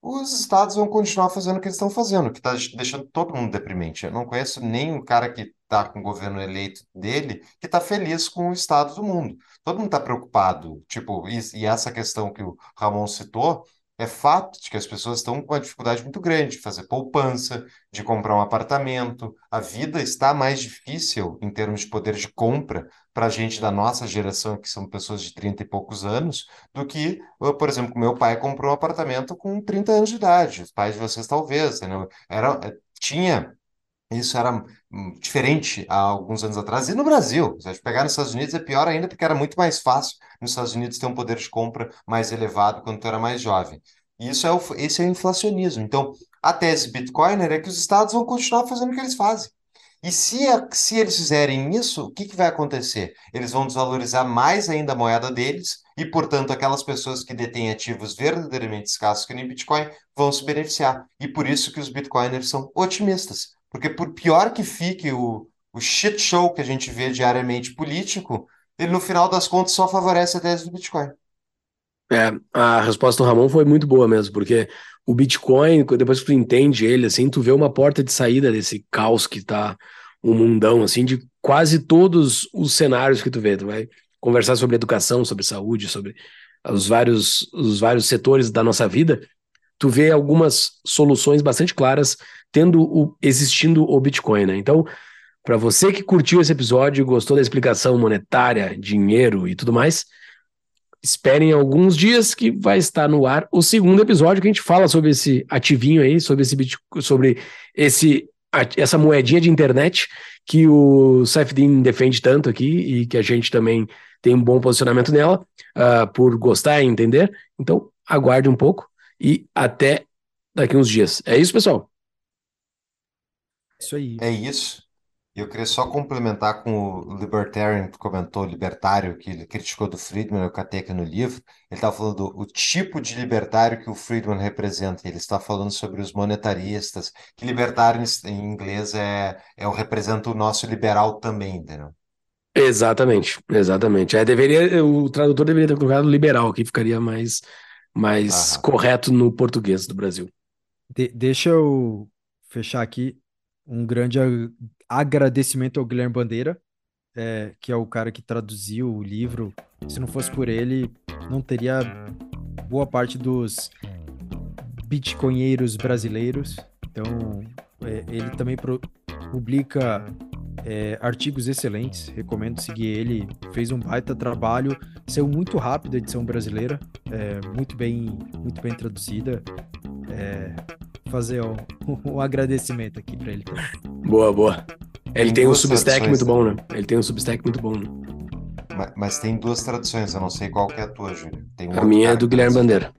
[SPEAKER 2] os estados vão continuar fazendo o que eles estão fazendo, que está deixando todo mundo deprimente. Eu não conheço nenhum cara que está com o governo eleito dele que está feliz com o estado do mundo. Todo mundo está preocupado. Tipo, e, e essa questão que o Ramon citou é fato de que as pessoas estão com uma dificuldade muito grande de fazer poupança, de comprar um apartamento. A vida está mais difícil em termos de poder de compra para a gente da nossa geração, que são pessoas de 30 e poucos anos, do que, por exemplo, meu pai comprou um apartamento com 30 anos de idade. Os pais de vocês talvez, entendeu? Era, tinha isso era diferente há alguns anos atrás. E no Brasil, se a gente pegar nos Estados Unidos, é pior ainda, porque era muito mais fácil nos Estados Unidos ter um poder de compra mais elevado quando tu era mais jovem. E isso é o, esse é o inflacionismo. Então, a tese Bitcoiner é que os estados vão continuar fazendo o que eles fazem. E se, se eles fizerem isso, o que, que vai acontecer? Eles vão desvalorizar mais ainda a moeda deles e, portanto, aquelas pessoas que detêm ativos verdadeiramente escassos que nem Bitcoin vão se beneficiar. E por isso que os Bitcoiners são otimistas porque por pior que fique o, o shit show que a gente vê diariamente político, ele no final das contas só favorece a tese do Bitcoin.
[SPEAKER 1] É, a resposta do Ramon foi muito boa mesmo, porque o Bitcoin, depois que tu entende ele, assim, tu vê uma porta de saída desse caos que tá um mundão, assim, de quase todos os cenários que tu vê. Tu vai conversar sobre educação, sobre saúde, sobre os vários, os vários setores da nossa vida, tu vê algumas soluções bastante claras tendo o, existindo o Bitcoin, né? Então, para você que curtiu esse episódio, gostou da explicação monetária, dinheiro e tudo mais, esperem alguns dias que vai estar no ar o segundo episódio que a gente fala sobre esse ativinho aí, sobre esse sobre esse essa moedinha de internet que o Saifedin defende tanto aqui e que a gente também tem um bom posicionamento nela, uh, por gostar e entender. Então, aguarde um pouco e até daqui uns dias. É isso, pessoal?
[SPEAKER 3] Isso aí.
[SPEAKER 2] É isso. Eu queria só complementar com o libertarian que comentou, libertário, que ele criticou do Friedman, eu catei aqui no livro. Ele estava falando do o tipo de libertário que o Friedman representa. Ele está falando sobre os monetaristas, que libertário em inglês é, é o representa o nosso liberal também, entendeu?
[SPEAKER 1] Exatamente, exatamente. É, deveria, o tradutor deveria ter colocado liberal, que ficaria mais, mais correto no português do Brasil.
[SPEAKER 3] De- deixa eu fechar aqui um grande ag- agradecimento ao Guilherme Bandeira, é, que é o cara que traduziu o livro. Se não fosse por ele, não teria boa parte dos bitcoinheiros brasileiros. Então, é, ele também pro- publica é, artigos excelentes. Recomendo seguir ele. Fez um baita trabalho. Saiu muito rápido a edição brasileira. é, muito bem, muito bem traduzida. É, fazer um, um agradecimento aqui para ele.
[SPEAKER 1] Boa, boa. Ele
[SPEAKER 2] Tem
[SPEAKER 1] tem um substack muito bom, né? Ele tem um substack muito bom, né?
[SPEAKER 2] Ma- Mas, tem duas traduções, eu não sei qual que é a tua, Júlio. Tem um
[SPEAKER 1] A minha é
[SPEAKER 2] cara
[SPEAKER 1] do Guilherme. Bandeira.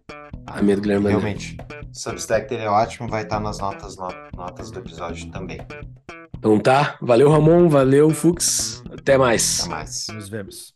[SPEAKER 1] A minha é do Guilherme Bandeira.
[SPEAKER 2] Realmente. O Substack dele é ótimo, vai estar nas notas, no- notas do episódio também.
[SPEAKER 1] Então tá. Valeu, Ramon. Valeu, Fux. Até mais.
[SPEAKER 2] Até mais.
[SPEAKER 3] Nos vemos.